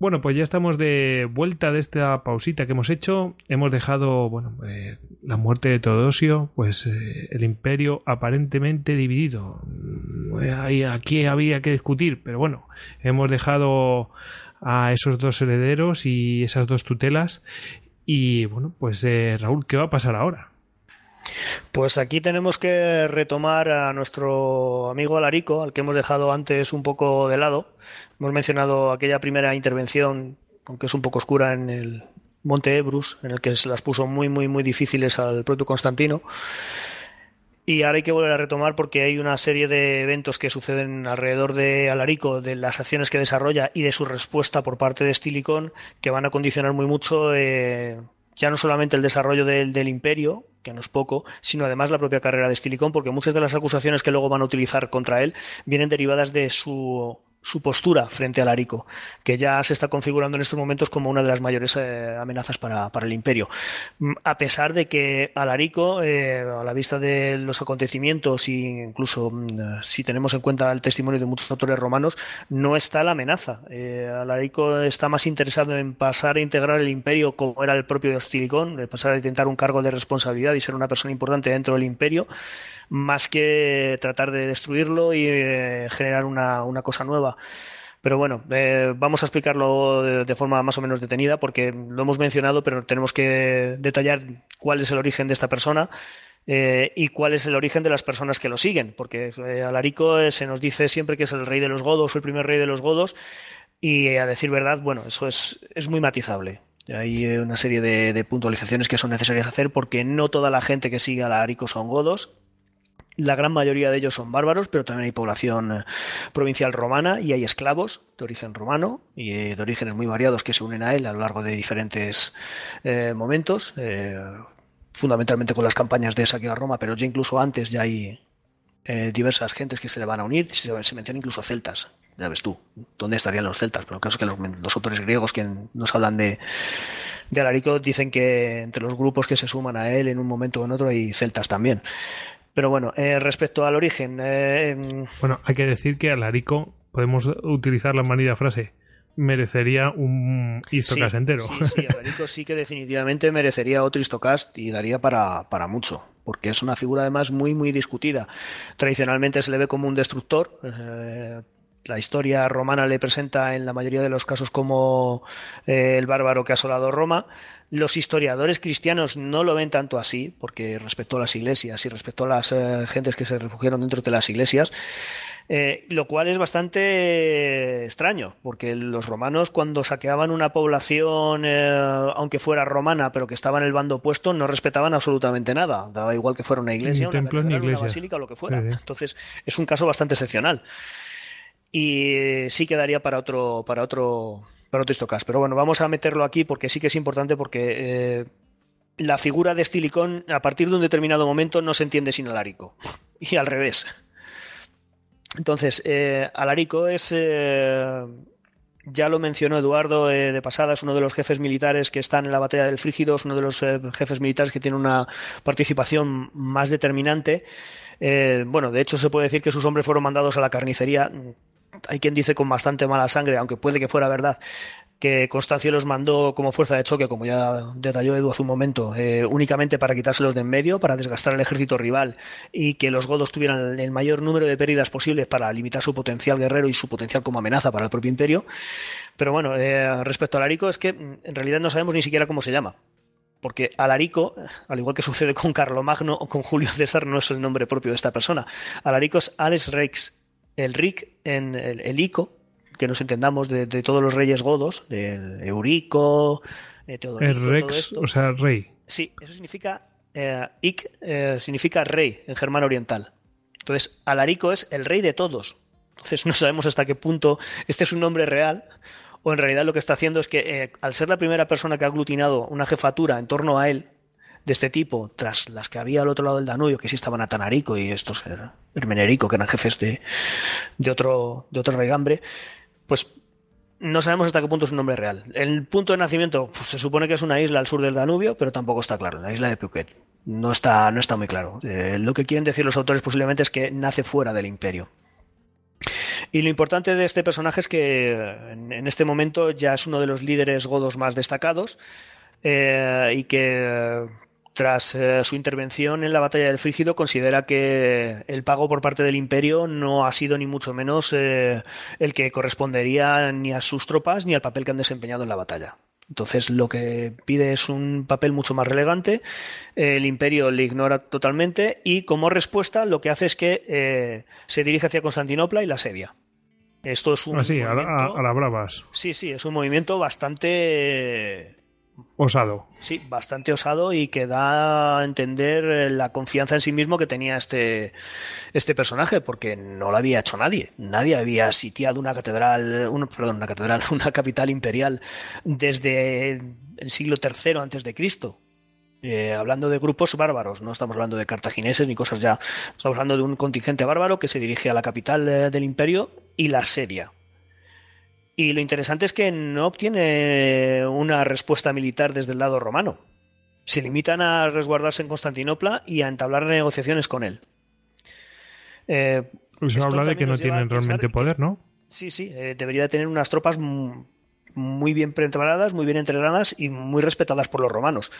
Bueno, pues ya estamos de vuelta de esta pausita que hemos hecho. Hemos dejado, bueno, eh, la muerte de Teodosio, pues eh, el imperio aparentemente dividido. Eh, aquí había que discutir, pero bueno, hemos dejado a esos dos herederos y esas dos tutelas. Y bueno, pues Raúl, ¿qué va a pasar ahora? Pues aquí tenemos que retomar a nuestro amigo Alarico, al que hemos dejado antes un poco de lado. Hemos mencionado aquella primera intervención, aunque es un poco oscura, en el Monte Ebrus, en el que se las puso muy, muy, muy difíciles al propio Constantino. Y ahora hay que volver a retomar porque hay una serie de eventos que suceden alrededor de Alarico, de las acciones que desarrolla y de su respuesta por parte de Stilicón, que van a condicionar muy mucho eh, ya no solamente el desarrollo del, imperio, que no es poco, sino además la propia carrera de Stilicón, porque muchas de las acusaciones que luego van a utilizar contra él vienen derivadas de su su postura frente al Arico, que ya se está configurando en estos momentos como una de las mayores eh, amenazas para, el imperio. Mm, a pesar de que Alarico, eh, a la vista de los acontecimientos e incluso mm, si tenemos en cuenta el testimonio de muchos autores romanos, no está la amenaza. Eh, Alarico está más interesado en pasar a integrar el imperio como era el propio Hostilicón, pasar a intentar un cargo de responsabilidad y ser una persona importante dentro del imperio más que tratar de destruirlo y eh, generar una, cosa nueva. Pero bueno, eh, vamos a explicarlo de, forma más o menos detenida porque lo hemos mencionado, pero tenemos que detallar cuál es el origen de esta persona eh, y cuál es el origen de las personas que lo siguen. Porque Alarico se nos dice siempre que es el rey de los godos, el primer rey de los godos, y a decir verdad, bueno, eso es, es muy matizable. Hay una serie de, de, puntualizaciones que son necesarias hacer porque no toda la gente que sigue a Alarico son godos la gran mayoría de ellos son bárbaros, pero también hay población eh, provincial romana y hay esclavos de origen romano y eh, de orígenes muy variados que se unen a él a lo largo de diferentes eh, momentos, fundamentalmente con las campañas de saqueo a Roma, pero ya incluso antes ya hay diversas gentes que se le van a unir, se, se menciona incluso celtas, ya ves tú, ¿dónde estarían los celtas? Pero el caso es que los, autores griegos que nos hablan de, de Alarico dicen que entre los grupos que se suman a él en un momento o en otro hay celtas también. Pero bueno, eh, respecto al origen. Eh, bueno, hay que decir que Alarico, podemos utilizar la manida frase, merecería un histocast entero. Sí, sí, [LAUGHS] Alarico sí que definitivamente merecería otro histocast y daría para, para mucho, porque es una figura además muy, muy discutida. Tradicionalmente se le ve como un destructor. Eh, la historia romana le presenta en la mayoría de los casos como el bárbaro que ha asolado Roma. Los historiadores cristianos no lo ven tanto así, porque respecto a las iglesias y respecto a las eh, gentes que se refugiaron dentro de las iglesias, eh, lo cual es bastante extraño, porque los romanos cuando saqueaban una población, eh, aunque fuera romana, pero que estaba en el bando opuesto, no respetaban absolutamente nada. Daba igual que fuera una iglesia, una, una basílica o lo que fuera. Entonces es un caso bastante excepcional. Y sí quedaría para otro, para otro para otro histocast. Pero bueno, vamos a meterlo aquí porque sí que es importante porque eh, la figura de Stilicón a partir de un determinado momento no se entiende sin Alarico. [LAUGHS] Y al revés. Entonces, eh, Alarico es... Eh, ya lo mencionó Eduardo de pasada, es uno de los jefes militares que están en la batalla del Frígido, es uno de los jefes militares que tiene una participación más determinante. bueno, de hecho se puede decir que sus hombres fueron mandados a la carnicería hay quien dice con bastante mala sangre, aunque puede que fuera verdad, que Constancio los mandó como fuerza de choque, como ya detalló Edu hace un momento, eh, únicamente para quitárselos de en medio, para desgastar al ejército rival y que los godos tuvieran el mayor número de pérdidas posibles para limitar su potencial guerrero y su potencial como amenaza para el propio imperio. Pero bueno, eh, respecto a Alarico, es que mm, en realidad no sabemos ni siquiera cómo se llama. Porque Alarico, al igual que sucede con Carlomagno o con Julio César, no es el nombre propio de esta persona. Alarico es Alex Rex, el Rick en el, el Ico, que nos entendamos de, todos los reyes godos, de Eurico, eh, El Rex, o sea, rey. Sí, eso significa. Eh, Ik eh, significa rey en germán oriental. Entonces, Alarico es el rey de todos. Entonces, no sabemos hasta qué punto este es un nombre real o en realidad lo que está haciendo es que al ser la primera persona que ha aglutinado una jefatura en torno a él, de este tipo, tras las que había al otro lado del Danubio, que sí estaban Atanarico y estos Hermenerico, que eran jefes de, de otro, de otro regambre, pues no sabemos hasta qué punto es un nombre real. El punto de nacimiento pues, se supone que es una isla al sur del Danubio, pero tampoco está claro, la isla de Phuket. No está, no está muy claro. Eh, lo que quieren decir los autores posiblemente es que nace fuera del imperio. Y lo importante de este personaje es que en, este momento ya es uno de los líderes godos más destacados eh, y que tras eh, su intervención en la batalla del Frígido, considera que el pago por parte del imperio no ha sido ni mucho menos eh, el que correspondería ni a sus tropas ni al papel que han desempeñado en la batalla. Entonces lo que pide es un papel mucho más relevante, el imperio le ignora totalmente y como respuesta lo que hace es que eh, se dirige hacia Constantinopla y la asedia. Esto es un... Ah, a, la bravas. Sí, sí, es un movimiento bastante Osado. Sí, bastante osado y que da a entender eh, la confianza en sí mismo que tenía este, este personaje, porque no lo había hecho nadie. Nadie había sitiado una catedral, perdón, una catedral, [LAUGHS] una capital imperial desde el siglo III antes de Cristo. Eh, hablando de grupos bárbaros, no estamos hablando de cartagineses ni cosas ya, estamos hablando de un contingente bárbaro que se dirige a la capital eh, del imperio y la asedia. Y lo interesante es que no obtiene una respuesta militar desde el lado romano. Se limitan a resguardarse en Constantinopla y a entablar negociaciones con él. Eh, pues Eso habla de que no tienen realmente poder, ¿no? Sí, sí, eh, debería tener unas tropas muy bien preparadas, muy bien entrenadas y muy respetadas por los romanos.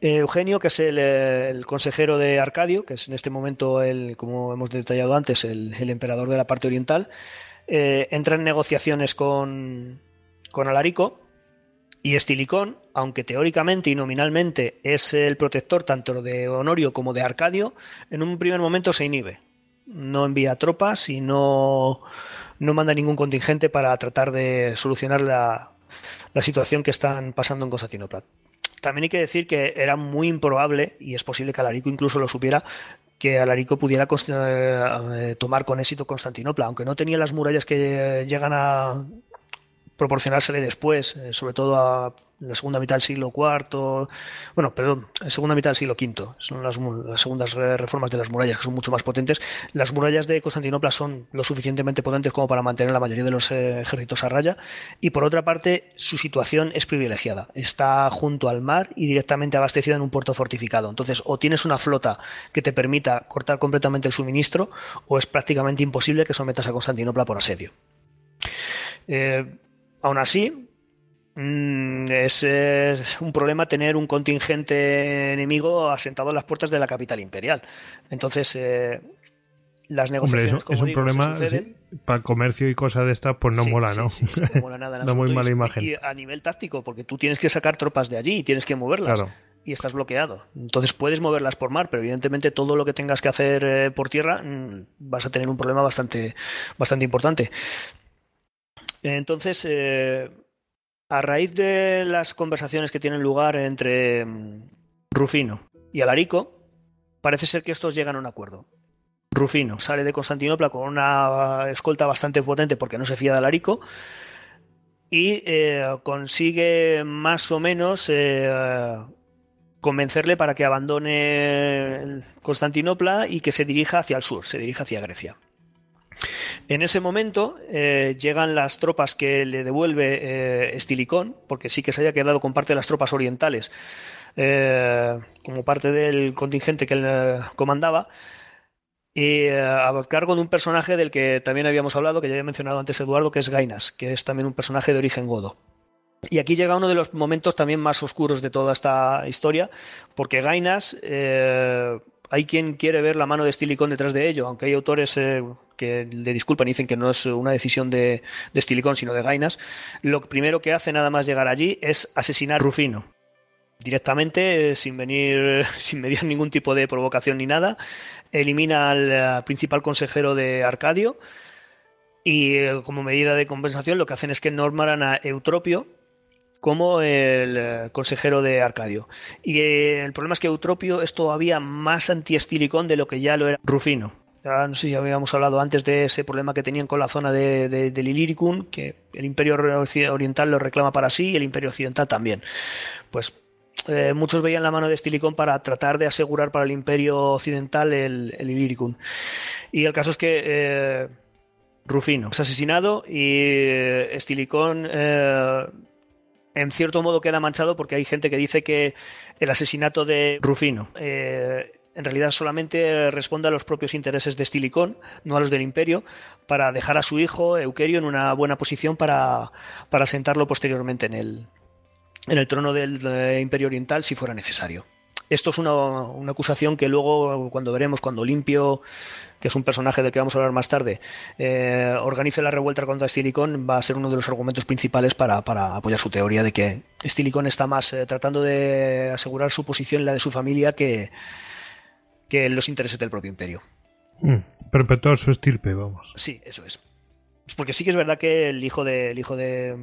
Eugenio, que es el, consejero de Arcadio, que es en este momento, el, como hemos detallado antes, el emperador de la parte oriental, eh, entra en negociaciones con, con Alarico y Estilicón, aunque teóricamente y nominalmente es el protector tanto de Honorio como de Arcadio, en un primer momento se inhibe. No envía tropas y no, no manda ningún contingente para tratar de solucionar la, la situación que están pasando en Constantinopla. También hay que decir que era muy improbable, y es posible que Alarico incluso lo supiera, que Alarico pudiera eh, tomar con éxito Constantinopla, aunque no tenía las murallas que llegan a proporcionársele después, eh, sobre todo a la segunda mitad del siglo IV, bueno, perdón, segunda mitad del siglo V, son las, segundas reformas de las murallas que son mucho más potentes. Las murallas de Constantinopla son lo suficientemente potentes como para mantener la mayoría de los eh, ejércitos a raya y por otra parte su situación es privilegiada, está junto al mar y directamente abastecida en un puerto fortificado. Entonces, o tienes una flota que te permita cortar completamente el suministro o es prácticamente imposible que sometas a Constantinopla por asedio. Eh, aún así, Mm, es, un problema tener un contingente enemigo asentado en las puertas de la capital imperial. Entonces, eh, las negociaciones. es un problema para comercio y cosas de estas, pues no mola, ¿no? no mola nada. [LAUGHS] da muy mala imagen. Y a nivel táctico, porque tú tienes que sacar tropas de allí y tienes que moverlas. Y estás bloqueado. Entonces puedes moverlas por mar, pero evidentemente todo lo que tengas que hacer eh, por tierra mm, vas a tener un problema bastante, bastante importante. Entonces, eh, a raíz de las conversaciones que tienen lugar entre mm, Rufino y Alarico, parece ser que estos llegan a un acuerdo. Rufino sale de Constantinopla con una escolta bastante potente porque no se fía de Alarico y eh, consigue más o menos eh, convencerle para que abandone Constantinopla y que se dirija hacia el sur, se dirija hacia Grecia. En ese momento eh, llegan las tropas que le devuelve eh, Estilicón, porque sí que se había quedado con parte de las tropas orientales eh, como parte del contingente que él comandaba. y a cargo de un personaje del que también habíamos hablado, que ya había mencionado antes Eduardo, que es Gainas, que es también un personaje de origen godo. Y aquí llega uno de los momentos también más oscuros de toda esta historia, porque Gainas, hay quien quiere ver la mano de Stilicón detrás de ello, aunque hay autores que le disculpan y dicen que no es una decisión de, de sino de Gainas. Lo primero que hace nada más llegar allí es asesinar a Rufino directamente, sin venir, [LAUGHS] sin medir ningún tipo de provocación ni nada, elimina al eh, principal consejero de Arcadio y eh, como medida de compensación lo que hacen es que normaran a Eutropio como el eh, consejero de Arcadio. Y el problema es que Eutropio es todavía más antiestilicón de lo que ya lo era Rufino. Ya no sé si habíamos hablado antes de ese problema que tenían con la zona de, de, del Illyricum, que el Imperio Oriental lo reclama para sí y el Imperio Occidental también. Pues eh, muchos veían la mano de Stilicón para tratar de asegurar para el imperio occidental el, el. Y el caso es que eh, Rufino es asesinado y Estilicón eh, en cierto modo queda manchado porque hay gente que dice que el asesinato de Rufino eh, en realidad solamente responde a los propios intereses de Estilicón, no a los del imperio, para dejar a su hijo Euquerio en una buena posición para, para sentarlo posteriormente en el, en el trono del eh, Imperio Oriental si fuera necesario. Esto es una, una, acusación que luego, cuando veremos, cuando Olimpio, que es un personaje del que vamos a hablar más tarde, eh, organice la revuelta contra Estilicón, va a ser uno de los argumentos principales para, para apoyar su teoría de que Estilicón está más eh, tratando de asegurar su posición y la de su familia que, que los intereses del propio imperio. Mm, perpetuar su estirpe, vamos. Sí, eso es. Porque sí que es verdad que el hijo de, el hijo de,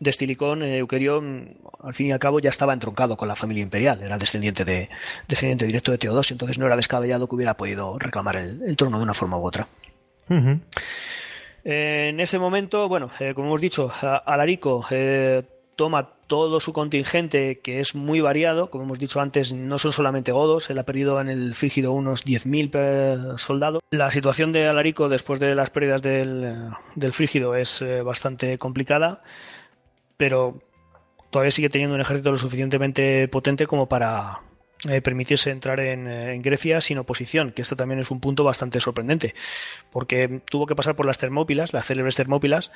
de Estilicón, eh, Euquerio, al fin y al cabo, ya estaba entroncado con la familia imperial, era descendiente de descendiente directo de Teodosio, entonces no era descabellado que hubiera podido reclamar el, el trono de una forma u otra. Uh -huh. eh, en ese momento, bueno, eh, como hemos dicho, Alarico eh, toma todo su contingente, que es muy variado, como hemos dicho antes, no son solamente godos, él ha perdido en el Frígido unos 10.000 soldados. La situación de Alarico después de las pérdidas del, del Frígido es eh, bastante complicada pero todavía sigue teniendo un ejército lo suficientemente potente como para eh, permitirse entrar en, en, Grecia sin oposición, que esto también es un punto bastante sorprendente, porque tuvo que pasar por las Termópilas, las célebres Termópilas,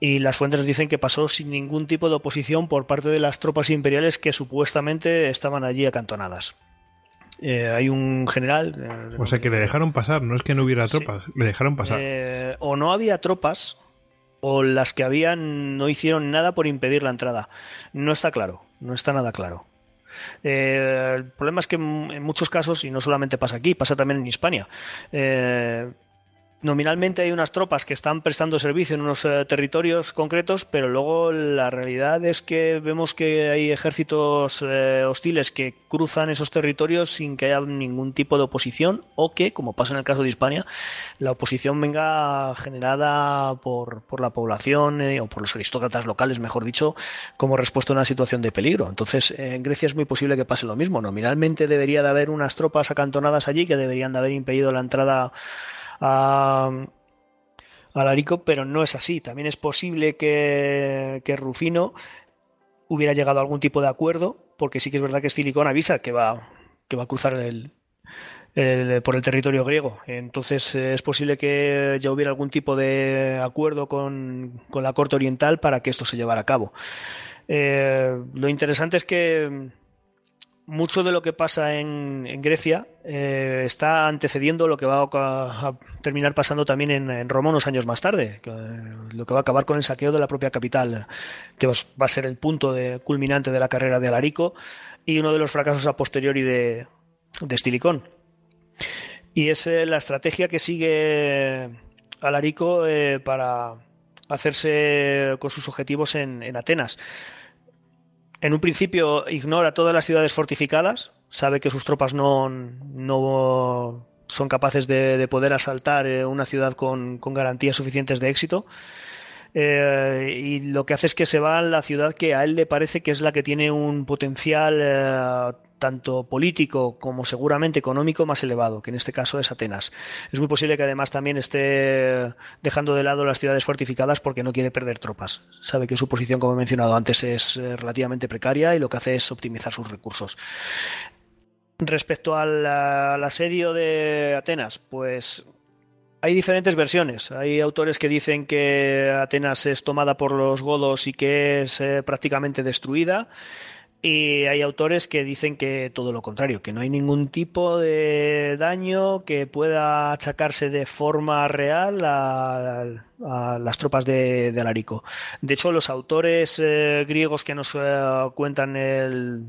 y las fuentes dicen que pasó sin ningún tipo de oposición por parte de las tropas imperiales que supuestamente estaban allí acantonadas. Eh, hay un general. Eh, o sea que le dejaron pasar, no es que no hubiera tropas, sí. le dejaron pasar. Eh, o no había tropas, o las que habían no hicieron nada por impedir la entrada. No está claro, no está nada claro. El problema es que en muchos casos, y no solamente pasa aquí, pasa también en Hispania, nominalmente hay unas tropas que están prestando servicio en unos eh, territorios concretos, pero luego la realidad es que vemos que hay ejércitos eh, hostiles que cruzan esos territorios sin que haya ningún tipo de oposición o que, como pasa en el caso de Hispania, la oposición venga generada por, por la población eh, o por los aristócratas locales, mejor dicho, como respuesta a una situación de peligro. Entonces, en Grecia es muy posible que pase lo mismo. Nominalmente debería de haber unas tropas acantonadas allí que deberían de haber impedido la entrada a, Larico, pero no es así. También es posible que, que, Rufino hubiera llegado a algún tipo de acuerdo, porque sí que es verdad que Stilicón avisa que va, que va a cruzar el, el, por el territorio griego. Entonces es posible que ya hubiera algún tipo de acuerdo con, con la corte oriental para que esto se llevara a cabo. Eh, lo interesante es que mucho de lo que pasa en, en Grecia eh, está antecediendo lo que va a, terminar pasando también en, Roma unos años más tarde, que, lo que va a acabar con el saqueo de la propia capital, que va a ser el punto de, culminante de la carrera de Alarico y uno de los fracasos a posteriori de, de Stilicón. Y es eh, la estrategia que sigue Alarico eh, para hacerse con sus objetivos en, en Atenas en un principio ignora todas las ciudades fortificadas, sabe que sus tropas no, no son capaces de, de poder asaltar eh, una ciudad con, con, garantías suficientes de éxito. Eh, y lo que hace es que se va a la ciudad que a él le parece que es la que tiene un potencial eh, tanto político como seguramente económico más elevado, que en este caso es Atenas. Es muy posible que además también esté dejando de lado las ciudades fortificadas porque no quiere perder tropas. Sabe que su posición, como he mencionado antes, es relativamente precaria y lo que hace es optimizar sus recursos. Respecto al asedio de Atenas, pues hay diferentes versiones. Hay autores que dicen que Atenas es tomada por los godos y que es eh, prácticamente destruida. Y hay autores que dicen que todo lo contrario, que no hay ningún tipo de daño que pueda achacarse de forma real a, las tropas de, de, Alarico. De hecho, los autores eh, griegos que nos eh, cuentan el,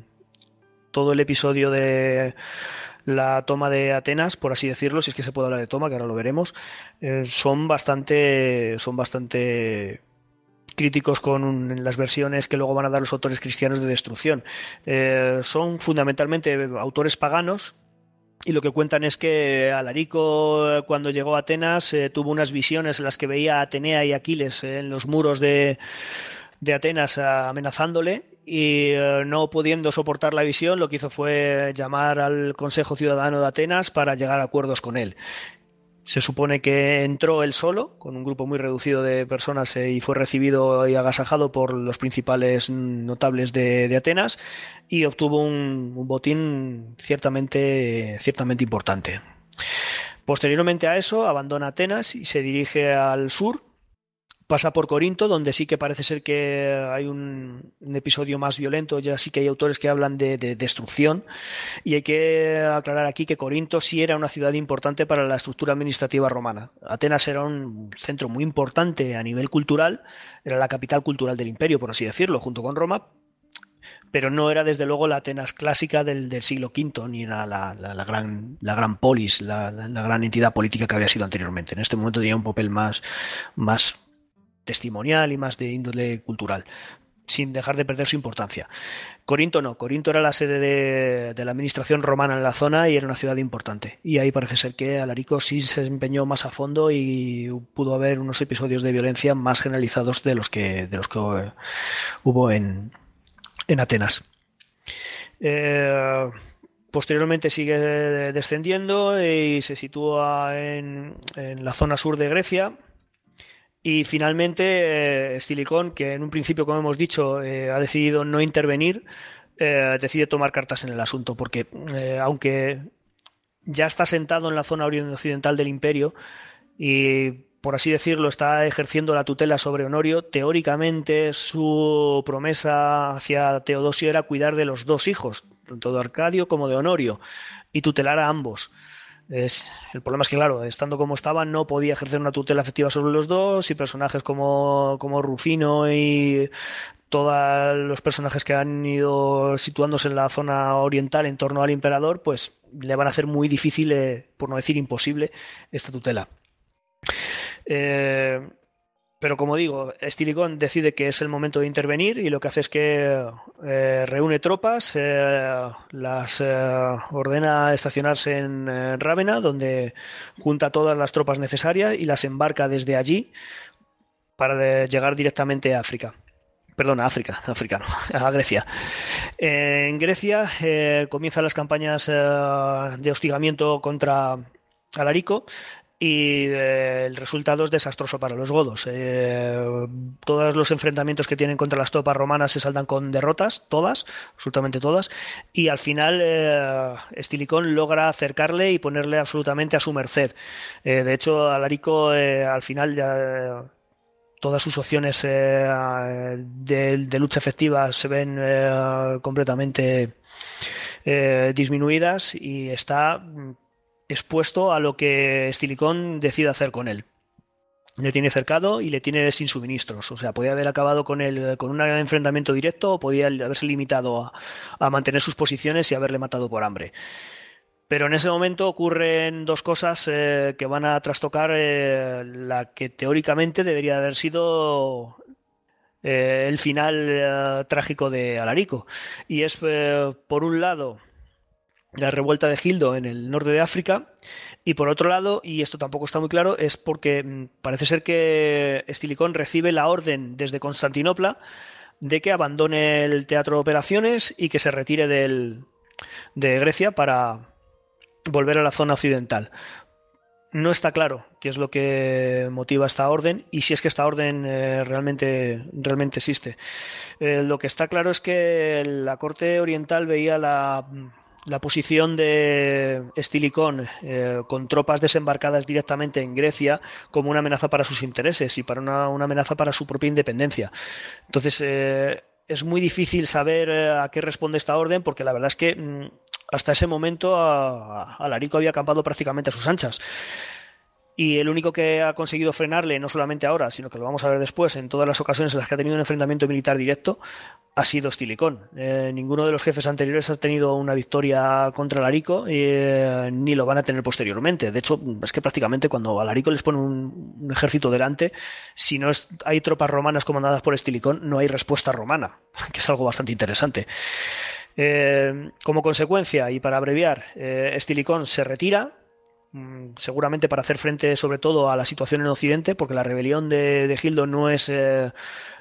todo el episodio de la toma de Atenas, por así decirlo, si es que se puede hablar de toma, que ahora lo veremos, eh, son bastante, son bastante críticos con las versiones que luego van a dar los autores cristianos de destrucción. Eh, son fundamentalmente autores paganos y lo que cuentan es que Alarico, cuando llegó a Atenas, eh, tuvo unas visiones en las que veía a Atenea y Aquiles en los muros de, de Atenas amenazándole y eh, no pudiendo soportar la visión, lo que hizo fue llamar al Consejo Ciudadano de Atenas para llegar a acuerdos con él. Se supone que entró él solo, con un grupo muy reducido de personas, eh, y fue recibido y agasajado por los principales notables de, de Atenas y obtuvo un, un, botín ciertamente, ciertamente importante. Posteriormente a eso, abandona Atenas y se dirige al sur, pasa por Corinto, donde sí que parece ser que hay un, episodio más violento, ya sí que hay autores que hablan de, de, destrucción, y hay que aclarar aquí que Corinto sí era una ciudad importante para la estructura administrativa romana. Atenas era un centro muy importante a nivel cultural, era la capital cultural del imperio, por así decirlo, junto con Roma, pero no era desde luego la Atenas clásica del, del siglo V, ni era la, la, la, gran, la gran polis, la, la, gran entidad política que había sido anteriormente. En este momento tenía un papel más, más testimonial y más de índole cultural sin dejar de perder su importancia. Corinto no, Corinto era la sede de, la administración romana en la zona y era una ciudad importante. Y ahí parece ser que Alarico sí se empeñó más a fondo y pudo haber unos episodios de violencia más generalizados de los que, de los que hubo en, en Atenas. Eh, posteriormente sigue descendiendo y se sitúa en, en la zona sur de Grecia, y finalmente, eh, que en un principio, como hemos dicho, eh, ha decidido no intervenir, eh, decide tomar cartas en el asunto, porque eh, aunque ya está sentado en la zona occidental del imperio y, por así decirlo, está ejerciendo la tutela sobre Honorio, teóricamente su promesa hacia Teodosio era cuidar de los dos hijos, tanto de Arcadio como de Honorio, y tutelar a ambos. Es, el problema es que, claro, estando como estaba, no podía ejercer una tutela efectiva sobre los dos y personajes como, como Rufino y todos los personajes que han ido situándose en la zona oriental en torno al emperador, pues le van a hacer muy difícil, eh, por no decir imposible, esta tutela. Eh, pero como digo, Estilicón decide que es el momento de intervenir y lo que hace es que eh, reúne tropas, eh, las eh, ordena estacionarse en, en Rávena, donde junta todas las tropas necesarias y las embarca desde allí para llegar directamente a África. Perdón, a África, [LAUGHS] africano, a Grecia. en Grecia comienzan las campañas de hostigamiento contra Alarico, y eh, el resultado es desastroso para los godos. Eh, todos los enfrentamientos que tienen contra las tropas romanas se saldan con derrotas, todas, absolutamente todas, y al final eh, Estilicón logra acercarle y ponerle absolutamente a su merced. Eh, de hecho, Alarico al final ya todas sus opciones de, de, lucha efectiva se ven completamente disminuidas y está expuesto a lo que Stilicón decide hacer con él. Le tiene cercado y le tiene sin suministros. O sea, podía haber acabado con él con un enfrentamiento directo o podía haberse limitado a, mantener sus posiciones y haberle matado por hambre. Pero en ese momento ocurren dos cosas eh, que van a trastocar eh, la que teóricamente debería haber sido eh, el final trágico de Alarico. Y es, por un lado, la revuelta de Gildo en el norte de África y por otro lado, y esto tampoco está muy claro, es porque mm, parece ser que Estilicón recibe la orden desde Constantinopla de que abandone el teatro de operaciones y que se retire del, de Grecia para volver a la zona occidental. No está claro qué es lo que motiva esta orden y si es que esta orden eh, realmente, realmente existe. Eh, lo que está claro es que la corte oriental veía la la posición de Estilicón eh, con tropas desembarcadas directamente en Grecia como una amenaza para sus intereses y para una, amenaza para su propia independencia. Entonces, eh, es muy difícil saber eh, a qué responde esta orden porque la verdad es que mm, hasta ese momento Alarico había acampado prácticamente a sus anchas. Y el único que ha conseguido frenarle, no solamente ahora, sino que lo vamos a ver después, en todas las ocasiones en las que ha tenido un enfrentamiento militar directo, ha sido Stilicón. Eh, ninguno de los jefes anteriores ha tenido una victoria contra Alarico, eh, ni lo van a tener posteriormente. De hecho, es que prácticamente cuando Alarico les pone un, ejército delante, si no hay tropas romanas comandadas por Stilicón, no hay respuesta romana, [LAUGHS] que es algo bastante interesante. Eh, como consecuencia, y para abreviar, Stilicón se retira, seguramente para hacer frente sobre todo a la situación en Occidente, porque la rebelión de, Gildo no es eh,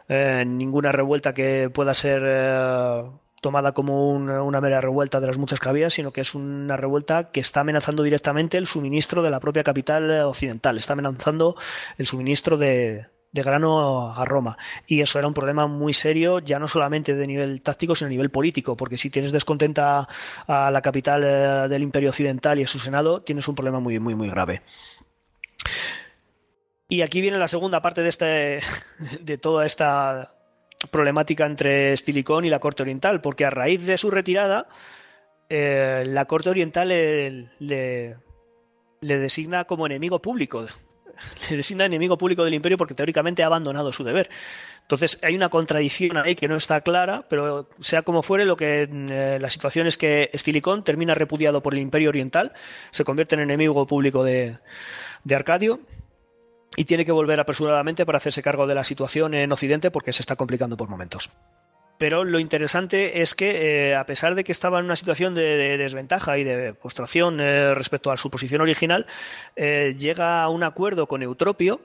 eh, ninguna revuelta que pueda ser eh, tomada como una mera revuelta de las muchas que había, sino que es una revuelta que está amenazando directamente el suministro de la propia capital occidental, está amenazando el suministro de, de grano a Roma. Y eso era un problema muy serio, ya no solamente de nivel táctico, sino a nivel político, porque si tienes descontenta a la capital eh, del Imperio Occidental y a su Senado, tienes un problema muy, muy, muy grave. Y aquí viene la segunda parte de, este, [LAUGHS] de toda esta problemática entre Estilicón y la corte oriental, porque a raíz de su retirada, eh, la corte oriental le, le, le designa como enemigo público le designa enemigo público del imperio porque teóricamente ha abandonado su deber. Entonces hay una contradicción ahí que no está clara, pero sea como fuere, lo que eh, la situación es que Estilicón termina repudiado por el imperio oriental, se convierte en enemigo público de, de Arcadio y tiene que volver apresuradamente para hacerse cargo de la situación en Occidente porque se está complicando por momentos. Pero lo interesante es que, eh, a pesar de que estaba en una situación de, desventaja y de postración eh, respecto a su posición original, eh, llega a un acuerdo con Eutropio,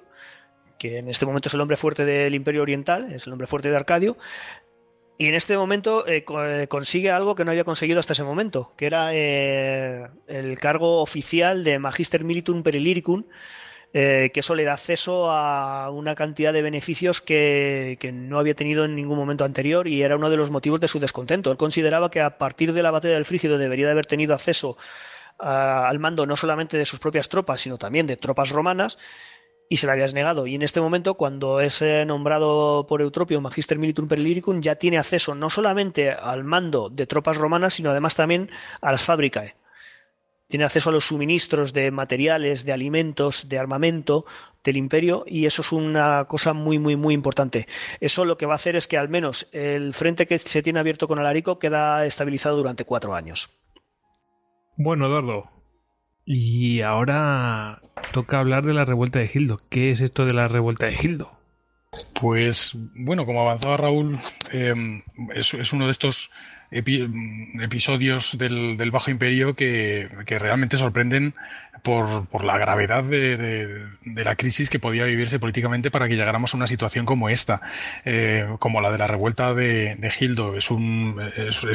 que en este momento es el hombre fuerte del Imperio Oriental, es el hombre fuerte de Arcadio, y en este momento consigue algo que no había conseguido hasta ese momento, que era el cargo oficial de Magister Militum Periliricum, eh, que eso le da acceso a una cantidad de beneficios que, no había tenido en ningún momento anterior y era uno de los motivos de su descontento. Él consideraba que a partir de la batalla del Frígido debería de haber tenido acceso al mando no solamente de sus propias tropas, sino también de tropas romanas y se le habías negado. Y en este momento, cuando es eh, nombrado por Eutropio Magister Militum Periliricum, ya tiene acceso no solamente al mando de tropas romanas, sino además también a las fábricas tiene acceso a los suministros de materiales, de alimentos, de armamento del imperio y eso es una cosa muy muy muy importante. Eso lo que va a hacer es que al menos el frente que se tiene abierto con Alarico queda estabilizado durante cuatro años. Bueno, Eduardo, y ahora toca hablar de la revuelta de Gildo. ¿Qué es esto de la revuelta de Gildo? Pues bueno, como avanzaba Raúl, eh, es, uno de estos episodios del, Bajo Imperio que, realmente sorprenden por, la gravedad de, la crisis que podía vivirse políticamente para que llegáramos a una situación como esta, eh, como la de la revuelta de, Gildo. Es, un, es,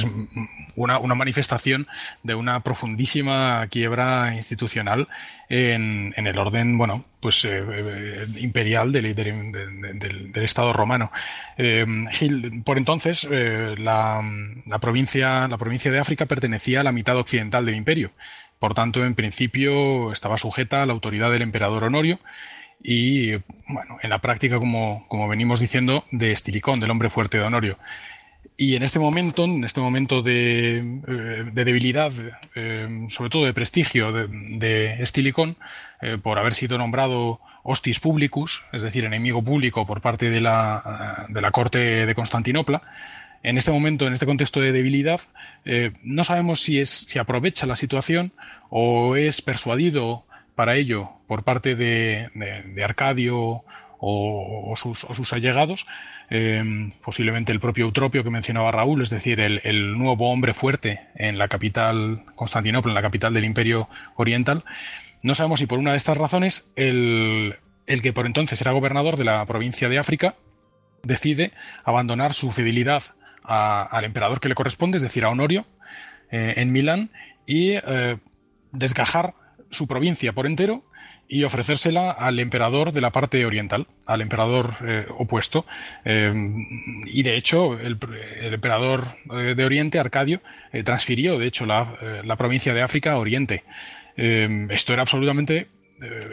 una, manifestación de una profundísima quiebra institucional en, el orden, bueno, pues eh, eh, imperial del, del, Estado romano. por entonces, la, la provincia, la provincia de África pertenecía a la mitad occidental del imperio. Por tanto, en principio estaba sujeta a la autoridad del emperador Honorio y, bueno, en la práctica, como, venimos diciendo, de Estilicón, del hombre fuerte de Honorio. Y en este momento, en este momento de, eh, debilidad, eh, sobre todo de prestigio de, Estilicón, eh, por haber sido nombrado hostis publicus, es decir, enemigo público por parte de de la corte de Constantinopla, en este momento, en este contexto de debilidad, eh, no sabemos si, es, si aprovecha la situación o es persuadido para ello por parte de, Arcadio o, sus, allegados, eh, posiblemente el propio Eutropio que mencionaba Raúl, es decir, el, nuevo hombre fuerte en la capital, Constantinopla, en la capital del Imperio Oriental. No sabemos si por una de estas razones el, el que por entonces era gobernador de la provincia de África decide abandonar su fidelidad al emperador que le corresponde, es decir, a Honorio, eh, en Milán, y eh, desgajar su provincia por entero y ofrecérsela al emperador de la parte oriental, al emperador eh, opuesto. Y de hecho, el, emperador de Oriente, Arcadio, transfirió, de hecho, la, la, provincia de África a Oriente. esto era absolutamente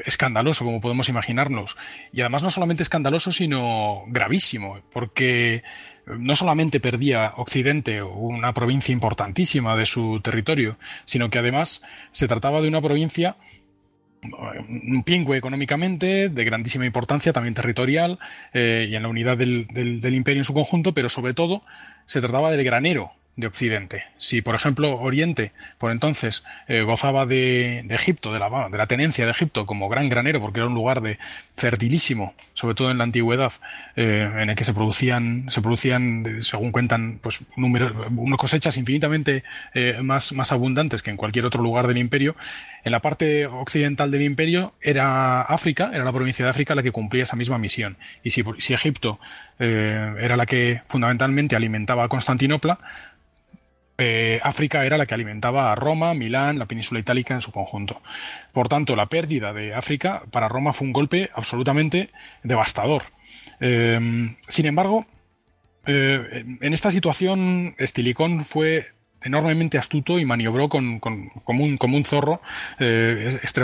escandaloso, como podemos imaginarnos. Y además no solamente escandaloso, sino gravísimo, porque no solamente perdía Occidente, una provincia importantísima de su territorio, sino que además se trataba de una provincia un pingüe económicamente, de grandísima importancia, también territorial, eh, y en la unidad del, del, imperio en su conjunto, pero sobre todo se trataba del granero de Occidente. Si, por ejemplo, Oriente, por entonces, eh, gozaba de, Egipto, de la, de la tenencia de Egipto como gran granero, porque era un lugar de fertilísimo, sobre todo en la antigüedad, eh, en el que se producían, se producían, según cuentan, pues números, unas cosechas infinitamente eh, más, más abundantes que en cualquier otro lugar del imperio. En la parte occidental del imperio era África, era la provincia de África la que cumplía esa misma misión. Y si, si Egipto era la que fundamentalmente alimentaba a Constantinopla, eh, África era la que alimentaba a Roma, Milán, la península itálica en su conjunto. Por tanto, la pérdida de África para Roma fue un golpe absolutamente devastador. Eh, sin embargo, eh, en esta situación, Estilicón fue enormemente astuto y maniobró como, un, como, un, zorro,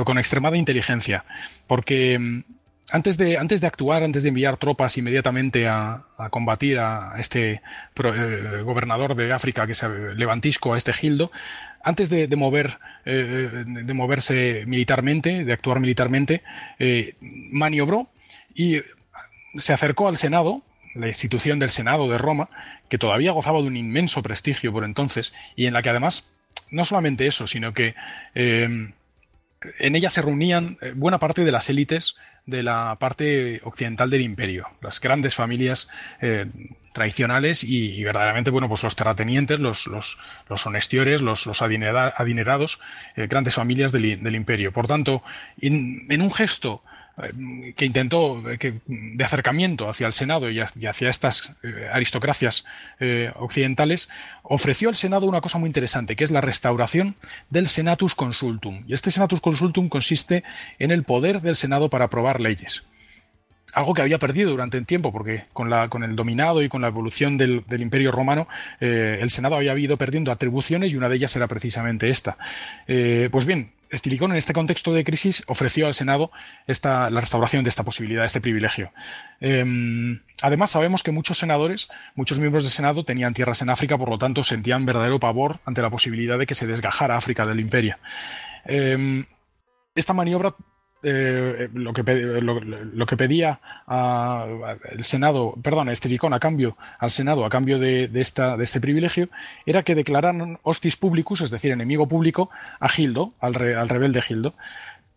con extremada inteligencia, porque antes de, actuar, antes de enviar tropas inmediatamente a, combatir a este eh, gobernador de África, que es Levantisco, a este Gildo, antes de, mover, eh, de moverse militarmente, de actuar militarmente, eh, maniobró y se acercó al Senado, la institución del Senado de Roma, que todavía gozaba de un inmenso prestigio por entonces, y en la que además, no solamente eso, sino que en ella se reunían buena parte de las élites de la parte occidental del imperio, las grandes familias eh, tradicionales y, verdaderamente, bueno, pues los terratenientes, los, los, los honestiores, los, los adinerados, eh, grandes familias del, imperio. Por tanto, en un gesto que intentó de acercamiento hacia el Senado y hacia estas aristocracias occidentales, ofreció al Senado una cosa muy interesante, que es la restauración del Senatus Consultum. Y este Senatus Consultum consiste en el poder del Senado para aprobar leyes algo que había perdido durante el tiempo, porque con, la, con el dominado y con la evolución del, Imperio Romano, eh, el Senado había ido perdiendo atribuciones y una de ellas era precisamente esta. Eh, pues bien, Estilicón en este contexto de crisis ofreció al Senado esta, la restauración de esta posibilidad, este privilegio. Em, además, sabemos que muchos senadores, muchos miembros del Senado tenían tierras en África, por lo tanto sentían verdadero pavor ante la posibilidad de que se desgajara África del imperio. Em, esta maniobra eh, lo, que, lo, que pedía el Senado, perdón, a Estilicón a cambio, al Senado a cambio de, esta, de este privilegio, era que declararan hostis publicus, es decir, enemigo público, a Gildo, al, al rebelde Gildo.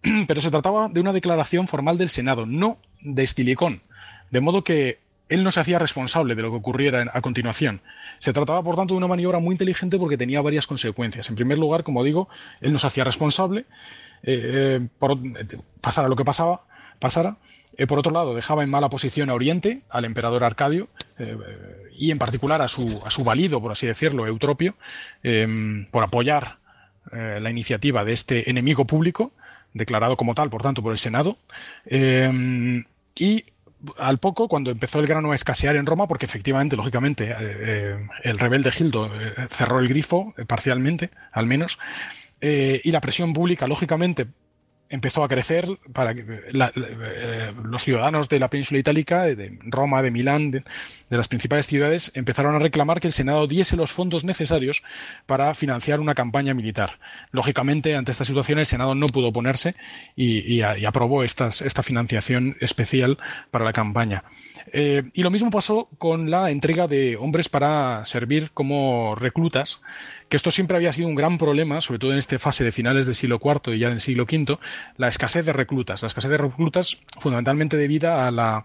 [CLEARS THROAT] Pero se trataba de una declaración formal del Senado, no de Estilicón. De modo que él no se hacía responsable de lo que ocurriera a continuación. Se trataba, por tanto, de una maniobra muy inteligente porque tenía varias consecuencias. En primer lugar, como digo, él no se hacía responsable eh, eh, por, pasara lo que pasaba, pasara. Eh, por otro lado, dejaba en mala posición a Oriente, al emperador Arcadio, y en particular a su, a su valido, por así decirlo, Eutropio, por apoyar la iniciativa de este enemigo público, declarado como tal, por tanto, por el Senado. y al poco, cuando empezó el grano a escasear en Roma, porque efectivamente, lógicamente, el rebelde Gildo cerró el grifo parcialmente, al menos, eh, y la presión pública, lógicamente, empezó a crecer para que eh, los ciudadanos de la península itálica, de Roma, de Milán, de, las principales ciudades, empezaron a reclamar que el Senado diese los fondos necesarios para financiar una campaña militar. Lógicamente, ante esta situación, el Senado no pudo oponerse y, aprobó esta financiación especial para la campaña. Eh, y lo mismo pasó con la entrega de hombres para servir como reclutas que esto siempre había sido un gran problema, sobre todo en esta fase de finales del siglo IV y ya del siglo V, la escasez de reclutas. La escasez de reclutas fundamentalmente debida a la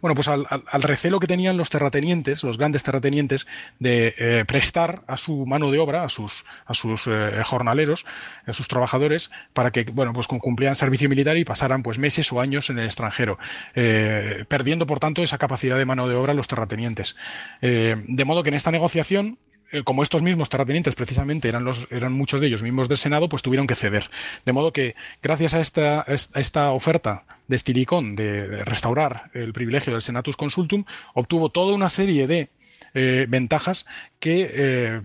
bueno, pues al, recelo que tenían los terratenientes, los grandes terratenientes, de eh, prestar a su mano de obra, a sus, a sus eh, jornaleros, a sus trabajadores, para que, bueno, pues cumplieran servicio militar y pasaran pues meses o años en el extranjero, eh, perdiendo por tanto esa capacidad de mano de obra los terratenientes. de modo que en esta negociación como estos mismos terratenientes precisamente eran, muchos de ellos miembros del Senado, pues tuvieron que ceder. De modo que, gracias a esta, oferta de Stilicón de restaurar el privilegio del Senatus Consultum, obtuvo toda una serie de eh, ventajas que eh,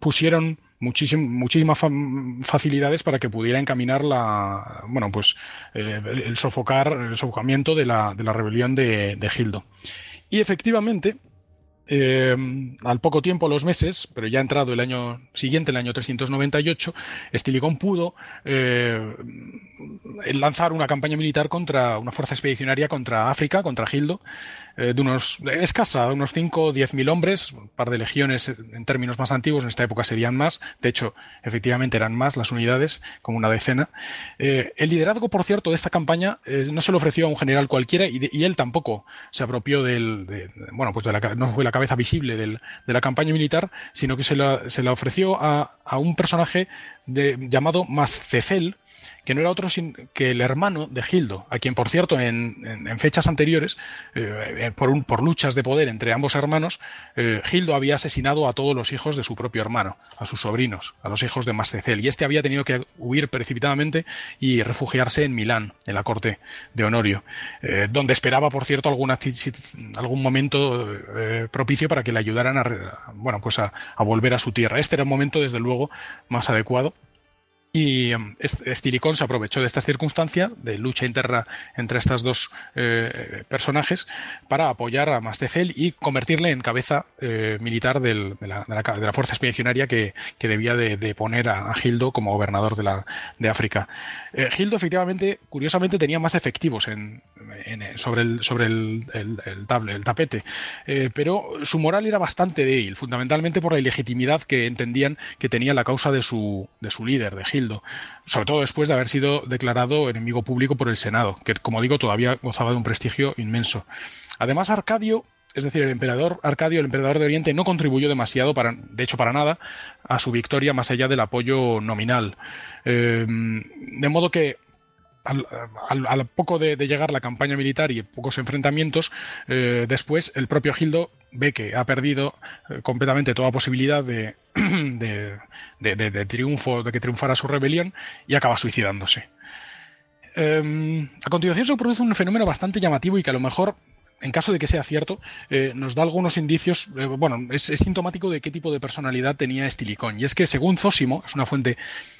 pusieron muchísimas facilidades para que pudiera encaminar la bueno pues eh, el sofocar el sofocamiento de la, rebelión de Gildo y efectivamente eh, al poco tiempo, los meses, pero ya entrado el año siguiente, el año 398, Estilicón pudo eh, lanzar una campaña militar contra una fuerza expedicionaria contra África, contra Gildo, eh, de unos escasa, de unos 5 o 10 mil hombres, un par de legiones en términos más antiguos, en esta época serían más, de hecho, efectivamente eran más las unidades, como una decena. Eh, el liderazgo, por cierto, de esta campaña eh, no se le ofreció a un general cualquiera y, él tampoco se apropió del, bueno, pues de la, no fue la cabeza visible del, de la campaña militar, sino que se la, se la ofreció a, a un personaje llamado Mascecel, que no era otro que el hermano de Gildo, a quien, por cierto, en, fechas anteriores, eh, eh, por, luchas de poder entre ambos hermanos, eh, Gildo había asesinado a todos los hijos de su propio hermano, a sus sobrinos, a los hijos de Mascecel, y este había tenido que huir precipitadamente y refugiarse en Milán, en la corte de Honorio, donde esperaba, por cierto, algún momento propicio para que le ayudaran a, bueno, pues a volver a su tierra. Este era el momento, desde luego, más adecuado y em, Estilicón se aprovechó de esta circunstancia de lucha interna entre estos dos eh, personajes para apoyar a Mastecel y convertirle en cabeza eh, militar de, la, fuerza expedicionaria que, debía de, poner a, Gildo como gobernador de, la, de África. Eh, Gildo, efectivamente, curiosamente, tenía más efectivos en, sobre el, sobre el tapete, pero su moral era bastante débil, fundamentalmente por la ilegitimidad que entendían que tenía la causa de su, de su líder, de Gildo sobre todo después de haber sido declarado enemigo público por el Senado, que como digo todavía gozaba de un prestigio inmenso. Además, Arcadio es decir, el emperador Arcadio, el emperador de Oriente, no contribuyó demasiado, para, de hecho para nada, a su victoria más allá del apoyo nominal. Eh, de modo que al, poco de, llegar la campaña militar y pocos enfrentamientos, eh, después el propio Gildo ve que ha perdido eh, completamente toda posibilidad [CLEARS THROAT] de, triunfo, de que triunfara su rebelión y acaba suicidándose. Em, a continuación se produce un fenómeno bastante llamativo y que a lo mejor en caso de que sea cierto, eh, nos da algunos indicios, eh, bueno, es, sintomático de qué tipo de personalidad tenía Estilicón. Y es que según Zósimo, es una fuente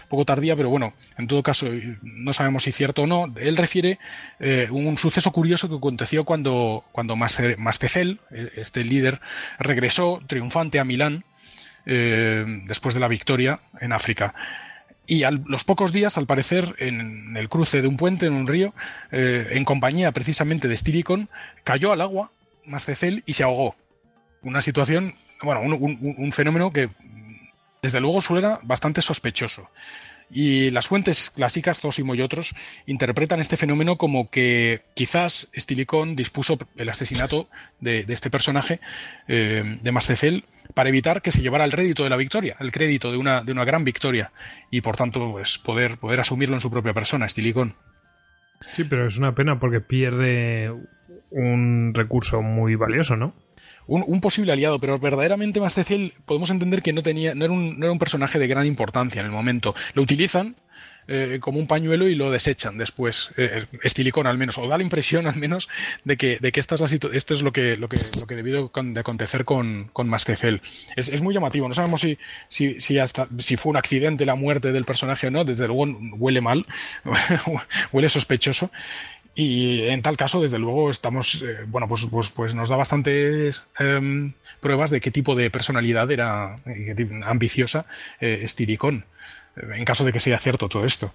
poco tardía, pero bueno, en todo caso no sabemos si cierto o no, él refiere eh, un suceso curioso que aconteció cuando, cuando Mastecel, este líder, regresó triunfante a Milán después de la victoria en África. Y a los pocos días, al parecer, en el cruce de un puente, en un río, eh, en compañía precisamente de Stilicon, cayó al agua Mascecel y se ahogó. Una situación, bueno, un, fenómeno que desde luego suena bastante sospechoso. Y las fuentes clásicas, Zósimo y otros, interpretan este fenómeno como que quizás Estilicón dispuso el asesinato de, este personaje, eh, de Mascecel, para evitar que se llevara el rédito de la victoria, el crédito de una, de una gran victoria, y por tanto pues, poder, poder asumirlo en su propia persona, Estilicón. Sí, pero es una pena porque pierde un recurso muy valioso, ¿no? Un, posible aliado, pero verdaderamente Mastecel podemos entender que no tenía, no era, un, no era un personaje de gran importancia en el momento. Lo utilizan eh, como un pañuelo y lo desechan después, eh, estilicón al menos, o da la impresión al menos de que, de que esta es la esto es lo que, lo que, lo que debido de acontecer con, con Mastecel. Es, es, muy llamativo, no sabemos si, si, si, hasta, si fue un accidente la muerte del personaje o no, desde luego huele mal, [LAUGHS] huele sospechoso. Y en tal caso, desde luego, estamos, eh, bueno, pues, pues, pues, nos da bastantes em, pruebas de qué tipo de personalidad era ambiciosa eh, Estiricón, eh, en caso de que sea cierto todo esto.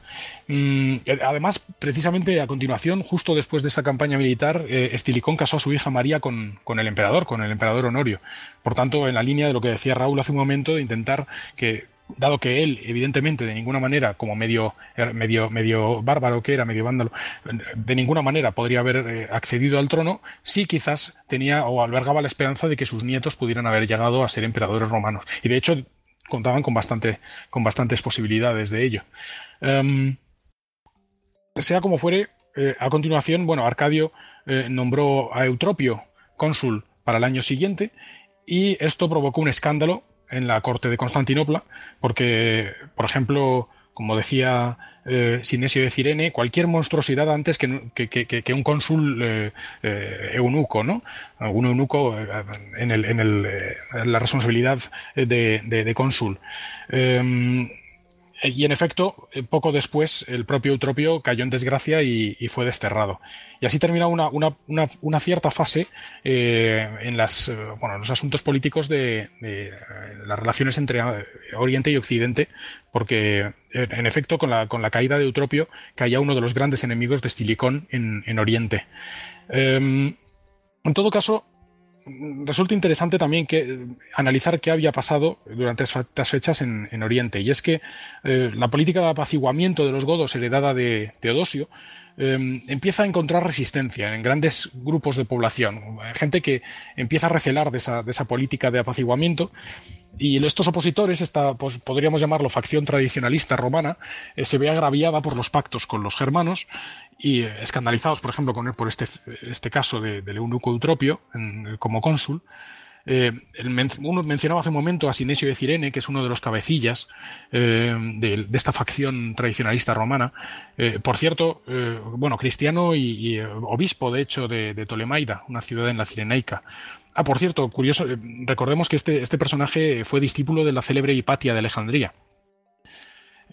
Mm, además, precisamente a continuación, justo después de esa campaña militar, Estilicón casó a su hija María con, con, el emperador, con el emperador Honorio. Por tanto, en la línea de lo que decía Raúl hace un momento, de intentar que dado que él, evidentemente, de ninguna manera, como medio, er, medio, medio bárbaro que era, medio vándalo, de ninguna manera podría haber eh, accedido al trono, sí quizás tenía o albergaba la esperanza de que sus nietos pudieran haber llegado a ser emperadores romanos. Y de hecho, contaban con, bastante, con bastantes posibilidades de ello. Em, sea como fuere, eh, a continuación, bueno, Arcadio eh, nombró a Eutropio cónsul para el año siguiente y esto provocó un escándalo en la corte de Constantinopla, porque, por ejemplo, como decía eh, Sinesio de Cirene, cualquier monstruosidad antes que, que, un cónsul eh, eh, eunuco, ¿no? Un eunuco en, el, en, el, la responsabilidad de, de cónsul. Em, y en efecto, eh, poco después el propio Eutropio cayó en desgracia y, fue desterrado. Y así termina una, una, cierta fase eh, en, las, eh, bueno, los asuntos políticos de, las relaciones entre Oriente y Occidente, porque en efecto con la, con la caída de Eutropio caía uno de los grandes enemigos de Estilicón en, en Oriente. Em, en todo caso, resulta interesante también que analizar qué había pasado durante estas fechas en, Oriente. Y es que eh, la política de apaciguamiento de los godos heredada de Teodosio Em, empieza a encontrar resistencia en grandes grupos de población, gente que empieza a recelar de esa, política de apaciguamiento y estos opositores, esta pues, podríamos llamarlo facción tradicionalista romana, eh, se ve agraviada por los pactos con los germanos y eh, escandalizados, por ejemplo, por este, este caso de, del eunuco Eutropio como cónsul, eh, uno mencionaba hace un momento a Sinesio de Cirene, que es uno de los cabecillas eh, de, esta facción tradicionalista romana. Eh, por cierto, bueno, cristiano y, obispo, de hecho, de, de, Tolemaida, una ciudad en la Cirenaica. Ah, por cierto, curioso, recordemos que este, este personaje fue discípulo de la célebre Hipatia de Alejandría.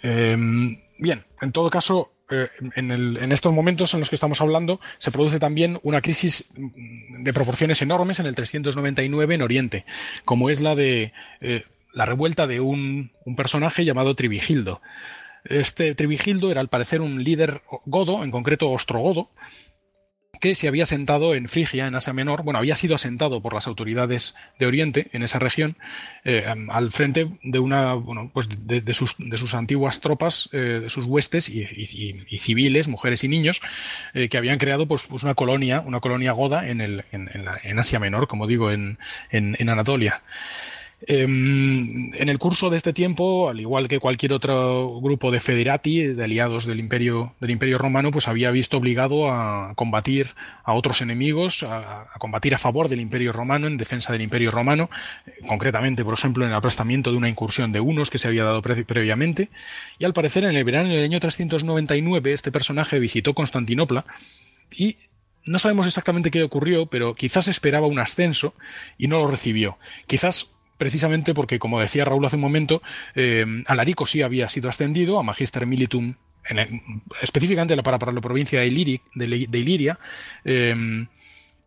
bien, en todo caso, eh, en, estos momentos en los que estamos hablando se produce también una crisis de proporciones enormes en el 399 en Oriente, como es la de eh, la revuelta de un, un personaje llamado Trivigildo. Este Trivigildo era al parecer un líder godo, en concreto ostrogodo, que se había asentado en Frigia, en Asia Menor, bueno, había sido asentado por las autoridades de Oriente en esa región, eh, al frente de una, bueno, pues de, sus, antiguas tropas, eh, de sus huestes y, civiles, mujeres y niños, eh, que habían creado pues, pues, una colonia, una colonia goda en, el, en, en Asia Menor, como digo, en, Anatolia. Em, en el curso de este tiempo, al igual que cualquier otro grupo de federati, de aliados del imperio, del imperio romano, pues había visto obligado a combatir a otros enemigos, a, combatir a favor del imperio romano, en defensa del imperio romano, concretamente, por ejemplo, en el aplastamiento de una incursión de unos que se había dado previamente. Y al parecer, en el verano del año 399, este personaje visitó Constantinopla y no sabemos exactamente qué ocurrió, pero quizás esperaba un ascenso y no lo recibió. Quizás precisamente porque, como decía Raúl hace un momento, eh, Alarico sí había sido ascendido a Magister Militum, específicamente para, la provincia de, Iliria, eh,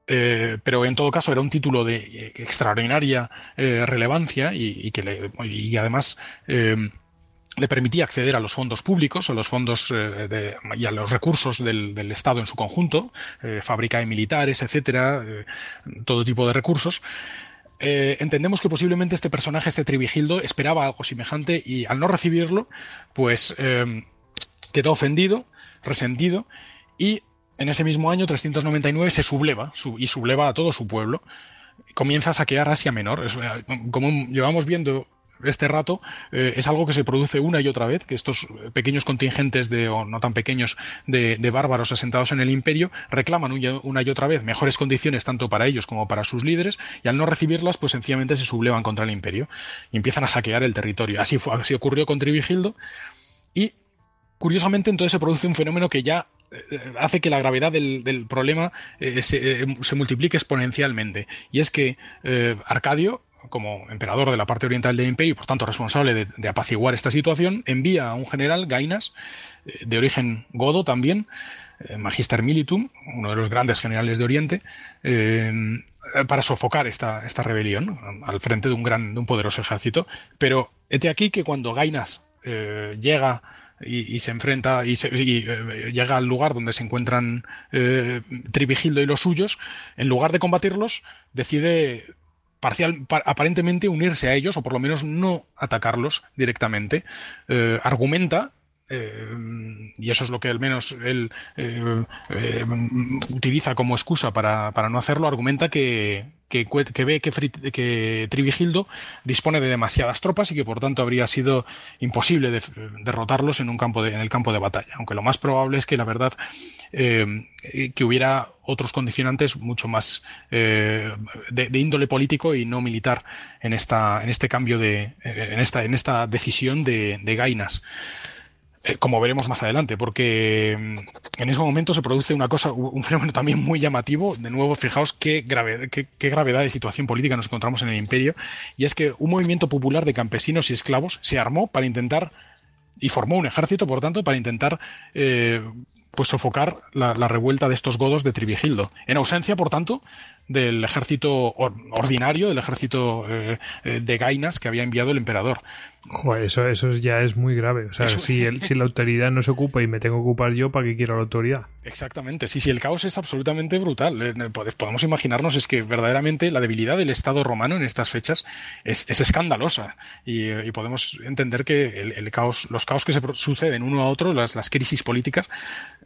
eh, pero en todo caso era un título de extraordinaria relevancia y, que le, y además le permitía acceder a los fondos públicos, a los fondos de, y a los recursos del Estado en su conjunto, fábrica de militares, etcétera, todo tipo de recursos. Eh, entendemos que posiblemente este personaje, este Trivigildo, esperaba algo semejante y al no recibirlo, pues eh, quedó ofendido, resentido y en ese mismo año, 399, se subleva y subleva a todo su pueblo. Comienza a saquear Asia Menor. Eh, como llevamos viendo este rato eh, es algo que se produce una y otra vez, que estos pequeños contingentes de, o no tan pequeños, de, bárbaros asentados en el imperio reclaman una y otra vez mejores condiciones tanto para ellos como para sus líderes y al no recibirlas pues sencillamente se sublevan contra el imperio y empiezan a saquear el territorio. Así, fue, así ocurrió con Trivigildo y curiosamente entonces se produce un fenómeno que ya eh, hace que la gravedad del, problema eh, se, multiplique exponencialmente. Y es que Arcadio como emperador de la parte oriental del imperio y por tanto responsable de, apaciguar esta situación, envía a un general, Gainas, eh, de origen godo también, eh, Magister Militum, uno de los grandes generales de Oriente, eh, para sofocar esta, esta rebelión al frente de un, gran, de un poderoso ejército. Pero hete aquí que cuando Gainas llega y, se enfrenta y, llega al lugar donde se encuentran Trivigildo y los suyos, en lugar de combatirlos, decide parcial, aparentemente unirse a ellos, o por lo menos no atacarlos directamente. Eh, argumenta y eso es lo que al menos él utiliza como excusa para, para no hacerlo, argumenta que, que, ve que, Trivigildo dispone de demasiadas tropas y que por tanto habría sido imposible derrotarlos en, un campo en el campo de batalla. Aunque lo más probable es que la verdad eh, que hubiera otros condicionantes mucho más eh, de, índole político y no militar en esta en este cambio de en esta en esta decisión de, de Gainas. Eh, como veremos más adelante, porque mm, en ese momento se produce una cosa, un fenómeno también muy llamativo. De nuevo, fijaos qué, grave, qué, gravedad de situación política nos encontramos en el imperio, y es que un movimiento popular de campesinos y esclavos se armó para intentar y formó un ejército, por tanto, para intentar eh, pues sofocar la, revuelta de estos godos de Trivigildo. En ausencia, por tanto, del ejército ordinario, del ejército eh, de Gainas que había enviado el emperador eso, eso ya es muy grave. O sea, si, si la autoridad no se ocupa y me tengo que ocupar yo, ¿para qué quiero la autoridad? Exactamente. Sí, sí, el caos es absolutamente brutal. Eh, podemos imaginarnos es que verdaderamente la debilidad del Estado romano en estas fechas es, escandalosa. Y, podemos entender que el, caos, los caos que se suceden uno a otro, las, las crisis políticas,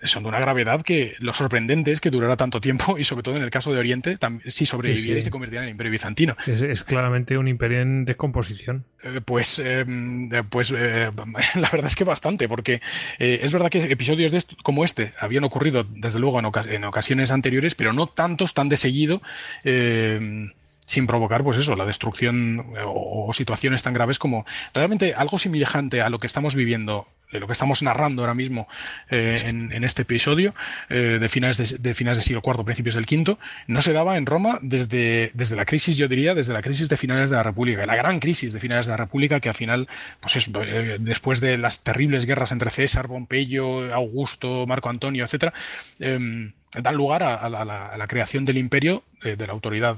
son de una gravedad que lo sorprendente es que durara tanto tiempo y sobre todo en el caso de Oriente, si sobreviviera y se convirtiera en el imperio bizantino. Es, claramente un imperio en descomposición. Eh, pues... Eh, Mm, pues eh, [LAUGHS] la verdad es que bastante, porque eh, es verdad que episodios de como este habían ocurrido desde luego en, ocasiones anteriores, pero no tantos tan de seguido. Eh, sin provocar, pues eso, la destrucción o, situaciones tan graves como realmente algo semejante a lo que estamos viviendo de lo que estamos narrando ahora mismo eh, en, este episodio eh, de finales de, finales del siglo IV, principios del V, no se daba en Roma desde, desde la crisis, yo diría, desde la crisis de finales de la República, la gran crisis de finales de la República que al final, pues es, eh, después de las terribles guerras entre César, Pompeyo, Augusto, Marco Antonio, etcétera, em, dan lugar a, la, creación del imperio, de la autoridad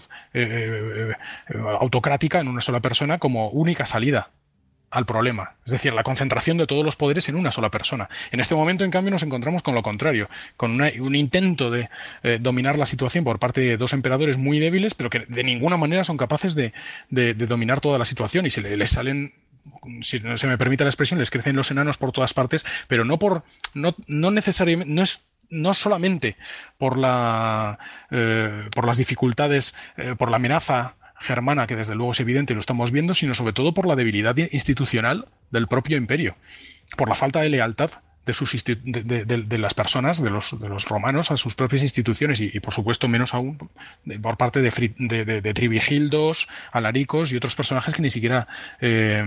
autocrática en una sola persona como única salida al problema, es decir, la concentración de todos los poderes en una sola persona. En este momento, en cambio, nos encontramos con lo contrario, con un intento de eh, dominar la situación por parte de dos emperadores muy débiles, pero que de ninguna manera son capaces de, dominar toda la situación y se les salen si se me permite la expresión, les crecen los enanos por todas partes, pero no por, no, no necesariamente, no es no solamente por la eh, por las dificultades, eh, por la amenaza germana, que desde luego es evidente y lo estamos viendo, sino sobre todo por la debilidad institucional del propio imperio, por la falta de lealtad de, sus de, las personas, de los, de los romanos, a sus propias instituciones y, por supuesto menos aún por parte de, de, Trivigildos, Alaricos y otros personajes que ni siquiera eh,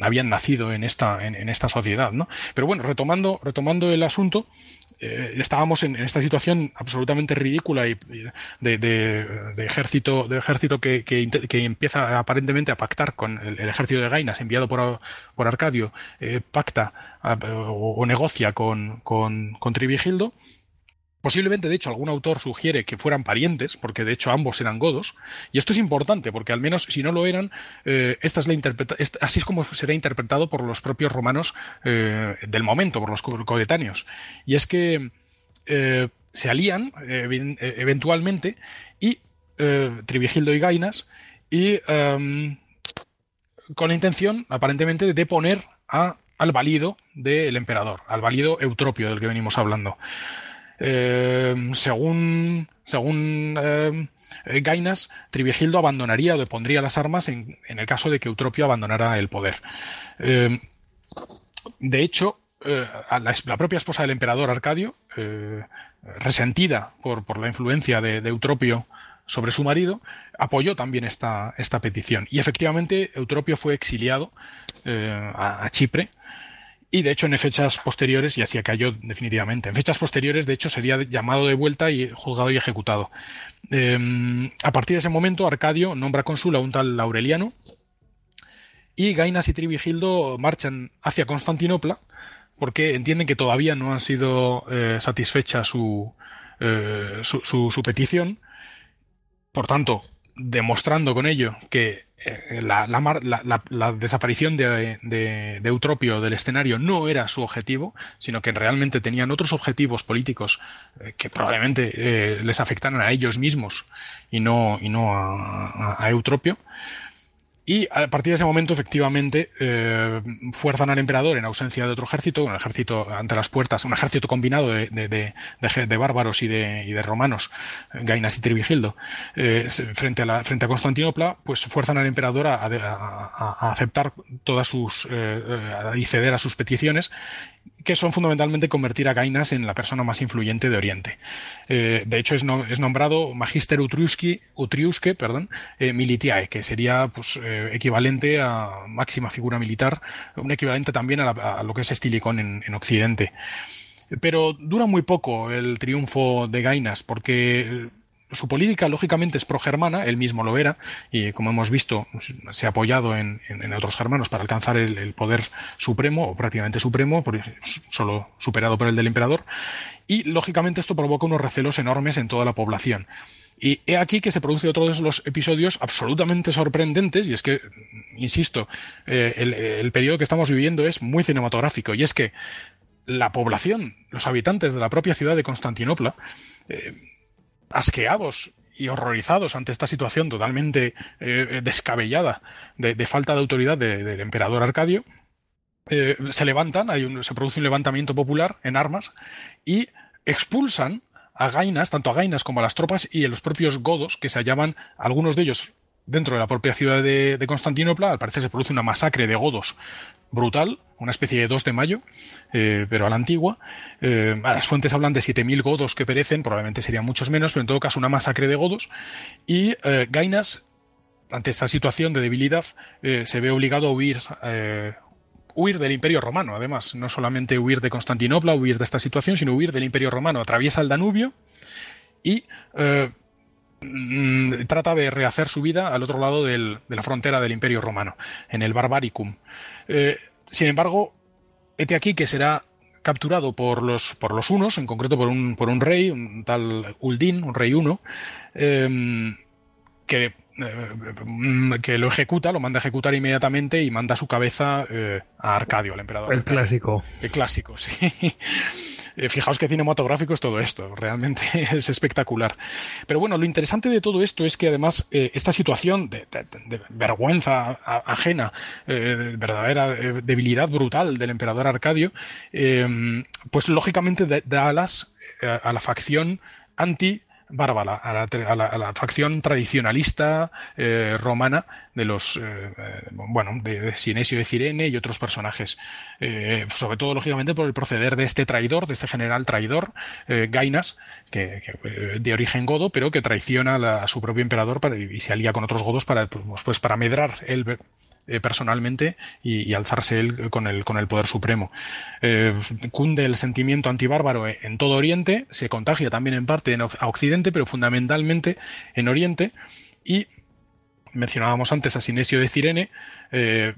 habían nacido en esta, en, esta sociedad. ¿no? Pero bueno, retomando, retomando el asunto, eh, estábamos en, esta situación absolutamente ridícula y, de, ejército, de ejército que, que, empieza aparentemente a pactar con el, ejército de Gainas enviado por, por Arcadio, eh, pacta o, negocia con, con, con Trivigildo. Posiblemente, de hecho, algún autor sugiere que fueran parientes, porque de hecho ambos eran godos. Y esto es importante, porque al menos si no lo eran, eh, esta es la así es como será interpretado por los propios romanos eh, del momento, por los coetáneos. Y es que eh, se alían eventualmente y Trivigildo y Gainas, y em, con la intención, aparentemente, de deponer a, al valido del emperador, al valido Eutropio del que venimos hablando. Eh, según, según eh, Gainas, Trivigildo abandonaría o depondría las armas en, el caso de que Eutropio abandonara el poder. Eh, de hecho, la, propia esposa del emperador Arcadio, resentida por, la influencia de, Eutropio sobre su marido, apoyó también esta, esta petición. Y efectivamente, Eutropio fue exiliado a Chipre y de hecho, en fechas posteriores, y así cayó definitivamente. En fechas posteriores, de hecho, sería llamado de vuelta y juzgado y ejecutado. Em, a partir de ese momento, Arcadio nombra cónsul a un tal Laureliano. Y Gainas y Trivigildo marchan hacia Constantinopla porque entienden que todavía no ha sido eh, satisfecha eh, su, su petición. Por tanto, demostrando con ello que eh, la, la, desaparición de, Eutropio del escenario no era su objetivo, sino que realmente tenían otros objetivos políticos eh, que probablemente eh, les afectaran a ellos mismos y no, y no a, Eutropio. Y a partir de ese momento, efectivamente, eh, fuerzan al emperador en ausencia de otro ejército, un ejército ante las puertas, un ejército combinado de, de, bárbaros y de, y de romanos, Gainas y Trivigildo, eh, frente, a Constantinopla, pues fuerzan al emperador a, a aceptar todas sus, eh, y ceder a sus peticiones que son fundamentalmente convertir a Gainas en la persona más influyente de Oriente. Eh, de hecho, es, nombrado Magister Utriusque, perdón, eh, Militiae, que sería pues, eh, equivalente a máxima figura militar, un equivalente también a, lo que es Estilicón en, Occidente. Pero dura muy poco el triunfo de Gainas, porque su política, lógicamente, es progermana, él mismo lo era, y como hemos visto, se ha apoyado en, otros germanos para alcanzar el, poder supremo, o prácticamente supremo, solo superado por el del emperador, y lógicamente esto provoca unos recelos enormes en toda la población. Y he aquí que se produce otro de los episodios absolutamente sorprendentes, y es que, insisto, eh, el, periodo que estamos viviendo es muy cinematográfico, y es que la población, los habitantes de la propia ciudad de Constantinopla, eh, asqueados y horrorizados ante esta situación totalmente eh, descabellada de, falta de autoridad del emperador Arcadio, eh, se levantan, se produce un levantamiento popular en armas y expulsan a Gainas, tanto a Gainas como a las tropas y a los propios godos que se hallaban, algunos de ellos dentro de la propia ciudad de, Constantinopla, al parecer se produce una masacre de godos brutal, una especie de 2 de mayo, eh, pero a la antigua. Eh, las fuentes hablan de 7.000 godos que perecen, probablemente serían muchos menos, pero en todo caso una masacre de godos. Y eh, Gainas, ante esta situación de debilidad, se ve obligado a huir. Huir del Imperio Romano, además, no solamente huir de Constantinopla, huir de esta situación, sino huir del Imperio Romano. Atraviesa el Danubio y Mm, trata de rehacer su vida al otro lado de la frontera del Imperio Romano, en el Barbaricum. Eh, sin embargo, este aquí que será capturado por los, por los unos, en concreto por un, por un rey, un tal Uldin, un rey uno, em, que, eh, que lo ejecuta, lo manda a ejecutar inmediatamente y manda su cabeza eh, a Arcadio, al emperador. El clásico. El clásico, sí. Eh, fijaos qué cinematográfico es todo esto, realmente [LAUGHS] es espectacular. Pero bueno, lo interesante de todo esto es que además eh, esta situación de, vergüenza ajena, eh, verdadera debilidad brutal del emperador Arcadio, pues lógicamente da alas a la facción anti bárbara, a la, facción tradicionalista eh, romana de los, eh, eh, bueno, de, Sinesio de Cirene y otros personajes. sobre todo, lógicamente, por el proceder de este traidor, de este general traidor, Gainas, que, de origen godo, pero que traiciona a, su propio emperador y se alía con otros godos para, pues, pues para medrar eh, personalmente y, alzarse él con el, con el poder supremo. Eh, cunde el sentimiento antibárbaro en todo Oriente, se contagia también en parte en, a Occidente, pero fundamentalmente en Oriente y mencionábamos antes a Sinesio de Cirene, eh,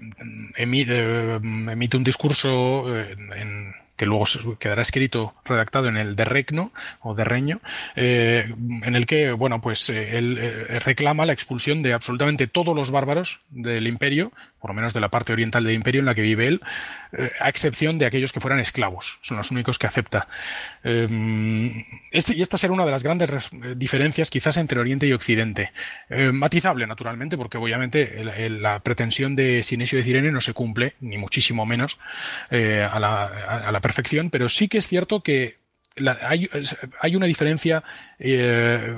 emite, un discurso en, que luego quedará escrito, redactado en el de Regno o de Reño, eh, en el que, bueno, pues eh, él eh, reclama la expulsión de absolutamente todos los bárbaros del imperio, por lo menos de la parte oriental del imperio en la que vive él, a excepción de aquellos que fueran esclavos, son los únicos que acepta. Este, y esta será una de las grandes diferencias quizás entre Oriente y Occidente. matizable, naturalmente, porque obviamente la pretensión de Sinesio de Cirene no se cumple, ni muchísimo menos, a la, a la perfección, pero sí que es cierto que hay, una diferencia eh,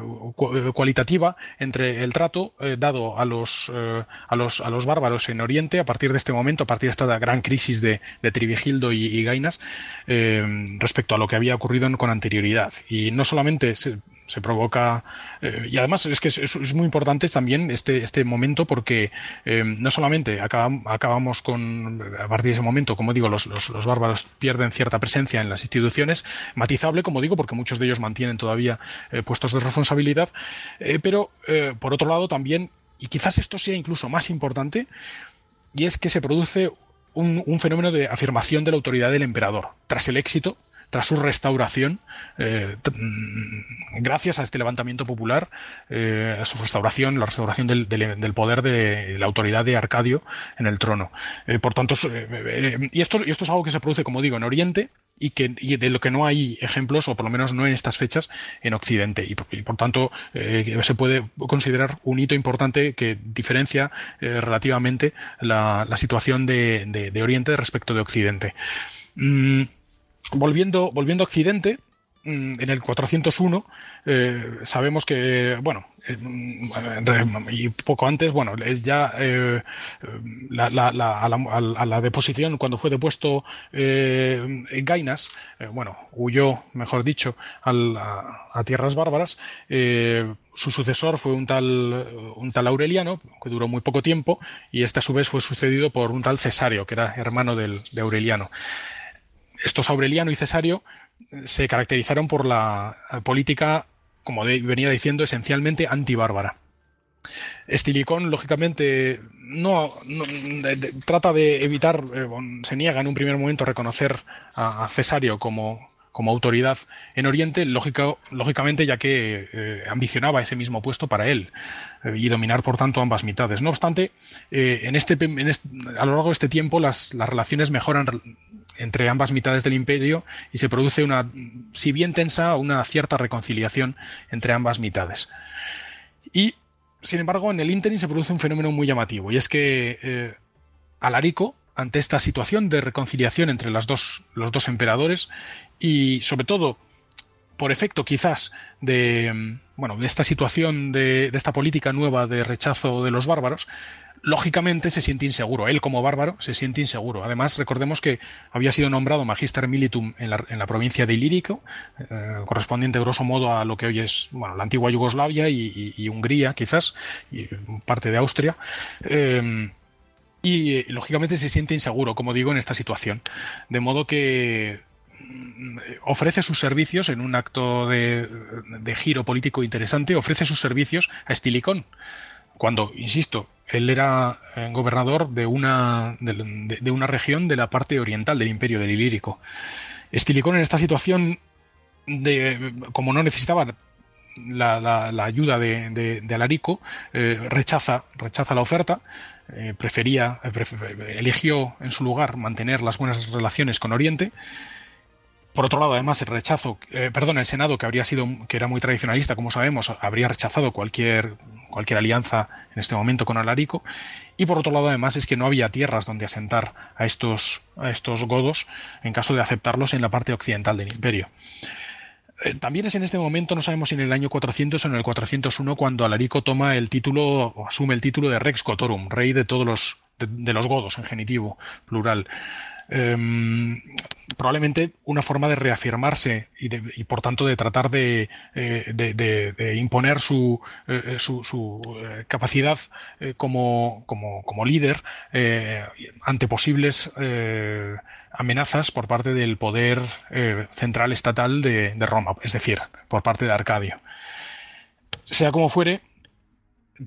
cualitativa entre el trato eh, dado a los, eh, a, los, a los bárbaros en Oriente a partir de este momento, a partir de esta gran crisis de, de Trivigildo y, Gainas, respecto a lo que había ocurrido con anterioridad. Y no solamente se, se provoca eh, y además es que es, muy importante también este, este momento porque eh, no solamente acabamos con a partir de ese momento como digo los, los, bárbaros pierden cierta presencia en las instituciones matizable como digo porque muchos de ellos mantienen todavía eh, puestos de responsabilidad pero por otro lado también y quizás esto sea incluso más importante y es que se produce un, un fenómeno de afirmación de la autoridad del emperador. Tras el éxito tras su restauración, eh, mm, gracias a este levantamiento popular, eh, su restauración, la restauración del, poder de la autoridad de Arcadio en el trono. Eh, por tanto, y, esto, es algo que se produce, como digo, en Oriente, y, que, de lo que no hay ejemplos, o por lo menos no en estas fechas, en Occidente. Y, por tanto, se puede considerar un hito importante que diferencia relativamente la, situación de, Oriente respecto de Occidente. Mm, volviendo, volviendo a Occidente, Mm, en el 401 eh, sabemos que, bueno, eh, y poco antes, bueno, ya eh, la, a, la, deposición, cuando fue depuesto en Gainas, bueno, huyó, mejor dicho, a, tierras bárbaras, su sucesor fue un tal, un tal Aureliano, que duró muy poco tiempo, y este a su vez fue sucedido por un tal Cesario, que era hermano del, de Aureliano. Estos Aureliano y Cesario se caracterizaron por la política, como venía diciendo, esencialmente antibárbara. Estilicón, lógicamente, no, trata de evitar, eh, se niega en un primer momento a reconocer a, Cesario como, como, autoridad en Oriente, lógicamente ya que eh, ambicionaba ese mismo puesto para él eh, y dominar, por tanto, ambas mitades. No obstante, en este, a lo largo de este tiempo las, las relaciones mejoran entre ambas mitades del imperio y se produce una, si bien tensa, una cierta reconciliación entre ambas mitades. Y, sin embargo, en el ínterin se produce un fenómeno muy llamativo, y es que eh, Alarico, ante esta situación de reconciliación entre las dos, los dos emperadores, y sobre todo por efecto quizás de, bueno, de esta situación, de, de esta política nueva de rechazo de los bárbaros, lógicamente se siente inseguro. Él como bárbaro se siente inseguro. Además, recordemos que había sido nombrado Magister Militum en la, provincia de Ilírico, eh, correspondiente grosso modo a lo que hoy es bueno, la antigua Yugoslavia y, Hungría, quizás, y parte de Austria. Eh, y lógicamente se siente inseguro, como digo, en esta situación. De modo que mm, ofrece sus servicios en un acto de, de, giro político interesante, ofrece sus servicios a Estilicón, cuando, insisto, él era eh, gobernador de una, de, una región de la parte oriental del imperio del Ilírico. Estilicón en esta situación, de, como no necesitaba la, ayuda de, Alarico, eh, rechaza, rechaza la oferta, eh, prefería, eligió en su lugar mantener las buenas relaciones con Oriente por otro lado, además, el rechazo, eh, perdón, el Senado, que habría sido, que era muy tradicionalista, como sabemos, habría rechazado cualquier, cualquier alianza en este momento con Alarico. Y por otro lado, además, es que no había tierras donde asentar a estos, a estos godos en caso de aceptarlos en la parte occidental del imperio. Eh, también es en este momento, no sabemos si en el año 400 o en el 401, cuando Alarico toma el título, o asume el título de Rex Cotorum, rey de todos los, de los godos, en genitivo, plural. Em, probablemente una forma de reafirmarse y, por tanto de tratar de, eh, imponer su, eh, eh, capacidad como, como, líder ante posibles amenazas por parte del poder central estatal de, Roma, es decir, por parte de Arcadio. Sea como fuere,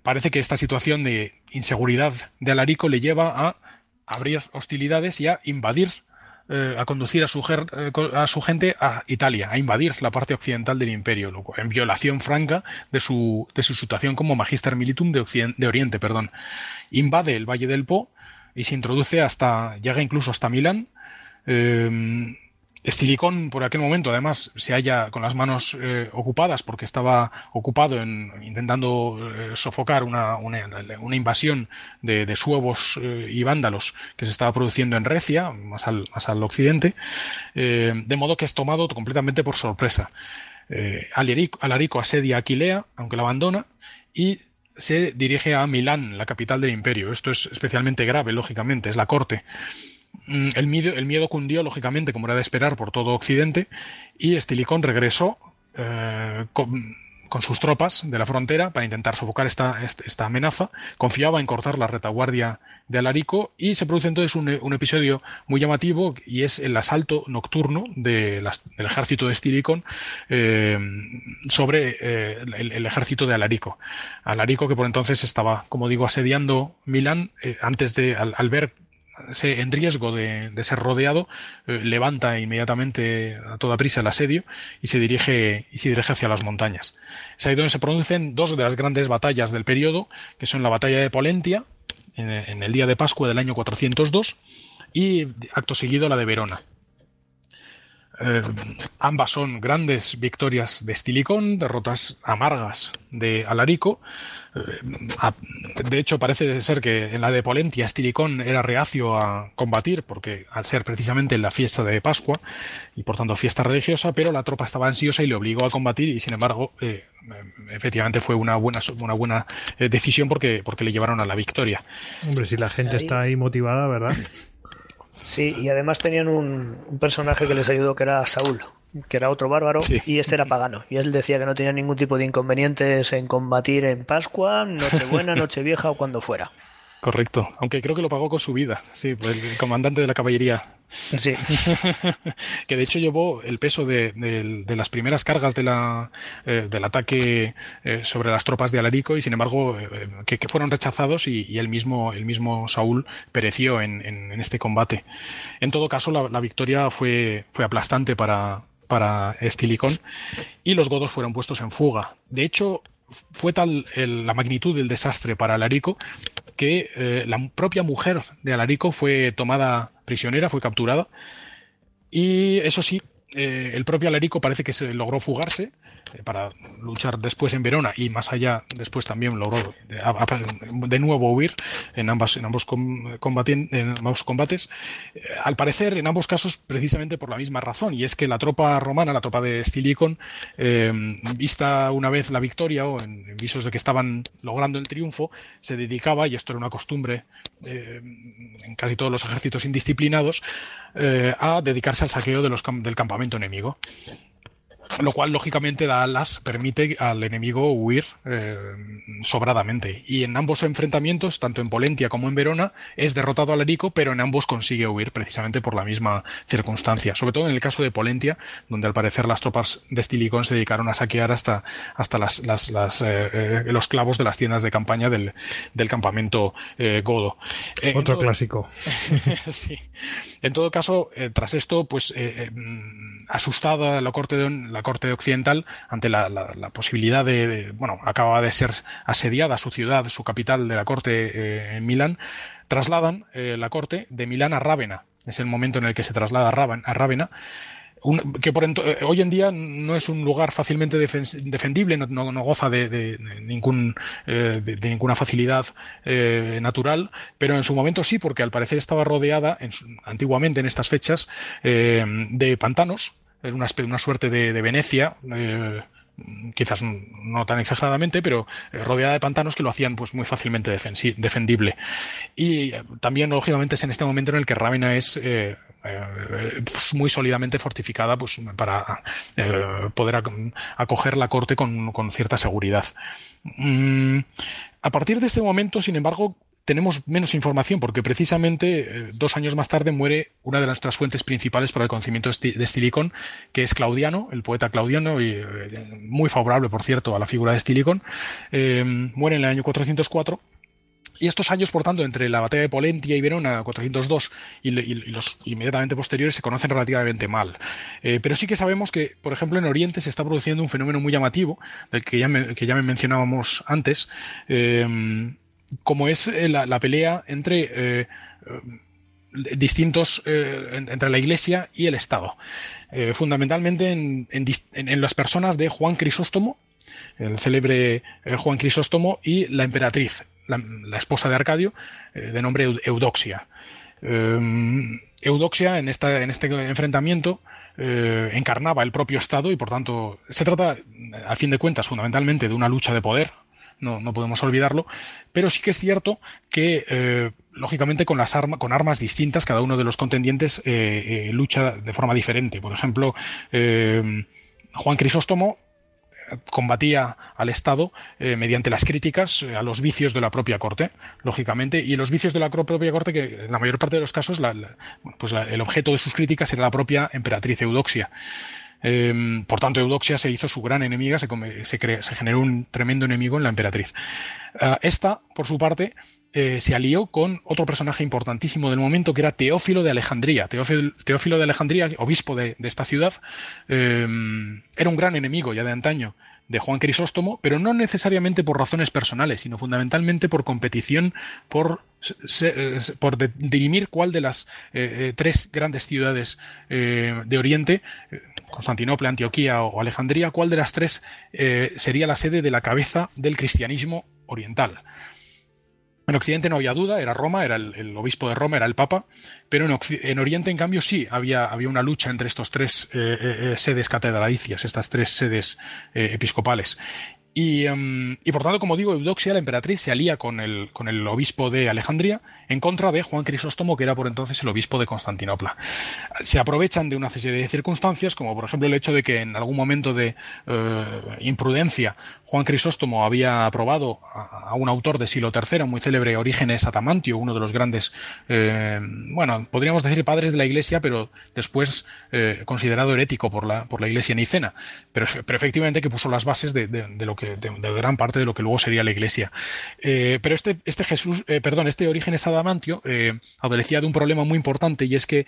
parece que esta situación de inseguridad de Alarico le lleva a abrir hostilidades y a invadir, eh, a conducir a su, eh, a su, gente a Italia, a invadir la parte occidental del imperio, en violación franca de su, de su situación como Magister Militum de, de Oriente. Perdón. Invade el Valle del Po y se introduce hasta, llega incluso hasta Milán. Eh, Estilicón por aquel momento además se halla con las manos eh, ocupadas porque estaba ocupado en intentando eh, sofocar una, invasión de, suevos eh, y vándalos que se estaba produciendo en Recia, más al, más al occidente, de modo que es tomado completamente por sorpresa. Alarico, Alarico asedia Aquilea, aunque la abandona, y se dirige a Milán, la capital del imperio. Esto es especialmente grave, lógicamente, es la corte. Mm, el miedo, el miedo cundió, lógicamente, como era de esperar, por todo Occidente, y Estilicón regresó eh, con, sus tropas de la frontera para intentar sofocar esta, esta, amenaza. Confiaba en cortar la retaguardia de Alarico y se produce entonces un, episodio muy llamativo y es el asalto nocturno del ejército de Estilicón eh, sobre eh, el, ejército de Alarico. Alarico que por entonces estaba, como digo, asediando Milán antes de, al ver en riesgo de, ser rodeado, eh, levanta inmediatamente a toda prisa el asedio y se dirige, y se dirige hacia las montañas. Es ahí donde se producen dos de las grandes batallas del periodo, que son la batalla de Polentia, en, el día de Pascua del año 402, y acto seguido la de Verona. Eh, ambas son grandes victorias de Estilicón, derrotas amargas de Alarico. Eh, de hecho, parece ser que en la de Polentia Estilicón era reacio a combatir, porque al ser precisamente la fiesta de Pascua y por tanto fiesta religiosa, pero la tropa estaba ansiosa y le obligó a combatir y sin embargo, eh, efectivamente fue una buena, una buena decisión porque, porque le llevaron a la victoria. Hombre, si la gente está ahí motivada, ¿verdad? Sí, y además tenían un, personaje que les ayudó que era Saúl, que era otro bárbaro, y este era pagano. Y él decía que no tenía ningún tipo de inconvenientes en combatir en Pascua, Nochebuena, [LAUGHS] Nochevieja o cuando fuera. Correcto, aunque creo que lo pagó con su vida, sí, pues el comandante de la caballería. Sí. [LAUGHS] que de hecho llevó el peso de, las primeras cargas de la, eh, del ataque eh, sobre las tropas de Alarico y sin embargo eh, que, fueron rechazados y, el, mismo, el mismo Saúl pereció en, este combate. En todo caso, la, victoria fue, fue aplastante para, para Estilicón y los godos fueron puestos en fuga. De hecho, fue tal la magnitud del desastre para Alarico que eh, la propia mujer de Alarico fue tomada prisionera, fue capturada. Y eso sí, eh, el propio Alarico parece que se logró fugarse para luchar después en Verona y más allá después también logró de, nuevo huir en, ambas, en, ambos, en ambos combates. Eh, al parecer, en ambos casos, precisamente por la misma razón, y es que la tropa romana, la tropa de Stilicon, eh, vista una vez la victoria o en, visos de que estaban logrando el triunfo, se dedicaba, y esto era una costumbre en casi todos los ejércitos indisciplinados, a dedicarse al saqueo de los, del campamento enemigo lo cual lógicamente da alas, permite al enemigo huir eh, sobradamente. Y en ambos enfrentamientos, tanto en Polentia como en Verona, es derrotado Alarico, pero en ambos consigue huir precisamente por la misma circunstancia. Sobre todo en el caso de Polentia, donde al parecer las tropas de Estilicón se dedicaron a saquear hasta, hasta las, las, eh, eh, los clavos de las tiendas de campaña del, del campamento godo. Otro clásico. [LAUGHS] sí. En todo caso, tras esto, pues asustada la corte de la corte occidental ante la, posibilidad de, bueno, acaba de ser asediada su ciudad, su capital de la corte eh, en Milán, trasladan eh, la corte de Milán a Rávena. Es el momento en el que se traslada a Rávena. Que por eh, hoy en día no es un lugar fácilmente defendible, no, goza de, de, ninguna facilidad natural, pero en su momento sí, porque al parecer estaba rodeada antiguamente en estas fechas de pantanos, es una, suerte de, Venecia, eh, quizás no tan exageradamente, pero eh, rodeada de pantanos que lo hacían pues muy fácilmente defendible. Y eh, también, lógicamente, es en este momento en el que Rávena es pues, muy sólidamente fortificada pues, para poder acoger la corte con, cierta seguridad. Mm, a partir de este momento, sin embargo, tenemos menos información porque precisamente eh, dos años más tarde muere una de nuestras fuentes principales para el conocimiento de Estilicón, que es Claudiano, el poeta Claudiano, y, eh, muy favorable, por cierto, a la figura de Estilicón. Eh, muere en el año 404. Y estos años, por tanto, entre la batalla de Polentia y Verona, 402, y, los inmediatamente posteriores, se conocen relativamente mal. pero sí que sabemos que, por ejemplo, en Oriente se está produciendo un fenómeno muy llamativo, del que ya, que ya me mencionábamos antes, como es eh, la, pelea entre eh, eh, distintos entre la Iglesia y el Estado. fundamentalmente en, las personas de Juan Crisóstomo, el célebre Juan Crisóstomo, y la emperatriz, la, esposa de Arcadio, de nombre Eudoxia. Eudoxia en, esta, en este enfrentamiento encarnaba el propio Estado y por tanto se trata, a fin de cuentas, fundamentalmente de una lucha de poder no, no podemos olvidarlo, pero sí que es cierto que, eh, lógicamente, con, las armas con armas distintas, cada uno de los contendientes eh, eh, lucha de forma diferente. Por ejemplo, Juan Crisóstomo combatía al Estado mediante las críticas a los vicios de la propia corte, lógicamente, y los vicios de la propia corte, que en la mayor parte de los casos pues el objeto de sus críticas era la propia emperatriz Eudoxia. Em, por tanto, Eudoxia se hizo su gran enemiga, se, se, generó un tremendo enemigo en la emperatriz. Ah, esta, por su parte, eh, se alió con otro personaje importantísimo del momento, que era Teófilo de Alejandría. Teófilo, de Alejandría, obispo de, esta ciudad, em, era un gran enemigo ya de antaño de Juan Crisóstomo, pero no necesariamente por razones personales, sino fundamentalmente por competición, por, por dirimir cuál de las eh, eh, tres grandes ciudades eh, de Oriente, Constantinopla, Antioquía o Alejandría, cuál de las tres sería la sede de la cabeza del cristianismo oriental. En Occidente no había duda, era Roma, era el, obispo de Roma, era el Papa, pero en, Oriente, en cambio, sí, había, había una lucha entre estos tres eh, eh, eh, sedes catedralicias, estas tres sedes episcopales. Em, y, por tanto, como digo, Eudoxia, la emperatriz, se alía con el, con el obispo de Alejandría en contra de Juan Crisóstomo, que era por entonces el obispo de Constantinopla. Se aprovechan de una serie de circunstancias, como por ejemplo el hecho de que en algún momento de eh, imprudencia Juan Crisóstomo había aprobado a, un autor de siglo III, muy célebre, Orígenes Atamantio, uno de los grandes, eh, bueno, podríamos decir padres de la Iglesia, pero después eh, considerado herético por la, por la Iglesia nicena, pero, efectivamente que puso las bases de lo que de, gran parte de lo que luego sería la Iglesia. Eh, pero este, este Jesús, eh, perdón, este Orígenes Adamantio eh, adolecía de un problema muy importante y es que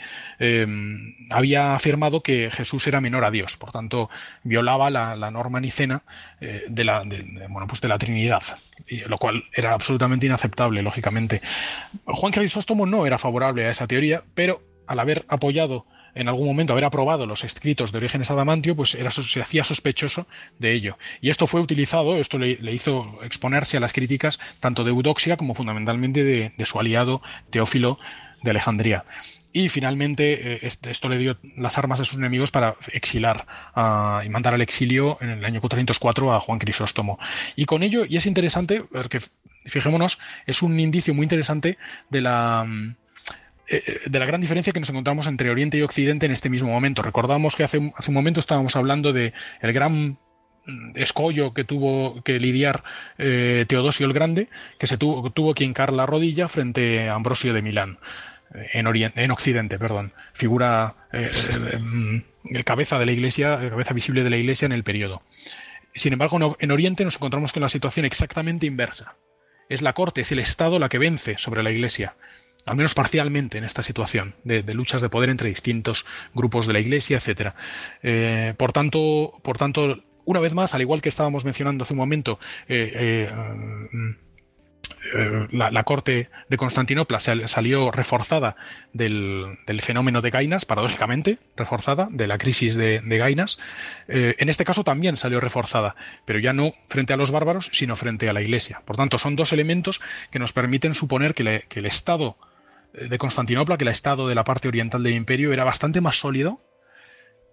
había afirmado que Jesús era menor a Dios, por tanto violaba la, norma nicena de la, bueno, pues de la Trinidad, lo cual era absolutamente inaceptable, lógicamente. Juan Crisóstomo no era favorable a esa teoría, pero al haber apoyado en algún momento haber aprobado los escritos de Orígenes Adamantio, pues se hacía sospechoso de ello. Y esto fue utilizado, esto le, hizo exponerse a las críticas tanto de Eudoxia como fundamentalmente de, su aliado Teófilo de Alejandría. Y finalmente eh, esto le dio las armas a sus enemigos para exilar y mandar al exilio en el año 404 a Juan Crisóstomo. Y con ello, y es interesante, porque fijémonos, es un indicio muy interesante de la eh, de la gran diferencia que nos encontramos entre Oriente y Occidente en este mismo momento. Recordamos que hace, hace un momento estábamos hablando de el gran mm, escollo que tuvo que lidiar eh, Teodosio el Grande, que se tuvo, tuvo que hincar la rodilla frente a Ambrosio de Milán. Eh, en, en Occidente, perdón, figura mm, cabeza de la Iglesia, cabeza visible de la Iglesia en el periodo. Sin embargo, en Oriente nos encontramos con la situación exactamente inversa. Es la corte, es el Estado la que vence sobre la Iglesia al menos parcialmente en esta situación de, luchas de poder entre distintos grupos de la Iglesia, etcétera. Eh, por tanto, por tanto, una vez más, al igual que estábamos mencionando hace un momento, eh, eh, la, corte de Constantinopla salió reforzada del, fenómeno de Gainas, paradójicamente, reforzada de la crisis de, Gainas. en este caso también salió reforzada, pero ya no frente a los bárbaros, sino frente a la Iglesia. Por tanto, son dos elementos que nos permiten suponer que el Estado de Constantinopla, que el estado de la parte oriental del imperio era bastante más sólido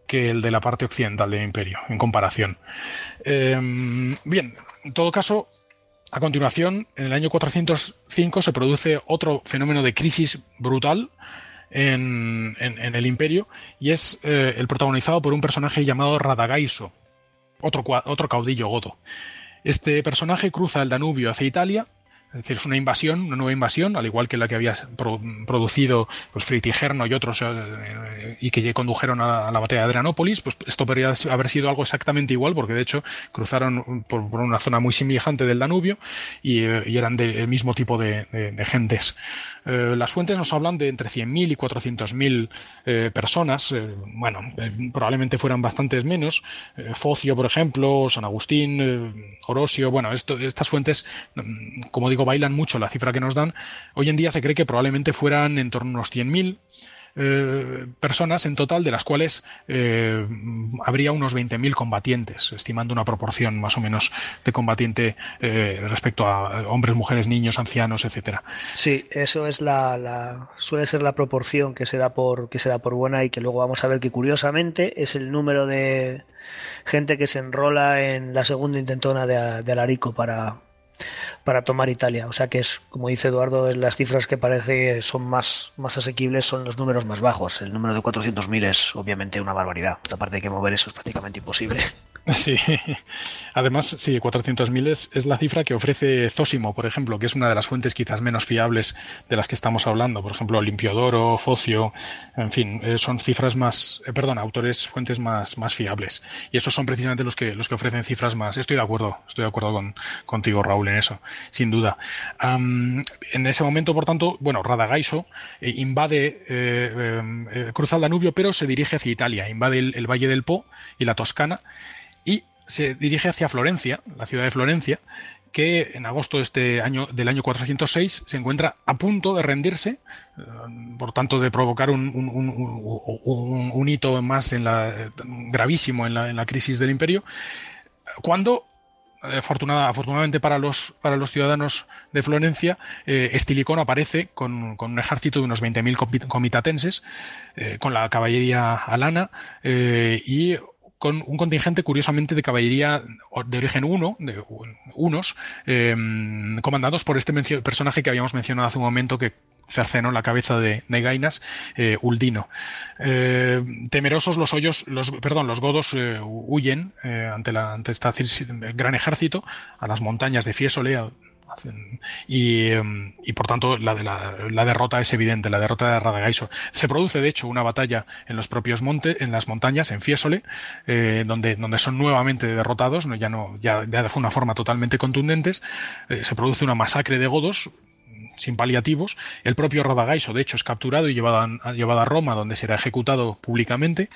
que el de la parte occidental del imperio, en comparación. Em, bien, en todo caso, a continuación, en el año 405 se produce otro fenómeno de crisis brutal en, el imperio y es eh, el protagonizado por un personaje llamado Radagaiso, otro, otro caudillo godo. Este personaje cruza el Danubio hacia Italia es decir, es una invasión, una nueva invasión, al igual que la que había producido pues, Fritigerno y otros eh, y que condujeron a, la batalla de Adrianópolis, pues esto podría haber sido algo exactamente igual, porque de hecho cruzaron por, una zona muy semejante del Danubio y, eh, eran del mismo tipo de, gentes. Eh, las fuentes nos hablan de entre 100.000 y 400.000 personas, bueno, probablemente fueran bastantes menos. Focio, por ejemplo, San Agustín, Orosio, bueno, estas fuentes, mm, como digo, bailan mucho la cifra que nos dan, hoy en día se cree que probablemente fueran en torno a unos 100.000 eh, personas en total, de las cuales eh, habría unos 20.000 combatientes, estimando una proporción más o menos de combatiente eh, respecto a hombres, mujeres, niños, ancianos, etcétera. Sí, eso es la, suele ser la proporción que se da por que se por buena y que luego vamos a ver que curiosamente es el número de gente que se enrola en la segunda intentona de, de Alarico para para tomar Italia. O sea que es, como dice Eduardo, las cifras que parece son más, más asequibles son los números más bajos. El número de 400.000 es obviamente una barbaridad. Aparte de que mover eso es prácticamente imposible. [LAUGHS] [LAUGHS] Sí, además, sí, 400.000 es, es, la cifra que ofrece Zósimo, por ejemplo, que es una de las fuentes quizás menos fiables de las que estamos hablando. Por ejemplo, Limpiodoro, Focio, en fin, eh, son cifras más, eh, perdón, autores, fuentes más, más fiables. Y esos son precisamente los que, los que ofrecen cifras más. Estoy de acuerdo, estoy de acuerdo con, contigo, Raúl, en eso, sin duda. en ese momento, por tanto, bueno, Radagaiso eh, invade, cruza el Danubio, pero se dirige hacia Italia, invade el Valle del Po y la Toscana se dirige hacia Florencia, la ciudad de Florencia, que en agosto de este año, del año 406 se encuentra a punto de rendirse, eh, por tanto de provocar un, hito más en la, gravísimo en la, en crisis del imperio, cuando eh, afortunada, afortunadamente para los, para los ciudadanos de Florencia, eh, Estilicón aparece con, con, un ejército de unos 20.000 comitatenses, eh, con la caballería alana y con un contingente curiosamente de caballería de origen uno, de unos, comandados por este personaje que habíamos mencionado hace un momento que cercenó la cabeza de, Gainas, eh, Uldino. Eh, temerosos los hoyos, los, perdón, los godos eh, huyen ante, la, ante este gran ejército a las montañas de Fiesole, y, y, por tanto la, derrota es evidente, la derrota de Radagaiso. Se produce de hecho una batalla en los propios montes, en las montañas, en Fiesole, donde, donde son nuevamente derrotados, ya no, ya, de una forma totalmente contundentes. se produce una masacre de godos, sin paliativos. El propio Radagaiso, de hecho, es capturado y llevado a Roma, donde será ejecutado públicamente.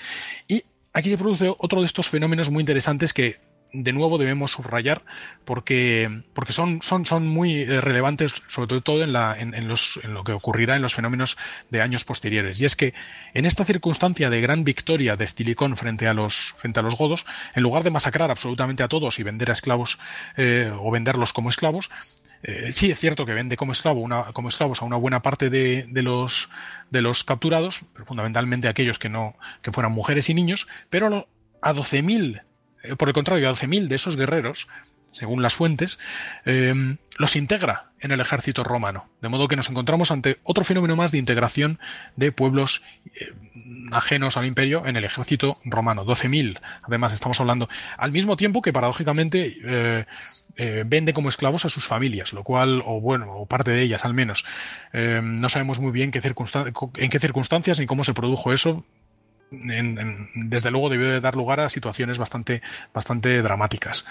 Y aquí se produce otro de estos fenómenos muy interesantes que de nuevo debemos subrayar porque, porque son, son, son muy eh, relevantes, sobre todo en, la, en, los, en lo que ocurrirá en los fenómenos de años posteriores. Y es que en esta circunstancia de gran victoria de Estilicón frente a los, frente a los godos, en lugar de masacrar absolutamente a todos y vender a esclavos eh, o venderlos como esclavos, eh, sí es cierto que vende como, esclavo una, como esclavos a una buena parte de, de, los, de los capturados, pero fundamentalmente aquellos que no que fueran mujeres y niños, pero a 12.000 eh, por el contrario, a 12.000 de esos guerreros, según las fuentes, eh, los integra en el ejército romano. De modo que nos encontramos ante otro fenómeno más de integración de pueblos eh, ajenos al imperio en el ejército romano. 12.000, además, estamos hablando. Al mismo tiempo que, paradójicamente, vende como esclavos a sus familias, lo cual, o bueno, o parte de ellas al menos. no sabemos muy bien qué en qué circunstancias ni cómo se produjo eso desde luego debió de dar lugar a situaciones bastante, bastante dramáticas.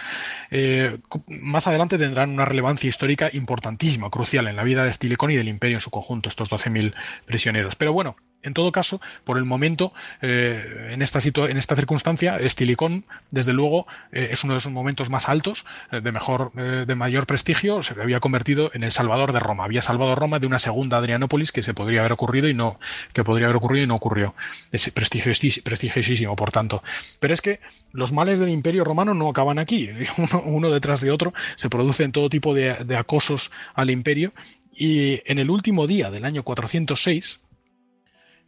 Eh, más adelante tendrán una relevancia histórica importantísima, crucial en la vida de Stilicón y del imperio en su conjunto, estos 12.000 prisioneros. Pero bueno, en todo caso, por el momento, eh, en, esta en esta circunstancia, Estilicón, desde luego, eh, es uno de sus momentos más altos, eh, de mejor, de mayor prestigio, se había convertido en el salvador de Roma. Había salvado Roma de una segunda Adrianópolis que se podría haber ocurrido y no, que podría haber ocurrido y no ocurrió. Es prestigiosísimo, por tanto. Pero es que los males del Imperio Romano no acaban aquí. [LAUGHS] Uno, detrás de otro se producen todo tipo de, de acosos al Imperio y en el último día del año 406,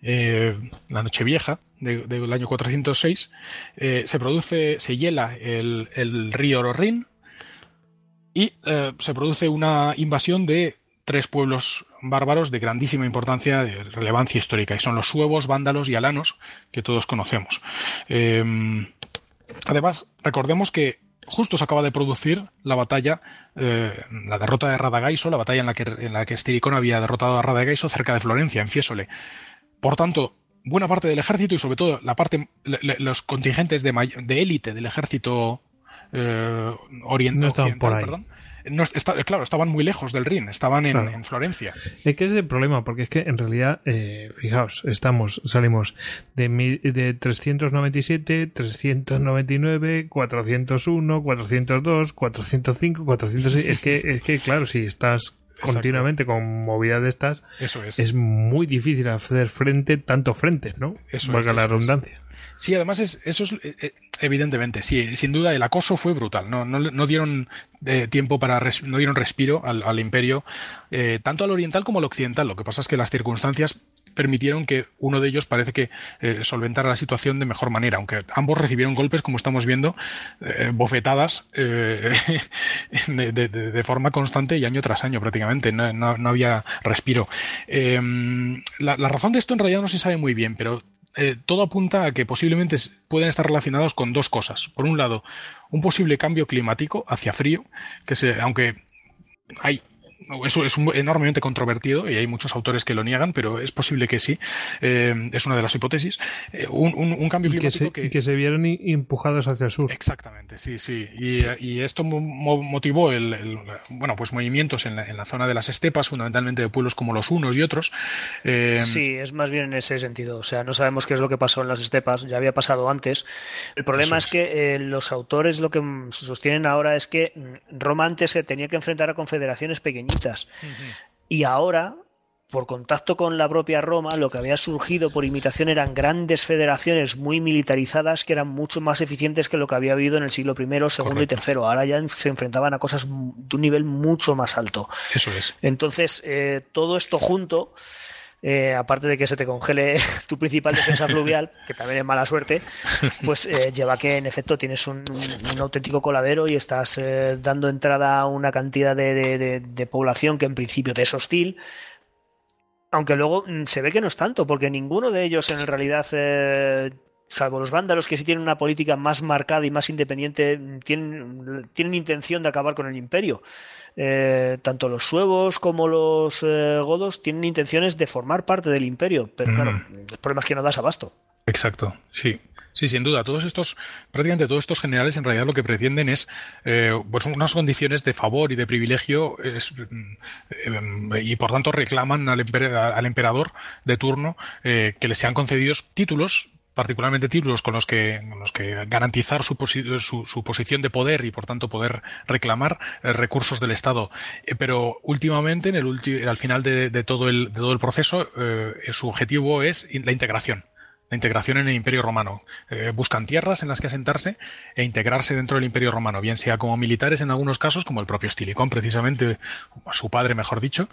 eh, la Nochevieja del año 406, eh, se produce, se hiela el, río Rin y eh, se produce una invasión de tres pueblos bárbaros de grandísima importancia, de relevancia histórica, y son los suevos, vándalos y alanos, que todos conocemos. además, recordemos que justo se acaba de producir la batalla, la derrota de Radagaiso, la batalla en la que, en la que Estiricón había derrotado a Radagaiso cerca de Florencia, en Fiesole. Por tanto, buena parte del ejército y sobre todo la parte, los contingentes de, de élite del ejército eh, oriental, perdón, no, claro, estaban muy lejos del Rin, estaban en, Florencia. Es que es el problema, porque es que en realidad, eh, fijaos, estamos, salimos de, de 397, 399, 401, 402, 405, 406. Es que, es que claro, si estás continuamente con movidas de estas, eso es. es muy difícil hacer frente, tanto frente, ¿no? Eso Valga la redundancia. Sí, además es, eso es eh, eh, evidentemente, sí, sin duda el acoso fue brutal. No, no, dieron eh, tiempo para no dieron respiro al, imperio, tanto al oriental como al occidental. Lo que pasa es que las circunstancias permitieron que uno de ellos parece que eh, solventara la situación de mejor manera, aunque ambos recibieron golpes, como estamos viendo, eh, bofetadas eh, [LAUGHS] de, forma constante y año tras año prácticamente, no, había respiro. Em, la, razón de esto en realidad no se sabe muy bien, pero todo apunta a que posiblemente pueden estar relacionados con dos cosas. Por un lado, un posible cambio climático hacia frío, que se, aunque hay eso es enormemente controvertido y hay muchos autores que lo niegan, pero es posible que sí. Eh, es una de las hipótesis. Eh, un, cambio climático que se, que... se vieron empujados hacia el sur. Exactamente, sí, sí. Y, esto motivó el, bueno, pues movimientos en la, zona de las estepas, fundamentalmente de pueblos como los unos y otros. Eh, sí, es más bien en ese sentido. O sea, no sabemos qué es lo que pasó en las estepas, ya había pasado antes. El problema es. que los autores lo que sostienen ahora es que mm, Roma antes se tenía que enfrentar a confederaciones pequeñitas y ahora, por contacto con la propia Roma, lo que había surgido por imitación eran grandes federaciones muy militarizadas que eran mucho más eficientes que lo que había habido en el siglo I, II y III. Ahora ya se enfrentaban a cosas de un nivel mucho más alto. Eso es. Entonces, eh, todo esto junto eh, aparte de que se te congele [LAUGHS] tu principal defensa fluvial, [LAUGHS] que también es mala suerte, pues eh, lleva que en efecto tienes un, auténtico coladero y estás eh, dando entrada a una cantidad de, población que en principio te es hostil. Aunque luego mm, se ve que no es tanto, porque ninguno de ellos en realidad salvo los vándalos que sí tienen una política más marcada y más independiente, mm, tienen, tienen intención de acabar con el imperio. Eh, tanto los suevos como los eh, godos tienen intenciones de formar parte del imperio, pero claro, el problema es que no das abasto. Exacto, sí. Sí, sin duda. Todos estos, prácticamente todos estos generales en realidad lo que pretenden es eh, pues unas condiciones de favor y de privilegio y por tanto reclaman al, emperador de turno que les sean concedidos títulos particularmente títulos con los que, los que garantizar su, su, posición de poder y por tanto poder reclamar eh, recursos del Estado. Eh, pero últimamente, en el al final de, todo, el, de todo el proceso, eh, su objetivo es la integración la integración en el Imperio Romano. buscan tierras en las que asentarse e integrarse dentro del Imperio Romano, bien sea como militares en algunos casos, como el propio Stilicón, precisamente, su padre, mejor dicho,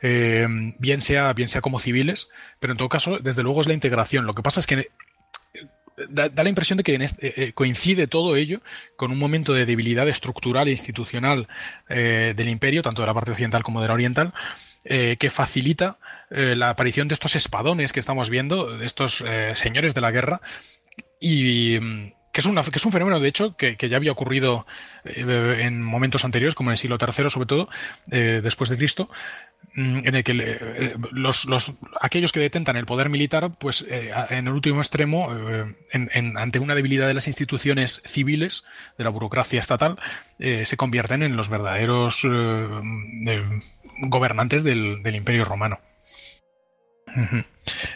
bien, sea, bien sea como civiles, pero en todo caso, desde luego es la integración. Lo que pasa es que da, la impresión de que este, eh, coincide todo ello con un momento de debilidad estructural e institucional eh, del imperio, tanto de la parte occidental como de la oriental, que facilita la aparición de estos espadones que estamos viendo, de estos señores de la guerra, y mm, que es, un fenómeno, de hecho, que, ya había ocurrido en momentos anteriores, como en el siglo III, sobre todo, después de Cristo, en el que eh, los, aquellos que detentan el poder militar, pues eh, en el último extremo, eh, ante una debilidad de las instituciones civiles, de la burocracia estatal, se convierten en los verdaderos gobernantes del Imperio Romano.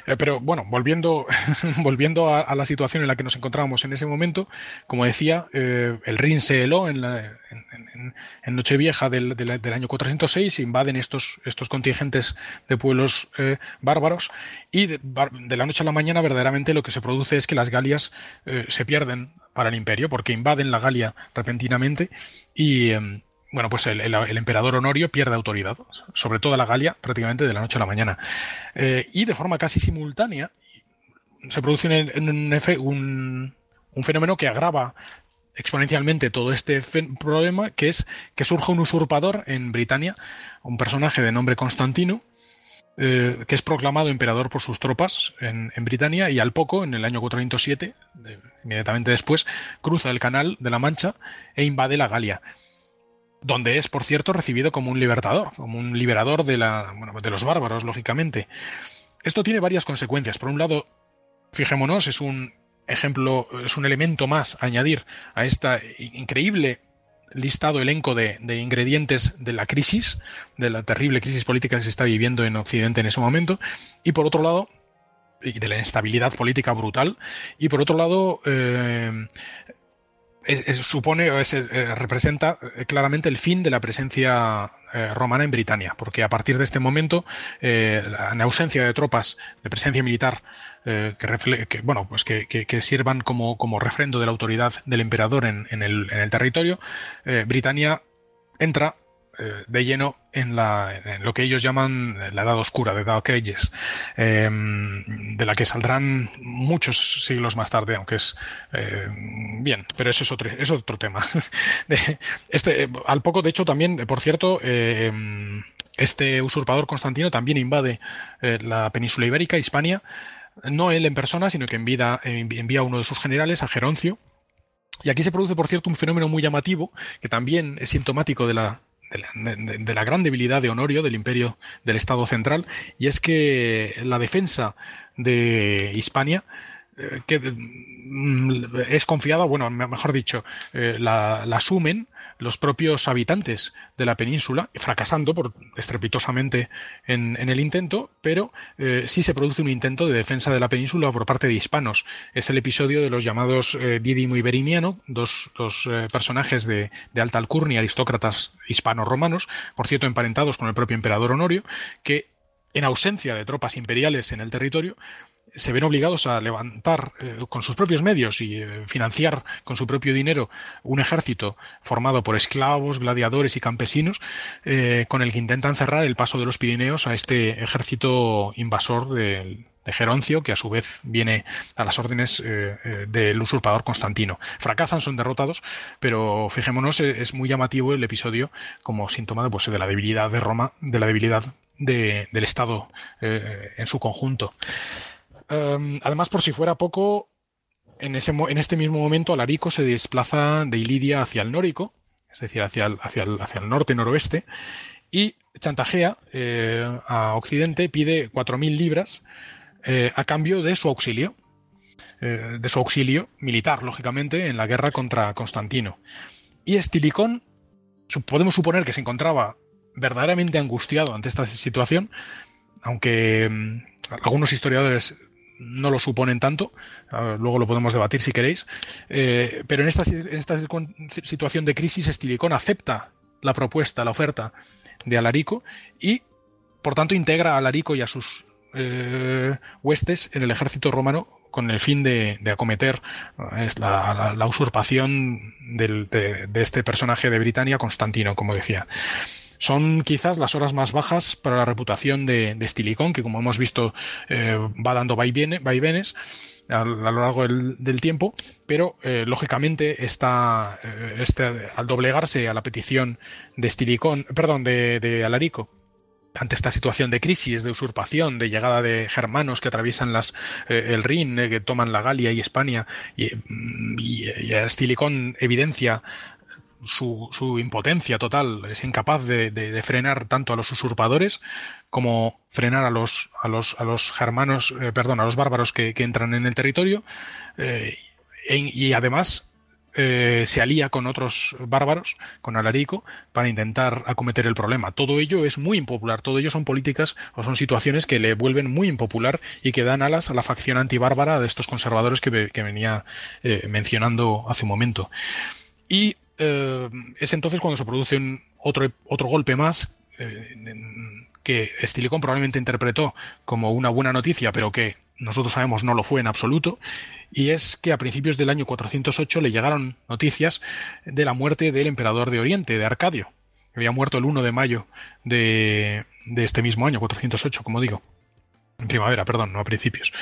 Eh, pero bueno, volviendo, [LAUGHS] volviendo a, la situación en la que nos encontrábamos en ese momento, como decía, eh, el Rin se heló en, en, Nochevieja del, del, año 406, invaden estos, estos contingentes de pueblos eh, bárbaros y de, la noche a la mañana verdaderamente lo que se produce es que las Galias se pierden para el imperio porque invaden la Galia repentinamente y em, bueno, pues el, emperador Honorio pierde autoridad sobre toda la Galia prácticamente de la noche a la mañana. Eh, y de forma casi simultánea se produce un, un, fenómeno que agrava exponencialmente todo este problema, que es que surge un usurpador en Britania, un personaje de nombre Constantino, eh, que es proclamado emperador por sus tropas en, en, Britania y al poco, en el año 407, inmediatamente después, cruza el canal de la Mancha e invade la Galia donde es, por cierto, recibido como un libertador, como un liberador de, la, de los bárbaros, lógicamente. Esto tiene varias consecuencias. Por un lado, fijémonos, es un ejemplo, es un elemento más añadir a esta increíble listado elenco de, de, ingredientes de la crisis, de la terrible crisis política que se está viviendo en Occidente en ese momento, y por otro lado, y de la inestabilidad política brutal, y por otro lado, eh, supone o eh, representa eh, claramente el fin de la presencia eh, romana en Britania, porque a partir de este momento, en ausencia de tropas de presencia militar que, bueno, pues que, sirvan como, como, refrendo de la autoridad del emperador en, el, en el, territorio, Britania entra eh, de lleno en, lo que ellos llaman la Edad Oscura, de Dark Ages, em, de la que saldrán muchos siglos más tarde, aunque es eh, bien, pero eso es otro, otro tema. [LAUGHS] este, al poco, de hecho, también, por cierto, este usurpador Constantino también invade eh, la península ibérica, Hispania, no él en persona, sino que envía a uno de sus generales, a Geroncio, y aquí se produce, por cierto, un fenómeno muy llamativo, que también es sintomático de la de la, gran debilidad de Honorio, del imperio del Estado central, y es que la defensa de Hispania eh, que mm, es confiada, bueno, mejor dicho, eh, la, asumen los propios habitantes de la península, fracasando por, estrepitosamente en, el intento, pero eh, sí se produce un intento de defensa de la península por parte de hispanos. Es el episodio de los llamados Didimo y Beriniano, dos, personajes de, de, alta alcurnia, aristócratas hispano-romanos, por cierto emparentados con el propio emperador Honorio, que en ausencia de tropas imperiales en el territorio, se ven obligados a levantar eh, con sus propios medios y eh, financiar con su propio dinero un ejército formado por esclavos, gladiadores y campesinos, eh, con el que intentan cerrar el paso de los Pirineos a este ejército invasor de, Geroncio, que a su vez viene a las órdenes del usurpador Constantino. Fracasan, son derrotados, pero fijémonos, es muy llamativo el episodio como síntoma de, pues, de la debilidad de Roma, de la debilidad del Estado en su conjunto. Em, además, por si fuera poco, en, ese, en este mismo momento Alarico se desplaza de Ilidia hacia el Nórico, es decir, hacia el, hacia hacia el norte-noroeste, y chantajea eh, a Occidente, pide 4.000 libras eh, a cambio de su auxilio, eh, de su auxilio militar, lógicamente, en la guerra contra Constantino. Y Estilicón, podemos suponer que se encontraba verdaderamente angustiado ante esta situación, aunque mm, algunos historiadores no lo suponen tanto, luego lo podemos debatir si queréis, eh, pero en esta, situación de crisis Estilicón acepta la propuesta, la oferta de Alarico y por tanto integra a Alarico y a sus eh, huestes en el ejército romano con el fin de, acometer eh, la, usurpación de, este personaje de Britania, Constantino, como decía. Son quizás las horas más bajas para la reputación de, de Stilicón, que como hemos visto eh, va dando vaivenes a, lo largo del, tiempo, pero eh, lógicamente está, eh, este, al doblegarse a la petición de Stilicón, perdón, de, de Alarico, ante esta situación de crisis, de usurpación, de llegada de germanos que atraviesan las, el Rin, que toman la Galia y España, y, y, y Stilicón evidencia su, impotencia total, es incapaz de, frenar tanto a los usurpadores como frenar a los, a los, a los germanos, eh, perdón, a los bárbaros que, entran en el territorio, eh, y además eh, se alía con otros bárbaros, con Alarico, para intentar acometer el problema. Todo ello es muy impopular, todo ello son políticas o son situaciones que le vuelven muy impopular y que dan alas a la facción antibárbara de estos conservadores que, que venía mencionando hace un momento. Y eh, es entonces cuando se produce otro, otro golpe más eh, que Stilicón probablemente interpretó como una buena noticia, pero que nosotros sabemos no lo fue en absoluto, y es que a principios del año 408 le llegaron noticias de la muerte del emperador de Oriente, de Arcadio, que había muerto el 1 de mayo de, de este mismo año, 408, como digo. Primavera, perdón, no a principios.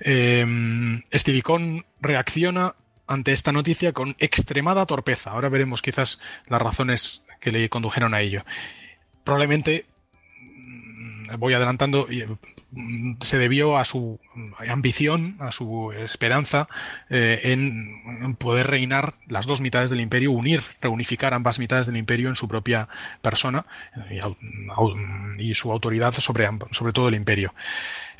Eh, Estilicón reacciona ante esta noticia con extremada torpeza. Ahora veremos quizás las razones que le condujeron a ello. Probablemente, mm, voy adelantando, mm, se debió a su ambición, a su esperanza eh, en poder reinar las dos mitades del imperio, unir, reunificar ambas mitades del imperio en su propia persona y, su autoridad sobre, sobre todo el imperio.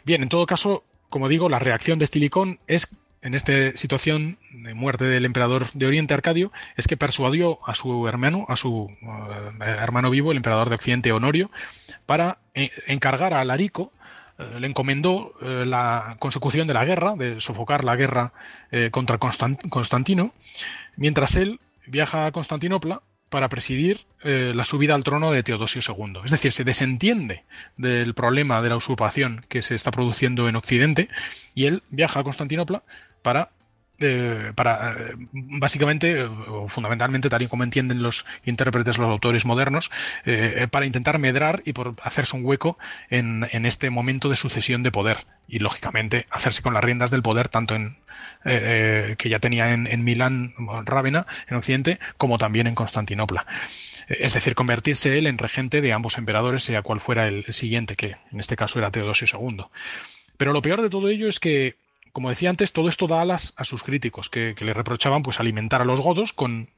Bien, en todo caso, como digo, la reacción de Estilicón es en esta situación de muerte del emperador de Oriente, Arcadio, es que persuadió a su hermano, a su eh, hermano vivo, el emperador de Occidente, Honorio, para eh, encargar a Alarico, eh, le encomendó la consecución de la guerra, de sofocar la guerra contra Constantino, mientras él viaja a Constantinopla para presidir la subida al trono de Teodosio II. Es decir, se desentiende del problema de la usurpación que se está produciendo en Occidente y él viaja a Constantinopla para eh, para eh, básicamente o fundamentalmente tal y como entienden los intérpretes los autores modernos eh, para intentar medrar y por hacerse un hueco en, en, este momento de sucesión de poder y lógicamente hacerse con las riendas del poder tanto en que ya tenía en, en, Milán Rávena en Occidente como también en Constantinopla. Es decir convertirse él en regente de ambos emperadores sea cual fuera el siguiente que en este caso era Teodosio II pero lo peor de todo ello es que como decía antes, todo esto da alas a sus críticos, que, le reprochaban pues alimentar a los godos con,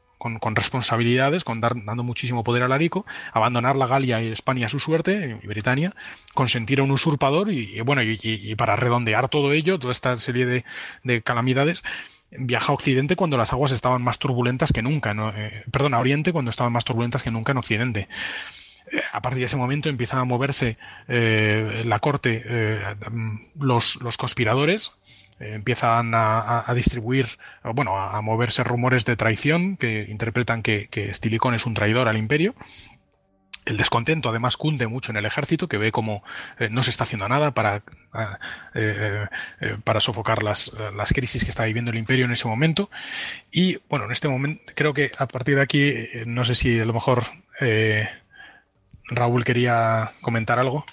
responsabilidades, con dar, dando muchísimo poder a Larico, abandonar la Galia y España a su suerte, y Britania, consentir a un usurpador y, bueno, y, para redondear todo ello, toda esta serie de, de calamidades, viaja a Occidente cuando las aguas estaban más turbulentas que nunca, ¿no? eh, perdón, a Oriente cuando estaban más turbulentas que nunca en Occidente. Eh, a partir de ese momento empiezan a moverse eh, la corte, eh, los, conspiradores, eh, empiezan a, distribuir, bueno, a, moverse rumores de traición que interpretan que, que es un traidor al imperio. El descontento además cunde mucho en el ejército, que ve como eh, no se está haciendo nada para, eh, eh, para sofocar las, las, crisis que está viviendo el imperio en ese momento. Y bueno, en este momento creo que a partir de aquí, no sé si a lo mejor Raúl quería comentar algo.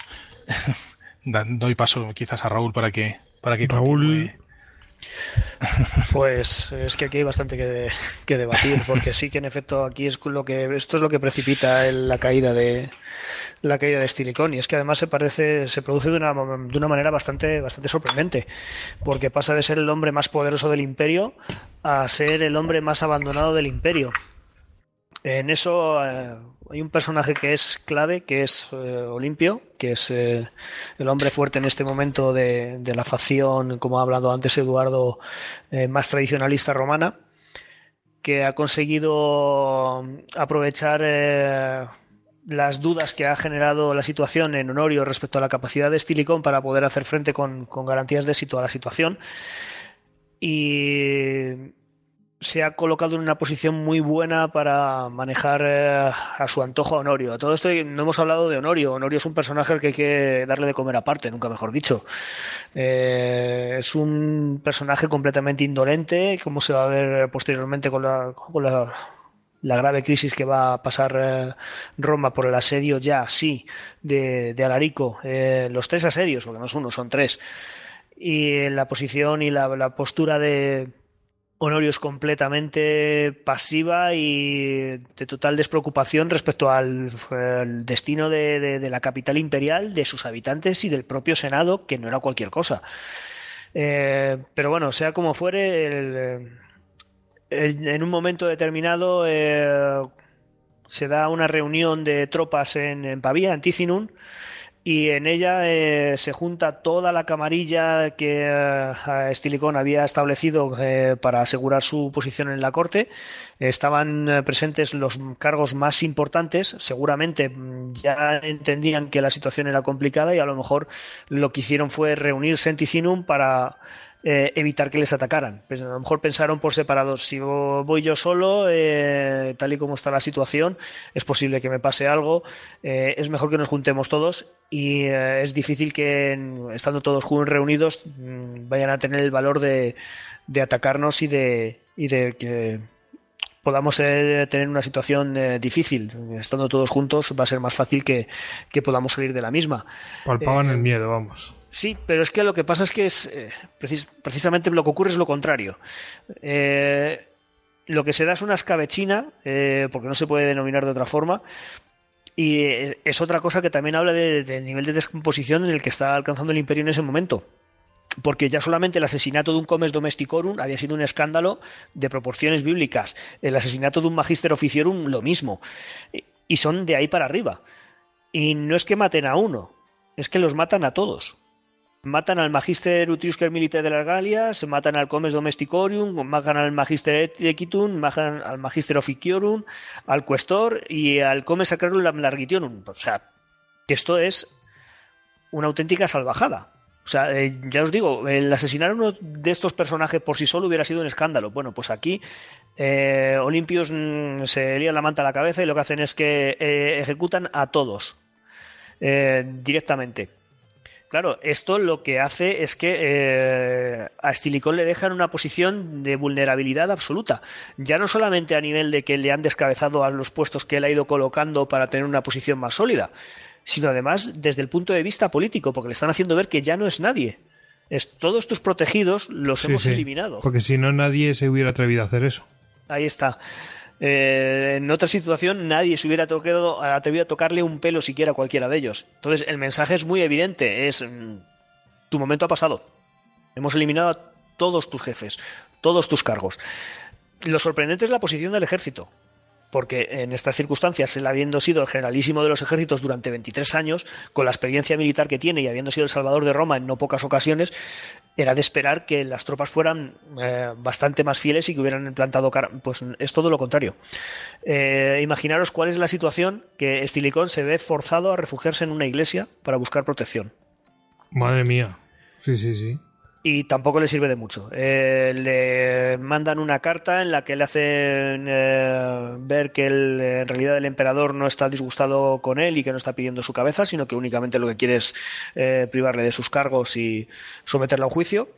[LAUGHS] Doy paso quizás a Raúl para que, para que Raúl. Continúe. Pues es que aquí hay bastante que, que, debatir, porque sí que en efecto aquí es lo que esto es lo que precipita el, la caída de la caída de Stilicón y es que además se parece se produce de una, de una manera bastante bastante sorprendente, porque pasa de ser el hombre más poderoso del imperio a ser el hombre más abandonado del imperio. En eso eh, hay un personaje que es clave, que es eh, Olimpio, que es eh, el hombre fuerte en este momento de, la facción, como ha hablado antes Eduardo, eh, más tradicionalista romana, que ha conseguido aprovechar eh, las dudas que ha generado la situación en Honorio respecto a la capacidad de Stilicón para poder hacer frente con, con garantías de éxito a la situación. Y se ha colocado en una posición muy buena para manejar eh, a su antojo a Honorio. A todo esto no hemos hablado de Honorio. Honorio es un personaje al que hay que darle de comer aparte, nunca mejor dicho. Eh, es un personaje completamente indolente, como se va a ver posteriormente con la, con la, la grave crisis que va a pasar eh, Roma por el asedio ya, sí, de, de Alarico. Eh, los tres asedios, porque no es uno, son tres. Y la posición y la, la postura de Honorio es completamente pasiva y de total despreocupación respecto al, destino de, la capital imperial, de sus habitantes y del propio Senado, que no era cualquier cosa. Eh, pero bueno, sea como fuere, el, el, en un momento determinado eh, se da una reunión de tropas en, en Pavía, en Ticinum, y en ella eh, se junta toda la camarilla que eh, había establecido eh, para asegurar su posición en la corte. Estaban eh, presentes los cargos más importantes, seguramente mm, ya entendían que la situación era complicada y a lo mejor lo que hicieron fue reunirse en Ticinum para eh, evitar que les atacaran. Pues a lo mejor pensaron por separado, si voy yo solo, eh, tal y como está la situación, es posible que me pase algo, eh, es mejor que nos juntemos todos y eh, es difícil que estando todos juntos reunidos mm, vayan a tener el valor de, de atacarnos y de, y de que podamos eh, tener una situación eh, difícil. Estando todos juntos va a ser más fácil que, que podamos salir de la misma. Palpaban el miedo, vamos. Sí, pero es que lo que pasa es que es eh, precis precisamente lo que ocurre es lo contrario. Eh, lo que se da es una escabechina, eh, porque no se puede denominar de otra forma, y es otra cosa que también habla del de, de nivel de descomposición en el que está alcanzando el imperio en ese momento. Porque ya solamente el asesinato de un comes domesticorum había sido un escándalo de proporciones bíblicas. El asesinato de un magister officiorum, lo mismo. Y son de ahí para arriba. Y no es que maten a uno, es que los matan a todos matan al Magister Utriusque Militae de las Galias, matan al Comes Domesticorium, matan al Magister Equitum, matan al Magister Officiorum, al Questor y al Comes Sacrarum Largitionum. O sea, que esto es una auténtica salvajada. O sea, eh, ya os digo, el asesinar a uno de estos personajes por sí solo hubiera sido un escándalo. Bueno, pues aquí eh, Olimpios mmm, se lía la manta a la cabeza y lo que hacen es que eh, ejecutan a todos eh, directamente. Claro, esto lo que hace es que eh, a Stilicón le deja en una posición de vulnerabilidad absoluta. Ya no solamente a nivel de que le han descabezado a los puestos que él ha ido colocando para tener una posición más sólida, sino además desde el punto de vista político, porque le están haciendo ver que ya no es nadie. Es, todos tus protegidos los Sí, hemos sí, eliminado. Porque si no, nadie se hubiera atrevido a hacer eso. Ahí está. Eh, en otra situación nadie se hubiera atrevido a tocarle un pelo siquiera a cualquiera de ellos. Entonces el mensaje es muy evidente, es mm, tu momento ha pasado. Hemos eliminado a todos tus jefes, todos tus cargos. Lo sorprendente es la posición del ejército. Porque en estas circunstancias, él habiendo sido el generalísimo de los ejércitos durante 23 años, con la experiencia militar que tiene y habiendo sido el salvador de Roma en no pocas ocasiones, era de esperar que las tropas fueran eh, bastante más fieles y que hubieran implantado cara. Pues es todo lo contrario. Eh, imaginaros cuál es la situación que Estilicón se ve forzado a refugiarse en una iglesia para buscar protección. Madre mía. Sí, sí, sí y tampoco le sirve de mucho. Eh, le mandan una carta en la que le hacen eh, ver que en realidad el emperador no está disgustado con él y que no está pidiendo su cabeza, sino que únicamente lo que quiere es eh, privarle de sus cargos y someterle a un juicio.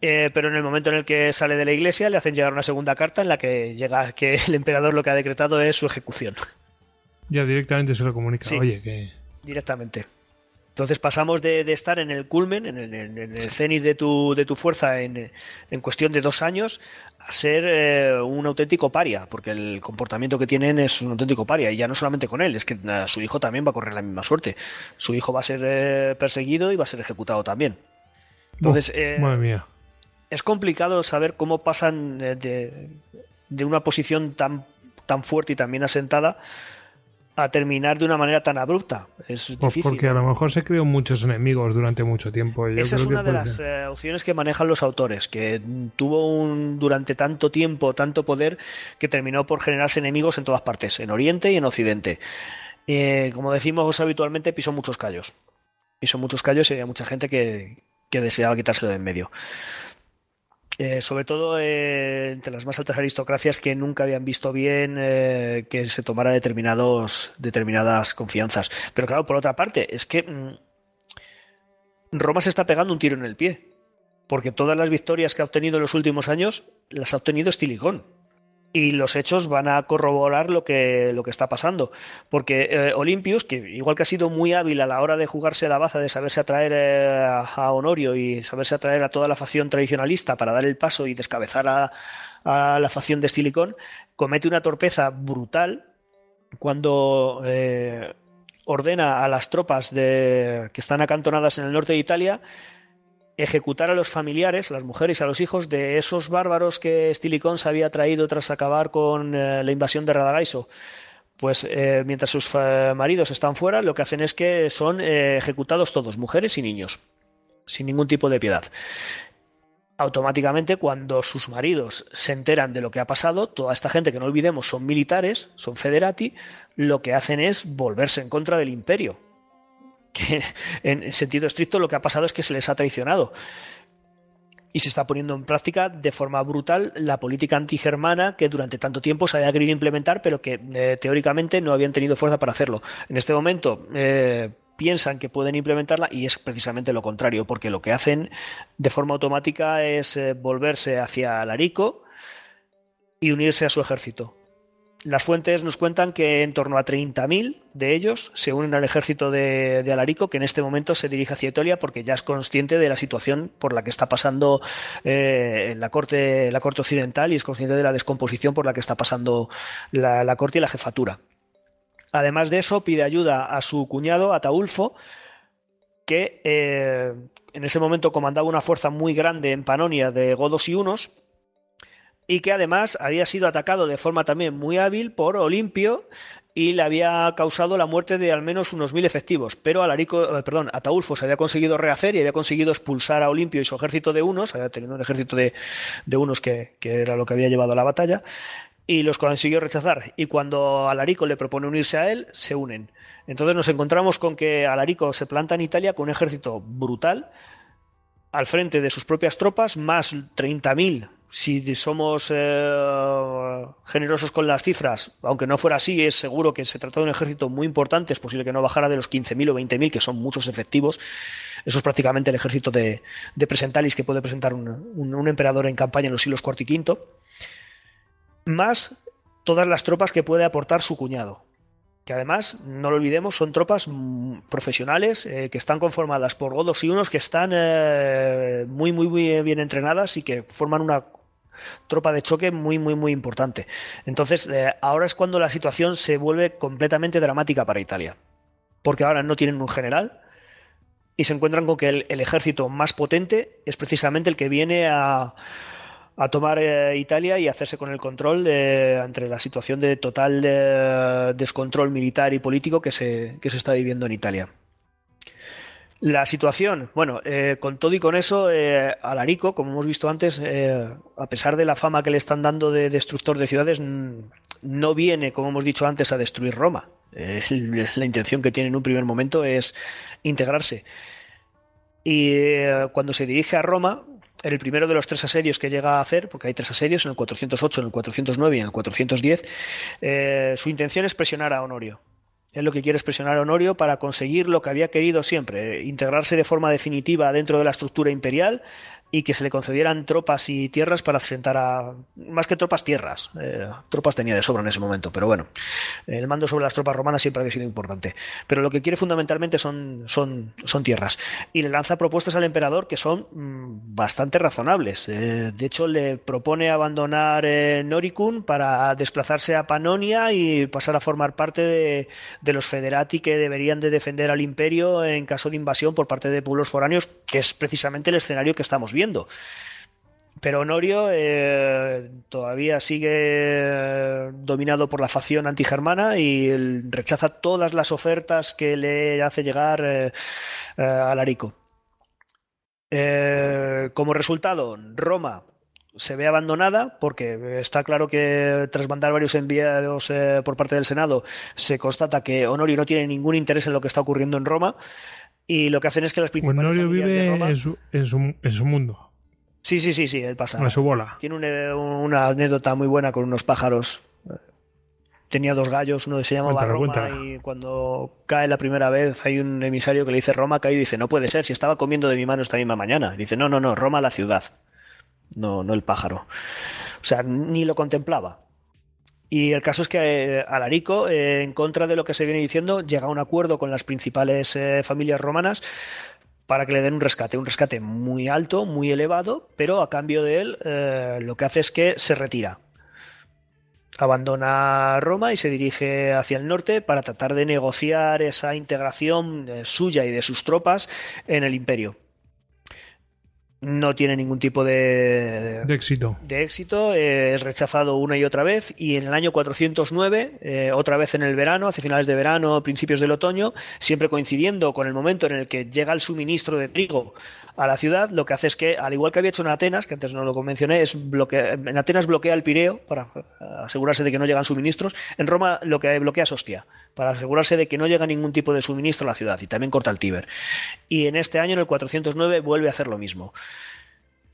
pero en el momento en el que sale de la iglesia le hacen llegar una segunda carta en la que llega que el emperador lo que ha decretado es su ejecución. Ya directamente se lo comunica. Oye, que directamente. Entonces pasamos de, estar en el culmen, en el, cenit de tu, de tu fuerza en, cuestión de dos años, a ser eh, un auténtico paria, porque el comportamiento que tienen es un auténtico paria, y ya no solamente con él, es que eh, su hijo también va a correr la misma suerte. Su hijo va a ser eh, perseguido y va a ser ejecutado también. Entonces, madre mía. es complicado saber cómo pasan de, de una posición tan, tan fuerte y tan bien asentada a terminar de una manera tan abrupta. Es pues difícil. Porque a lo mejor se creó muchos enemigos durante mucho tiempo. Esa es una de las eh, opciones que manejan los autores, que tuvo un, durante tanto tiempo, tanto poder, que terminó por generarse enemigos en todas partes, en Oriente y en Occidente. Eh, como decimos habitualmente, pisó muchos callos. Pisó muchos callos y había mucha gente que, que deseaba quitárselo de en medio. Eh, sobre todo eh, entre las más altas aristocracias que nunca habían visto bien eh, que se tomara determinados, determinadas confianzas. Pero claro, por otra parte, es que mm, Roma se está pegando un tiro en el pie, porque todas las victorias que ha obtenido en los últimos años las ha obtenido Estilicón y los hechos van a corroborar lo que, lo que está pasando. Porque eh, Olympius, que igual que ha sido muy hábil a la hora de jugarse la baza, de saberse atraer eh, a Honorio y saberse atraer a toda la facción tradicionalista para dar el paso y descabezar a, la facción de Stilicón, comete una torpeza brutal cuando eh, ordena a las tropas de, que están acantonadas en el norte de Italia ejecutar a los familiares, las mujeres y a los hijos de esos bárbaros que Stilicón se había traído tras acabar con eh, la invasión de Radagaiso. Pues eh, mientras sus eh, maridos están fuera, lo que hacen es que son ejecutados todos, mujeres y niños, sin ningún tipo de piedad. Automáticamente, cuando sus maridos se enteran de lo que ha pasado, toda esta gente que no olvidemos son militares, son federati, lo que hacen es volverse en contra del imperio que en sentido estricto lo que ha pasado es que se les ha traicionado. Y se está poniendo en práctica de forma brutal la política antigermana que durante tanto tiempo se había querido implementar, pero que eh, teóricamente no habían tenido fuerza para hacerlo. En este momento eh, piensan que pueden implementarla y es precisamente lo contrario, porque lo que hacen de forma automática es eh, volverse hacia Alarico y unirse a su ejército. Las fuentes nos cuentan que en torno a 30.000 de ellos se unen al ejército de, Alarico, que en este momento se dirige hacia Etolia porque ya es consciente de la situación por la que está pasando eh, la, corte, occidental y es consciente de la descomposición por la que está pasando la, corte y la jefatura. Además de eso, pide ayuda a su cuñado, Ataulfo, que eh, en ese momento comandaba una fuerza muy grande en Panonia de godos y unos y que además había sido atacado de forma también muy hábil por Olimpio y le había causado la muerte de al menos unos mil efectivos. Pero Alarico, eh, perdón, Ataulfo se había conseguido rehacer y había conseguido expulsar a Olimpio y su ejército de unos, había tenido un ejército de, unos que, era lo que había llevado a la batalla, y los consiguió rechazar. Y cuando Alarico le propone unirse a él, se unen. Entonces nos encontramos con que Alarico se planta en Italia con un ejército brutal, al frente de sus propias tropas, más 30.000 si somos eh, generosos con las cifras, aunque no fuera así, es seguro que se trata de un ejército muy importante, es posible que no bajara de los 15.000 o 20.000, que son muchos efectivos. Eso es prácticamente el ejército de, Presentalis que puede presentar un, emperador en campaña en los siglos IV y V, más todas las tropas que puede aportar su cuñado. Que además, no lo olvidemos, son tropas mm, profesionales eh, que están conformadas por godos y unos que están eh, muy, muy, muy bien entrenadas y que forman una tropa de choque muy, muy, muy importante. Entonces, eh, ahora es cuando la situación se vuelve completamente dramática para Italia. Porque ahora no tienen un general y se encuentran con que el, ejército más potente es precisamente el que viene a, a tomar eh, Italia y hacerse con el control de, entre la situación de total eh, descontrol militar y político que se, que se está viviendo en Italia. La situación, bueno, eh, con todo y con eso, eh, Alarico, como hemos visto antes, eh, a pesar de la fama que le están dando de destructor de ciudades, no viene, como hemos dicho antes, a destruir Roma. [LAUGHS] la intención que tiene en un primer momento es integrarse. Y cuando se dirige a Roma, en el primero de los tres asedios que llega a hacer, porque hay tres asedios, en el 408, en el 409 y en el 410, su intención es presionar a Honorio es lo que quiere expresionar Honorio para conseguir lo que había querido siempre, integrarse de forma definitiva dentro de la estructura imperial y que se le concedieran tropas y tierras para asentar a. Más que tropas, tierras. Eh, tropas tenía de sobra en ese momento, pero bueno, el mando sobre las tropas romanas siempre ha sido importante. Pero lo que quiere fundamentalmente son, son, son tierras. Y le lanza propuestas al emperador que son mm, bastante razonables. Eh, de hecho, le propone abandonar eh, Noricum para desplazarse a Panonia y pasar a formar parte de, de los federati que deberían de defender al imperio en caso de invasión por parte de pueblos foráneos, que es precisamente el escenario que estamos viendo Pero Honorio eh, todavía sigue eh, dominado por la facción antigermana y rechaza todas las ofertas que le hace llegar eh, Larico. como resultado, Roma se ve abandonada porque está claro que tras mandar varios enviados por parte del Senado se constata que Honorio no tiene ningún interés en lo que está ocurriendo en Roma y lo que hacen es que las principales Honorio vive en, su, en, su, mundo. Sí, sí, sí, sí, él pasa. En su bola. Tiene una anécdota muy buena con unos pájaros. Tenía dos gallos, uno se llamaba Roma y cuando cae la primera vez hay un emisario que le dice Roma cae y dice no puede ser, si estaba comiendo de mi mano esta misma mañana. dice no, no, no, Roma la ciudad, no, no el pájaro. O sea, ni lo contemplaba. Y el caso es que eh, Alarico, eh, en contra de lo que se viene diciendo, llega a un acuerdo con las principales eh, familias romanas para que le den un rescate, un rescate muy alto, muy elevado, pero a cambio de él lo que hace es que se retira. Abandona Roma y se dirige hacia el norte para tratar de negociar esa integración suya y de sus tropas en el imperio no tiene ningún tipo de, de éxito. De éxito eh, es rechazado una y otra vez y en el año 409, eh, otra vez en el verano, hacia finales de verano, principios del otoño, siempre coincidiendo con el momento en el que llega el suministro de trigo a la ciudad, lo que hace es que, al igual que había hecho en Atenas, que antes no lo mencioné, es en Atenas bloquea el Pireo para asegurarse de que no llegan suministros, en Roma lo que bloquea es Ostia, para asegurarse de que no llega ningún tipo de suministro a la ciudad y también corta el Tíber. Y en este año, en el 409, vuelve a hacer lo mismo.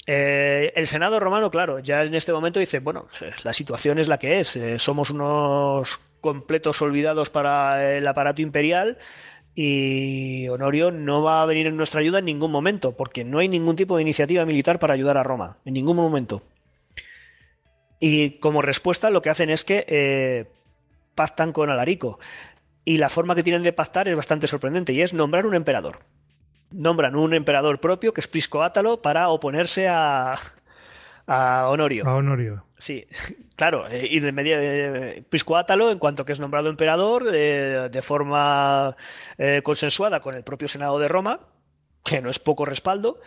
Eh, el Senado romano, claro, ya en este momento dice, bueno, la situación es la que es, eh, somos unos completos olvidados para el aparato imperial, y Honorio no va a venir en nuestra ayuda en ningún momento, porque no hay ningún tipo de iniciativa militar para ayudar a Roma, en ningún momento. Y como respuesta lo que hacen es que eh, pactan con Alarico. Y la forma que tienen de pactar es bastante sorprendente, y es nombrar un emperador. Nombran un emperador propio, que es Prisco Átalo, para oponerse a, a Honorio. A Honorio. Sí, [LAUGHS] claro, eh, y de media de Piscoátalo, en cuanto que es nombrado emperador, eh, de forma eh, consensuada con el propio Senado de Roma, que no es poco respaldo,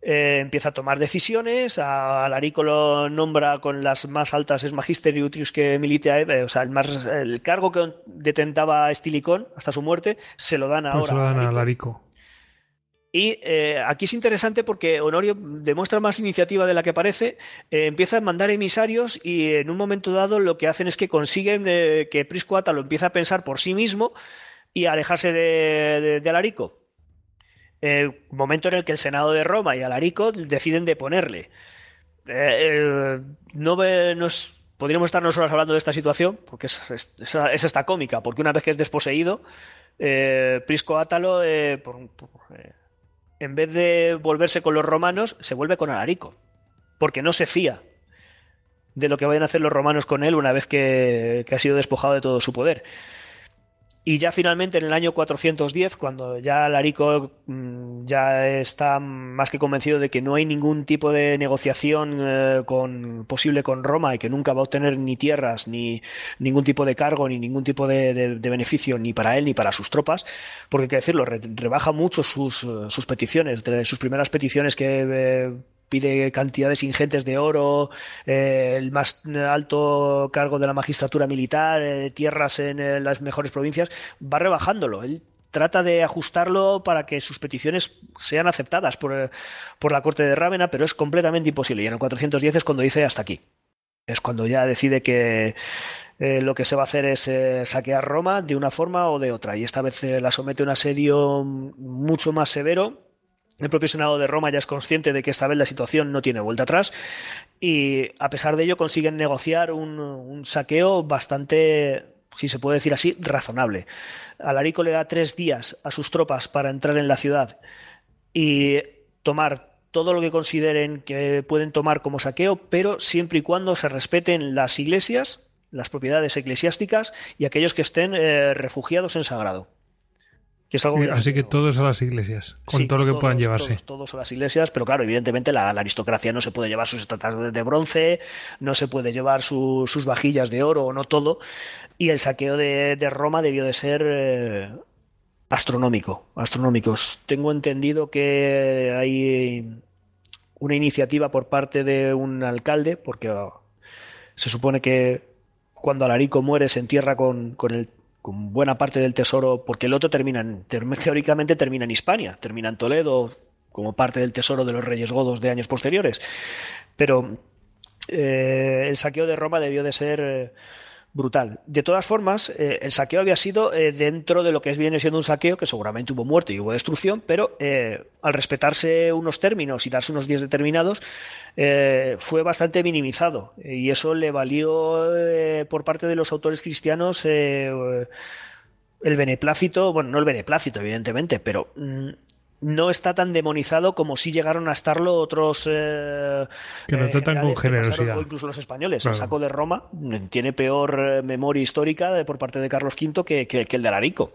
empieza a tomar decisiones, a, Larico lo nombra con las más altas es Magisterius que Militia, o sea, el, más, el cargo que detentaba Estilicón hasta su muerte, se lo dan pues ahora. se lo dan a Larico. Y eh, aquí es interesante porque Honorio demuestra más iniciativa de la que parece, eh, empieza a mandar emisarios y en un momento dado lo que hacen es que consiguen eh, que Prisco lo empiece a pensar por sí mismo y a alejarse de, Alarico. Momento en el que el Senado de Roma y Alarico deciden deponerle. no, nos, podríamos estar nosotros hablando de esta situación, porque es, es, esta cómica, porque una vez que es desposeído, Prisco Átalo, en vez de volverse con los romanos, se vuelve con Alarico, porque no se fía de lo que vayan a hacer los romanos con él una vez que, ha sido despojado de todo su poder. Y ya finalmente en el año 410, cuando ya Larico mm, ya está más que convencido de que no hay ningún tipo de negociación eh, con, posible con Roma y que nunca va a obtener ni tierras, ni ningún tipo de cargo, ni ningún tipo de, beneficio ni para él ni para sus tropas, porque hay que decirlo, rebaja mucho sus, sus peticiones. De sus primeras peticiones que eh, pide cantidades ingentes de oro, eh, el más alto cargo de la magistratura militar, eh, tierras en eh, las mejores provincias, va rebajándolo. Él trata de ajustarlo para que sus peticiones sean aceptadas por, por la corte de Rávena, pero es completamente imposible. Y en el 410 es cuando dice hasta aquí. Es cuando ya decide que lo que se va a hacer es saquear Roma de una forma o de otra. Y esta vez la somete a un asedio mucho más severo el propio Senado de Roma ya es consciente de que esta vez la situación no tiene vuelta atrás y a pesar de ello consiguen negociar un, saqueo bastante, si se puede decir así, razonable. Alarico le da tres días a sus tropas para entrar en la ciudad y tomar todo lo que consideren que pueden tomar como saqueo, pero siempre y cuando se respeten las iglesias, las propiedades eclesiásticas y aquellos que estén eh, refugiados en sagrado así que todos a las iglesias, con todo lo que puedan llevarse. Todos, a las iglesias, pero claro, evidentemente la, aristocracia no se puede llevar sus estatuas de bronce, no se puede llevar sus vajillas de oro, no todo. Y el saqueo de, Roma debió de ser eh, astronómico, astronómicos. Tengo entendido que hay una iniciativa por parte de un alcalde, porque ah, se supone que cuando Alarico muere se entierra con, con el con buena parte del tesoro, porque el otro termina, en, teóricamente termina en Hispania, termina en Toledo como parte del tesoro de los reyes godos de años posteriores. Pero eh, el saqueo de Roma debió de ser... Brutal. De todas formas, eh, el saqueo había sido eh, dentro de lo que viene siendo un saqueo, que seguramente hubo muerte y hubo destrucción, pero eh, al respetarse unos términos y darse unos días determinados, fue bastante minimizado. Y eso le valió por parte de los autores cristianos el beneplácito, bueno, no el beneplácito, evidentemente, pero mm, no está tan demonizado como si llegaron a estarlo otros eh, que no tratan con generosidad incluso los españoles el saco de Roma tiene peor eh, memoria histórica por parte de Carlos V que, que, el de Alarico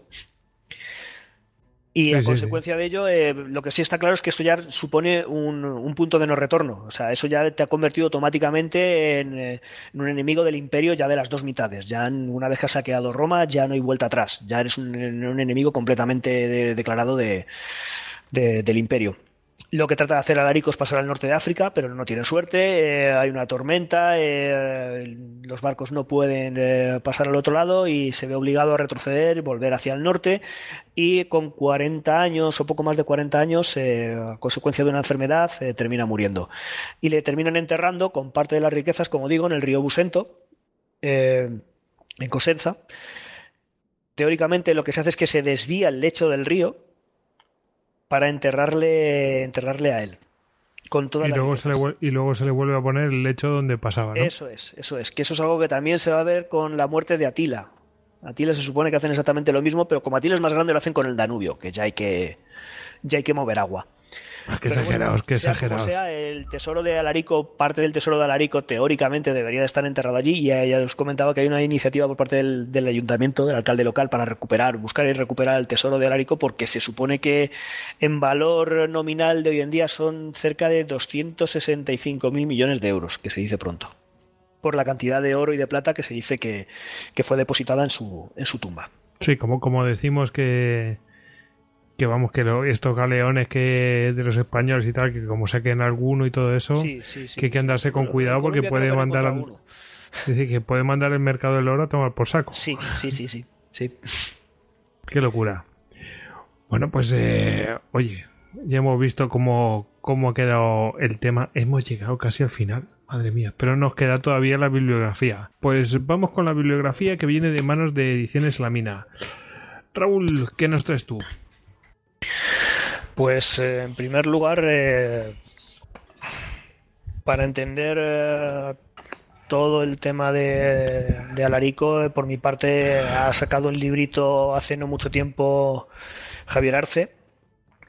y en consecuencia de ello, eh, lo que sí está claro es que esto ya supone un, punto de no retorno. O sea, eso ya te ha convertido automáticamente en, un enemigo del imperio ya de las dos mitades. Ya una vez que has saqueado Roma, ya no hay vuelta atrás. Ya eres un, enemigo completamente declarado de, del imperio. Lo que trata de hacer Alarico es pasar al norte de África, pero no tiene suerte. Eh, hay una tormenta, eh, los barcos no pueden eh, pasar al otro lado y se ve obligado a retroceder, volver hacia el norte. Y con 40 años o poco más de 40 años, a consecuencia de una enfermedad, termina muriendo. Y le terminan enterrando con parte de las riquezas, como digo, en el río Busento, en Cosenza. Teóricamente lo que se hace es que se desvía el lecho del río para enterrarle, enterrarle a él. Con toda y, luego se le, y luego se le vuelve a poner el lecho donde pasaba. ¿no? Eso es, eso es. Que eso es algo que también se va a ver con la muerte de Atila. Atila se supone que hacen exactamente lo mismo, pero como Atila es más grande lo hacen con el Danubio, que ya hay que, ya hay que mover agua. Qué exagerados, qué exagerados. sea, el tesoro de Alarico, parte del tesoro de Alarico, teóricamente debería de estar enterrado allí. Y ya, os comentaba que hay una iniciativa por parte del, ayuntamiento, del alcalde local, para recuperar, buscar y recuperar el tesoro de Alarico, porque se supone que en valor nominal de hoy en día son cerca de 265 mil millones de euros, que se dice pronto, por la cantidad de oro y de plata que se dice que, fue depositada en su, en su tumba. Sí, como, como decimos que que vamos, que estos galeones que de los españoles y tal, que como saquen alguno y todo eso, que hay que andarse con cuidado porque puede mandar que puede mandar el mercado del oro a tomar por saco. Sí, sí, sí, sí. sí. Qué locura. Bueno, pues eh, oye, ya hemos visto cómo, cómo ha quedado el tema. Hemos llegado casi al final. Madre mía, pero nos queda todavía la bibliografía. Pues vamos con la bibliografía que viene de manos de Ediciones La Mina. Raúl, ¿qué nos traes tú? Pues eh, en primer lugar, eh, para entender eh, todo el tema de, Alarico, por mi parte ha sacado un librito hace no mucho tiempo Javier Arce,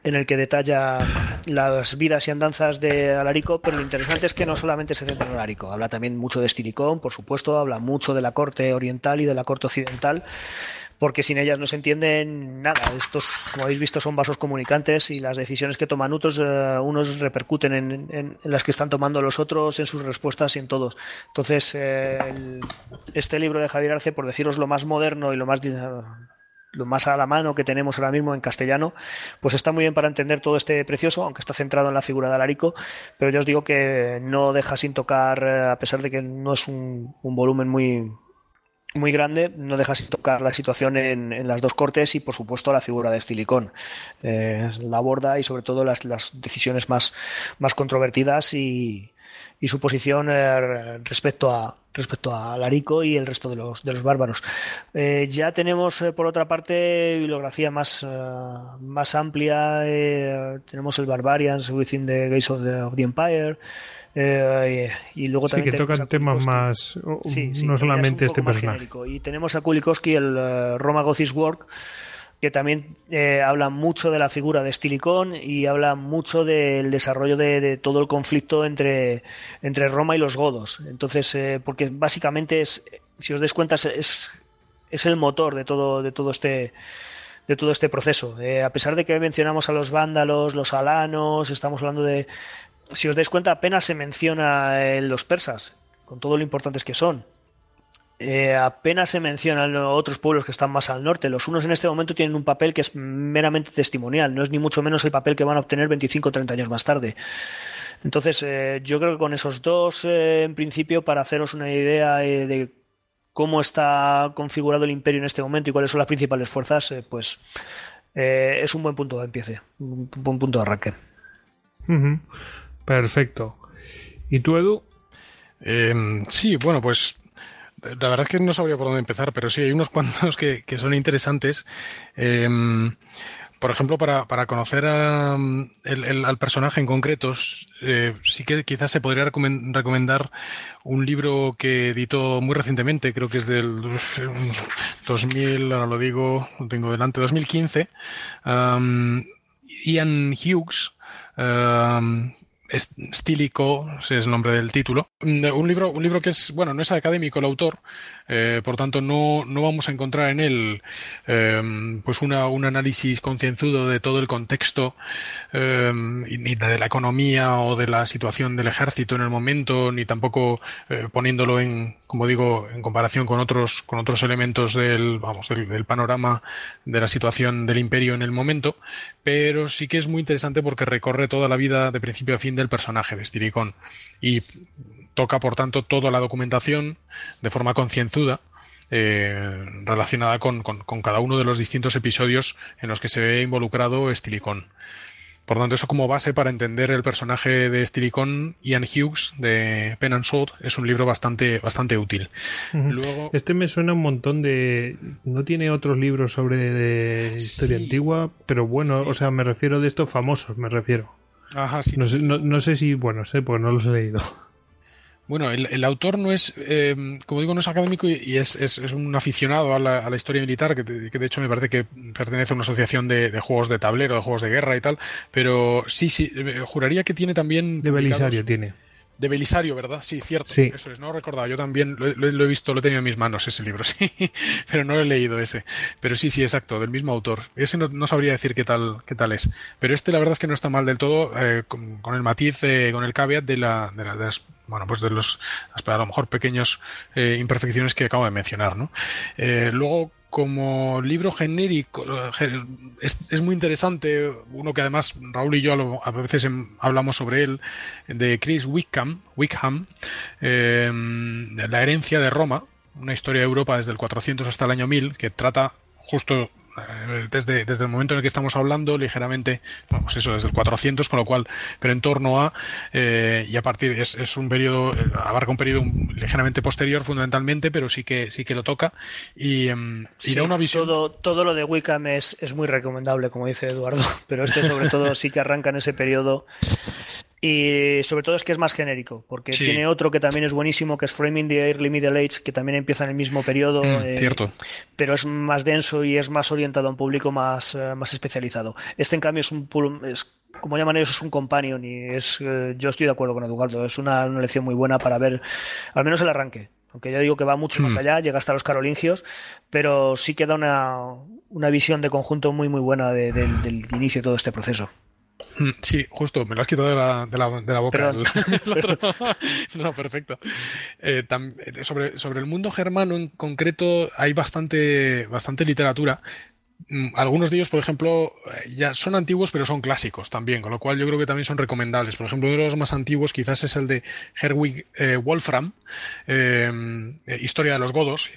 en el que detalla las vidas y andanzas de Alarico, pero lo interesante es que no solamente se centra en Alarico, habla también mucho de Estiricón, por supuesto, habla mucho de la corte oriental y de la corte occidental, porque sin ellas no se entiende nada. Estos, como habéis visto, son vasos comunicantes y las decisiones que toman otros, eh, unos repercuten en, las que están tomando los otros, en sus respuestas y en todos. Entonces, eh, este libro de Javier Arce, por deciros lo más moderno y lo más lo más a la mano que tenemos ahora mismo en castellano, pues está muy bien para entender todo este precioso, aunque está centrado en la figura de Alarico, pero yo os digo que no deja sin tocar, eh, a pesar de que no es un, volumen muy, muy grande, no deja sin tocar la situación en, las dos cortes y, por supuesto, la figura de Stilicón. Eh, la aborda y, sobre todo, las, las decisiones más, más controvertidas y, y su posición eh, respecto a respecto a Larico y el resto de los, de los bárbaros. Eh, ya tenemos, eh, por otra parte, bibliografía más, más amplia. tenemos el Barbarians Within the Gates of the, Empire. Y luego también que tocan temas más, no solamente este personaje. Y tenemos a Kulikowski, el Roma Gothic Work, que también eh, habla mucho de la figura de Stilicón y habla mucho del desarrollo de, todo el conflicto entre, entre Roma y los godos. Entonces, eh, porque básicamente es, si os dais cuenta, es, es el motor de todo, de todo este de todo este proceso. Eh, a pesar de que mencionamos a los vándalos, los alanos, estamos hablando de... Si os dais cuenta, apenas se menciona los persas, con todo lo importantes que son. Eh, apenas se mencionan otros pueblos que están más al norte. Los unos en este momento tienen un papel que es meramente testimonial, no es ni mucho menos el papel que van a obtener 25 o 30 años más tarde. Entonces, eh, yo creo que con esos dos, eh, en principio, para haceros una idea de cómo está configurado el imperio en este momento y cuáles son las principales fuerzas, pues es un buen punto de empiece, un buen punto de arranque. Perfecto. ¿Y tú, Edu? sí, bueno, pues la verdad es que no sabría por dónde empezar, pero sí hay unos [LAUGHS] cuantos que, son interesantes. Em, por ejemplo, para, para conocer al personaje en concreto, eh, sí que quizás se podría recomendar un libro que editó muy recientemente, creo que es del 2000, ahora lo digo, lo tengo delante, 2015, Ian Hughes, Stílico, es el nombre del título. Mm, un libro, un libro que es, bueno, no es académico el autor, eh, por tanto no, no vamos a encontrar en él em, pues una, un análisis concienzudo de todo el contexto em, ni de la economía o de la situación del ejército en el momento, ni tampoco eh, poniéndolo en, como digo, en comparación con otros, con otros elementos del, vamos, del, panorama de la situación del imperio en el momento, pero sí que es muy interesante porque recorre toda la vida de principio a fin del personaje de Stiricón y toca, por tanto, toda la documentación de forma concienzuda eh, relacionada con, cada uno de los distintos episodios en los que se ve involucrado Stilicón. Por tanto, eso como base para entender el personaje de Stilicón, Ian Hughes, de Pen and Sword, es un libro bastante, bastante útil. Luego... Este me suena un montón de... No tiene otros libros sobre historia antigua, pero bueno, o sea, me refiero de estos famosos, me refiero. Ajá, sí. No sé, no sé si, bueno, sé, pues no los he leído. Bueno, el, autor no es, eh, como digo, no es académico y, es, es, un aficionado a la, historia militar, que, de hecho me parece que pertenece a una asociación de, juegos de tablero, de juegos de guerra y tal, pero sí, sí, eh, juraría que tiene también... De Belisario tiene. De Belisario, ¿verdad? Sí, cierto. Sí. Eso es, no recordaba. Yo también lo, he visto, lo he tenido en mis manos ese libro, [LAUGHS] sí. Pero no lo he leído ese. Pero sí, sí, exacto, del mismo autor. Ese no, sabría decir qué tal, qué tal es. Pero este, la verdad es que no está mal del todo, eh, con, el matiz, con el caveat de, la, de, la, de las bueno, pues de los, a lo mejor pequeños eh, imperfecciones que acabo de mencionar, ¿no? Eh, luego, como libro genérico, es, muy interesante, uno que además Raúl y yo a veces hablamos sobre él, de Chris Wickham, Wickham eh, La herencia de Roma, una historia de Europa desde el 400 hasta el año 1000, que trata justo desde, desde el momento en el que estamos hablando, ligeramente, vamos, eso, desde el 400, con lo cual, pero en torno a, eh, y a partir, es, es un periodo, eh, abarca un periodo ligeramente posterior fundamentalmente, pero sí que, sí que lo toca, y, em, da una visión... Todo, todo lo de Wickham es, es muy recomendable, como dice Eduardo, [LAUGHS] pero este sobre todo sí que arranca en ese periodo y sobre todo es que es más genérico, porque tiene otro que también es buenísimo, que es Framing the Early Middle Age, que también empieza en el mismo periodo, mm, eh, cierto. pero es más denso y es más orientado a un público más, eh, más especializado. Este, en cambio, es un es, como llaman ellos, es un companion y es eh, yo estoy de acuerdo con Eduardo, es una, lección muy buena para ver al menos el arranque. Aunque ya digo que va mucho más mm. allá, llega hasta los carolingios, pero sí que da una, una visión de conjunto muy muy buena del inicio de todo este proceso. Mm, sí, justo, me lo has quitado de la, de la, de la boca. [LAUGHS] no, perfecto. Eh, sobre, sobre el mundo germano en concreto hay bastante, bastante literatura. mm, algunos de ellos, por ejemplo, eh, ya son antiguos, pero son clásicos también, con lo cual yo creo que también son recomendables. Por ejemplo, uno de los más antiguos quizás es el de Herwig eh, Wolfram, Historia de los Godos,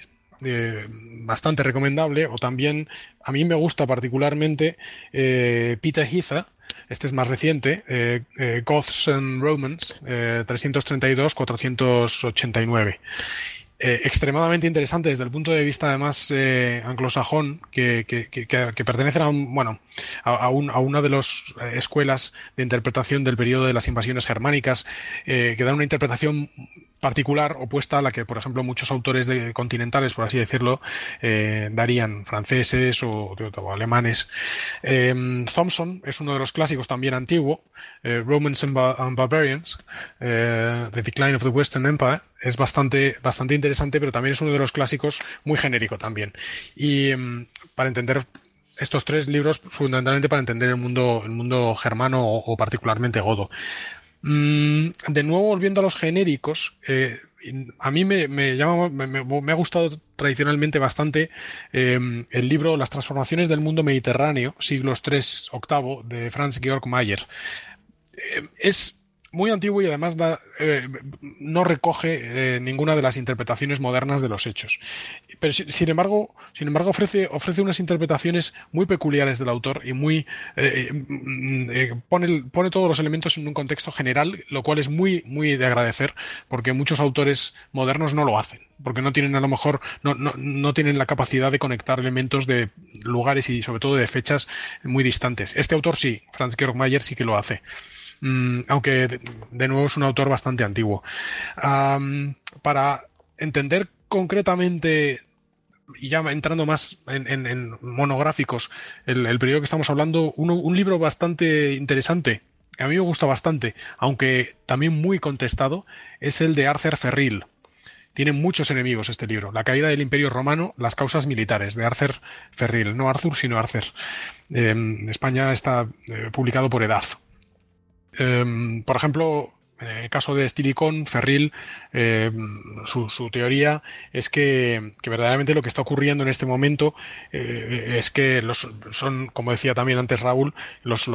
bastante recomendable, o también a mí me gusta particularmente Peter Heather, este es más reciente, eh, eh, Goths and Romans, 332-489. Eh, extremadamente interesante desde el punto de vista además anglosajón que, que, pertenecen a, a, una de las escuelas de interpretación del periodo de las invasiones germánicas que dan una interpretación particular opuesta a la que, por ejemplo, muchos autores de, continentales, por así decirlo, eh, darían, franceses o, alemanes. Eh, Thompson es uno de los clásicos también antiguo, eh, Romans and, Barbarians, The Decline of the Western Empire, es bastante, bastante interesante, pero también es uno de los clásicos muy genérico también. Y mm, para entender estos tres libros fundamentalmente para entender el mundo, el mundo germano o particularmente godo. Mm, de nuevo, volviendo a los genéricos, eh, a mí me, llama, ha gustado tradicionalmente bastante em, el libro Las transformaciones del mundo mediterráneo, siglos III, VIII, de Franz Georg Mayer. Eh, es muy antiguo y además eh, no recoge eh, ninguna de las interpretaciones modernas de los hechos. Pero sin embargo, sin embargo ofrece, ofrece unas interpretaciones muy peculiares del autor y muy eh, mm, pone, pone, todos los elementos en un contexto general, lo cual es muy, muy de agradecer, porque muchos autores modernos no lo hacen, porque no tienen a lo mejor, no, no, no tienen la capacidad de conectar elementos de lugares y sobre todo de fechas muy distantes. Este autor sí, Franz Georg Mayer sí que lo hace. Mm, aunque de, nuevo es un autor bastante antiguo. para entender concretamente y ya entrando más en, monográficos, el, periodo que estamos hablando, un libro bastante interesante, que a mí me gusta bastante, aunque también muy contestado, es el de Arthur Ferril. Tiene muchos enemigos este libro. La caída del Imperio Romano, las causas militares, de Arthur Ferril. No Arthur, sino Arthur. en España está eh, publicado por Edad. Em, por ejemplo, en el caso de Stilicon, Ferril, eh, su, teoría es que, verdaderamente lo que está ocurriendo en este momento eh, es que los, son, como decía también antes Raúl, los,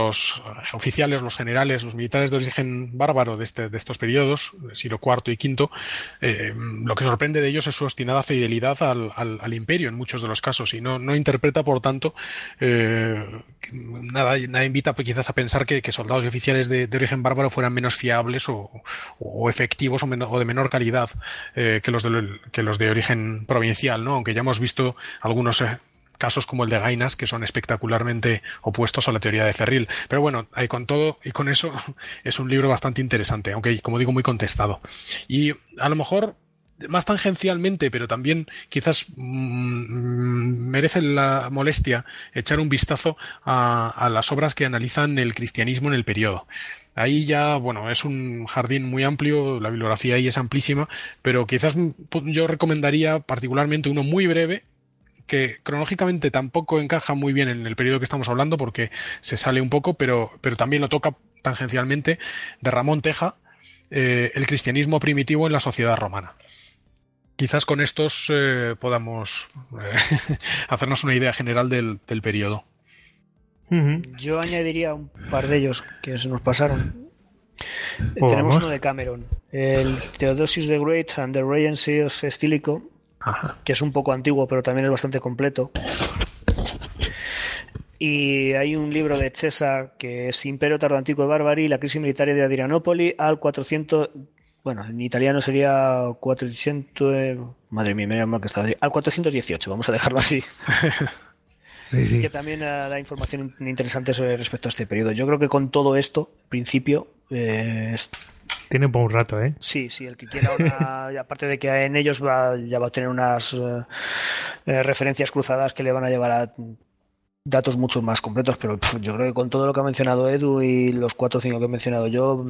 oficiales, los generales, los militares de origen bárbaro de, este, de estos periodos, siglo IV y V, eh, lo que sorprende de ellos es su obstinada fidelidad al, al, imperio en muchos de los casos y no, interpreta, por tanto, nada, nada invita pues, quizás a pensar que, soldados y oficiales de, origen bárbaro fueran menos fiables o, efectivos o, de menor calidad eh, que, los de, que los de origen provincial, ¿no? aunque ya hemos visto algunos eh, casos como el de Gainas, que son espectacularmente opuestos a la teoría de Ferril. Pero bueno, ahí con todo y con eso [LAUGHS] es un libro bastante interesante, aunque como digo muy contestado. Y a lo mejor más tangencialmente, pero también quizás mm, merece la molestia echar un vistazo a, las obras que analizan el cristianismo en el periodo. Ahí ya, bueno, es un jardín muy amplio, la bibliografía ahí es amplísima, pero quizás yo recomendaría particularmente uno muy breve, que cronológicamente tampoco encaja muy bien en el periodo que estamos hablando, porque se sale un poco, pero, pero también lo toca tangencialmente, de Ramón Teja, eh, El cristianismo primitivo en la sociedad romana. Quizás con estos eh, podamos eh, [LAUGHS] hacernos una idea general del, del periodo. Yo añadiría un par de ellos que se nos pasaron. Pues Tenemos uno de Cameron, el Theodosius the Great and the Regency of Stilicho, que es un poco antiguo, pero también es bastante completo. Y hay un libro de Chesa que es Imperio Tardoantico de Barbari, la crisis militar de Adrianópoli al 400. Bueno, en italiano sería 400. madre mía, me que estaba. Al 418, vamos a dejarlo así. [LAUGHS] que también eh, da información interesante sobre respecto a este periodo. Yo creo que con todo esto, principio, eh, tiene un buen rato, ¿eh? Sí, sí, el que quiera una, aparte de que en ellos va, ya va a tener unas eh, referencias cruzadas que le van a llevar a datos mucho más completos, pero yo creo que con todo lo que ha mencionado Edu y los cuatro o cinco que he mencionado yo,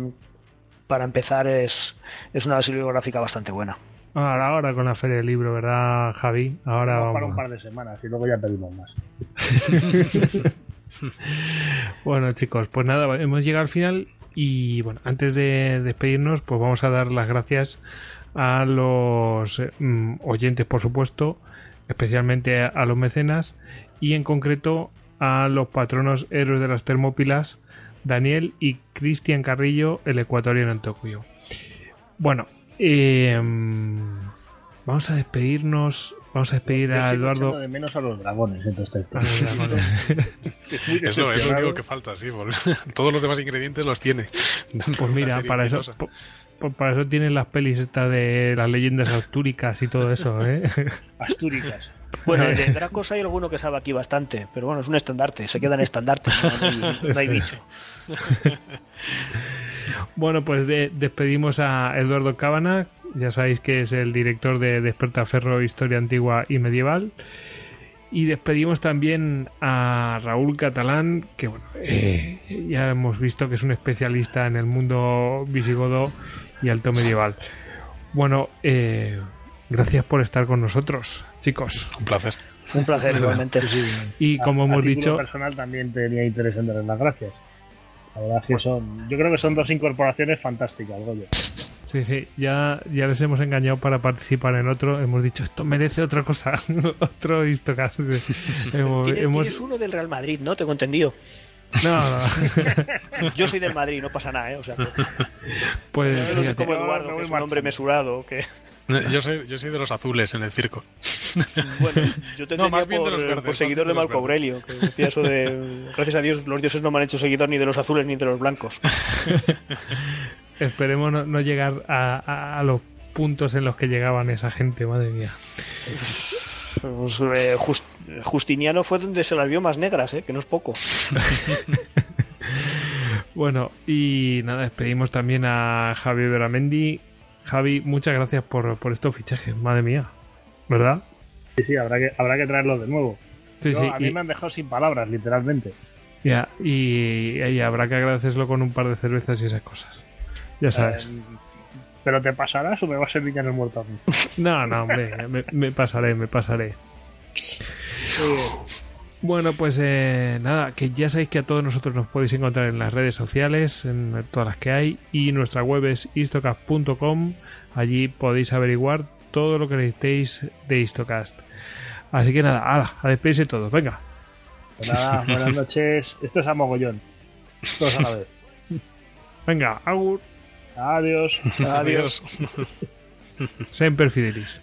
para empezar es, es una bibliográfica bastante buena. Ahora, ahora con la feria del libro, ¿verdad, Javi? Ahora vamos. Para un par de semanas y luego ya pedimos más. [LAUGHS] bueno, chicos, pues nada, hemos llegado al final y bueno, antes de despedirnos, pues vamos a dar las gracias a los eh, mm, oyentes, por supuesto, especialmente a, a los mecenas y en concreto a los patronos héroes de las Termópilas, Daniel y Cristian Carrillo, el ecuatoriano en Tokio. Bueno, eh, vamos a despedirnos. Vamos a despedir Yo a Eduardo. de menos a los dragones en Eso [LAUGHS] es lo único que falta, sí. [LAUGHS] Todos los demás ingredientes los tiene. [LAUGHS] Pues mira, para eso, para eso tienen las pelis estas de las leyendas astúricas y todo eso, ¿eh? Astúricas. Bueno, de Dracos hay alguno que sabe aquí bastante, pero bueno, es un estandarte, se queda en estandarte, no hay, no hay bicho. Bueno, pues de- despedimos a Eduardo Cábana, ya sabéis que es el director de Despertaferro Historia Antigua y Medieval. Y despedimos también a Raúl Catalán, que bueno, eh, ya hemos visto que es un especialista en el mundo visigodo y alto medieval. Bueno, eh, gracias por estar con nosotros, chicos. Un placer. Un placer igualmente. Y como A- hemos dicho, personal también tenía interés en darles las gracias. La verdad es que son. Yo creo que son dos incorporaciones fantásticas, Goyo. Sí, sí, ya, ya les hemos engañado para participar en otro. Hemos dicho, esto merece otra cosa, [LAUGHS] otro Histocast. Sí. [LAUGHS] hemos, Tienes, hemos- tienes uno del Real Madrid, ¿no? Tengo entendido. No, no. [LAUGHS] Yo soy del Madrid, no pasa nada, ¿eh? O sea, que- Pues no sé No, Eduardo, no que es un hombre mesurado, que... Yo soy, yo soy de los azules en el circo. [LAUGHS] Bueno, yo te No, más bien de por, los verdes, por más seguidor de Marco Aurelio, que decía eso de... [LAUGHS] Gracias a Dios, los dioses no me han hecho seguidor ni de los azules ni de los blancos. [LAUGHS] esperemos no, no llegar a, a- a los puntos en los que llegaban esa gente, madre mía. Pues, eh, Just- Justiniano fue donde se las vio más negras, ¿eh? Que no es poco. Bueno, y nada, despedimos también a Javi Beramendi. Javi, muchas gracias por, por estos fichajes, madre mía. ¿Verdad? Sí, sí, habrá que, habrá que traerlos de nuevo. Sí, Yo- sí. a mí y- me han dejado sin palabras, literalmente. ya, y, y habrá que agradecerlo con un par de cervezas y esas cosas. Ya sabes. Eh, ¿Pero te pasarás o me vas a servir en el muerto a mí? [LAUGHS] No, no, hombre, me, me pasaré, me pasaré. Bueno, pues eh, nada, que ya sabéis que a todos nosotros nos podéis encontrar en las redes sociales, en todas las que hay, y nuestra web es istocast.com. Allí podéis averiguar todo lo que necesitéis de Istocast. Así que nada, ala, a despedirse todos, venga. Pues nada, [LAUGHS] buenas noches. Esto es a mogollón. Todos a la vez. Venga, agur, Adiós. [LAUGHS] Adiós. sempre fidelis.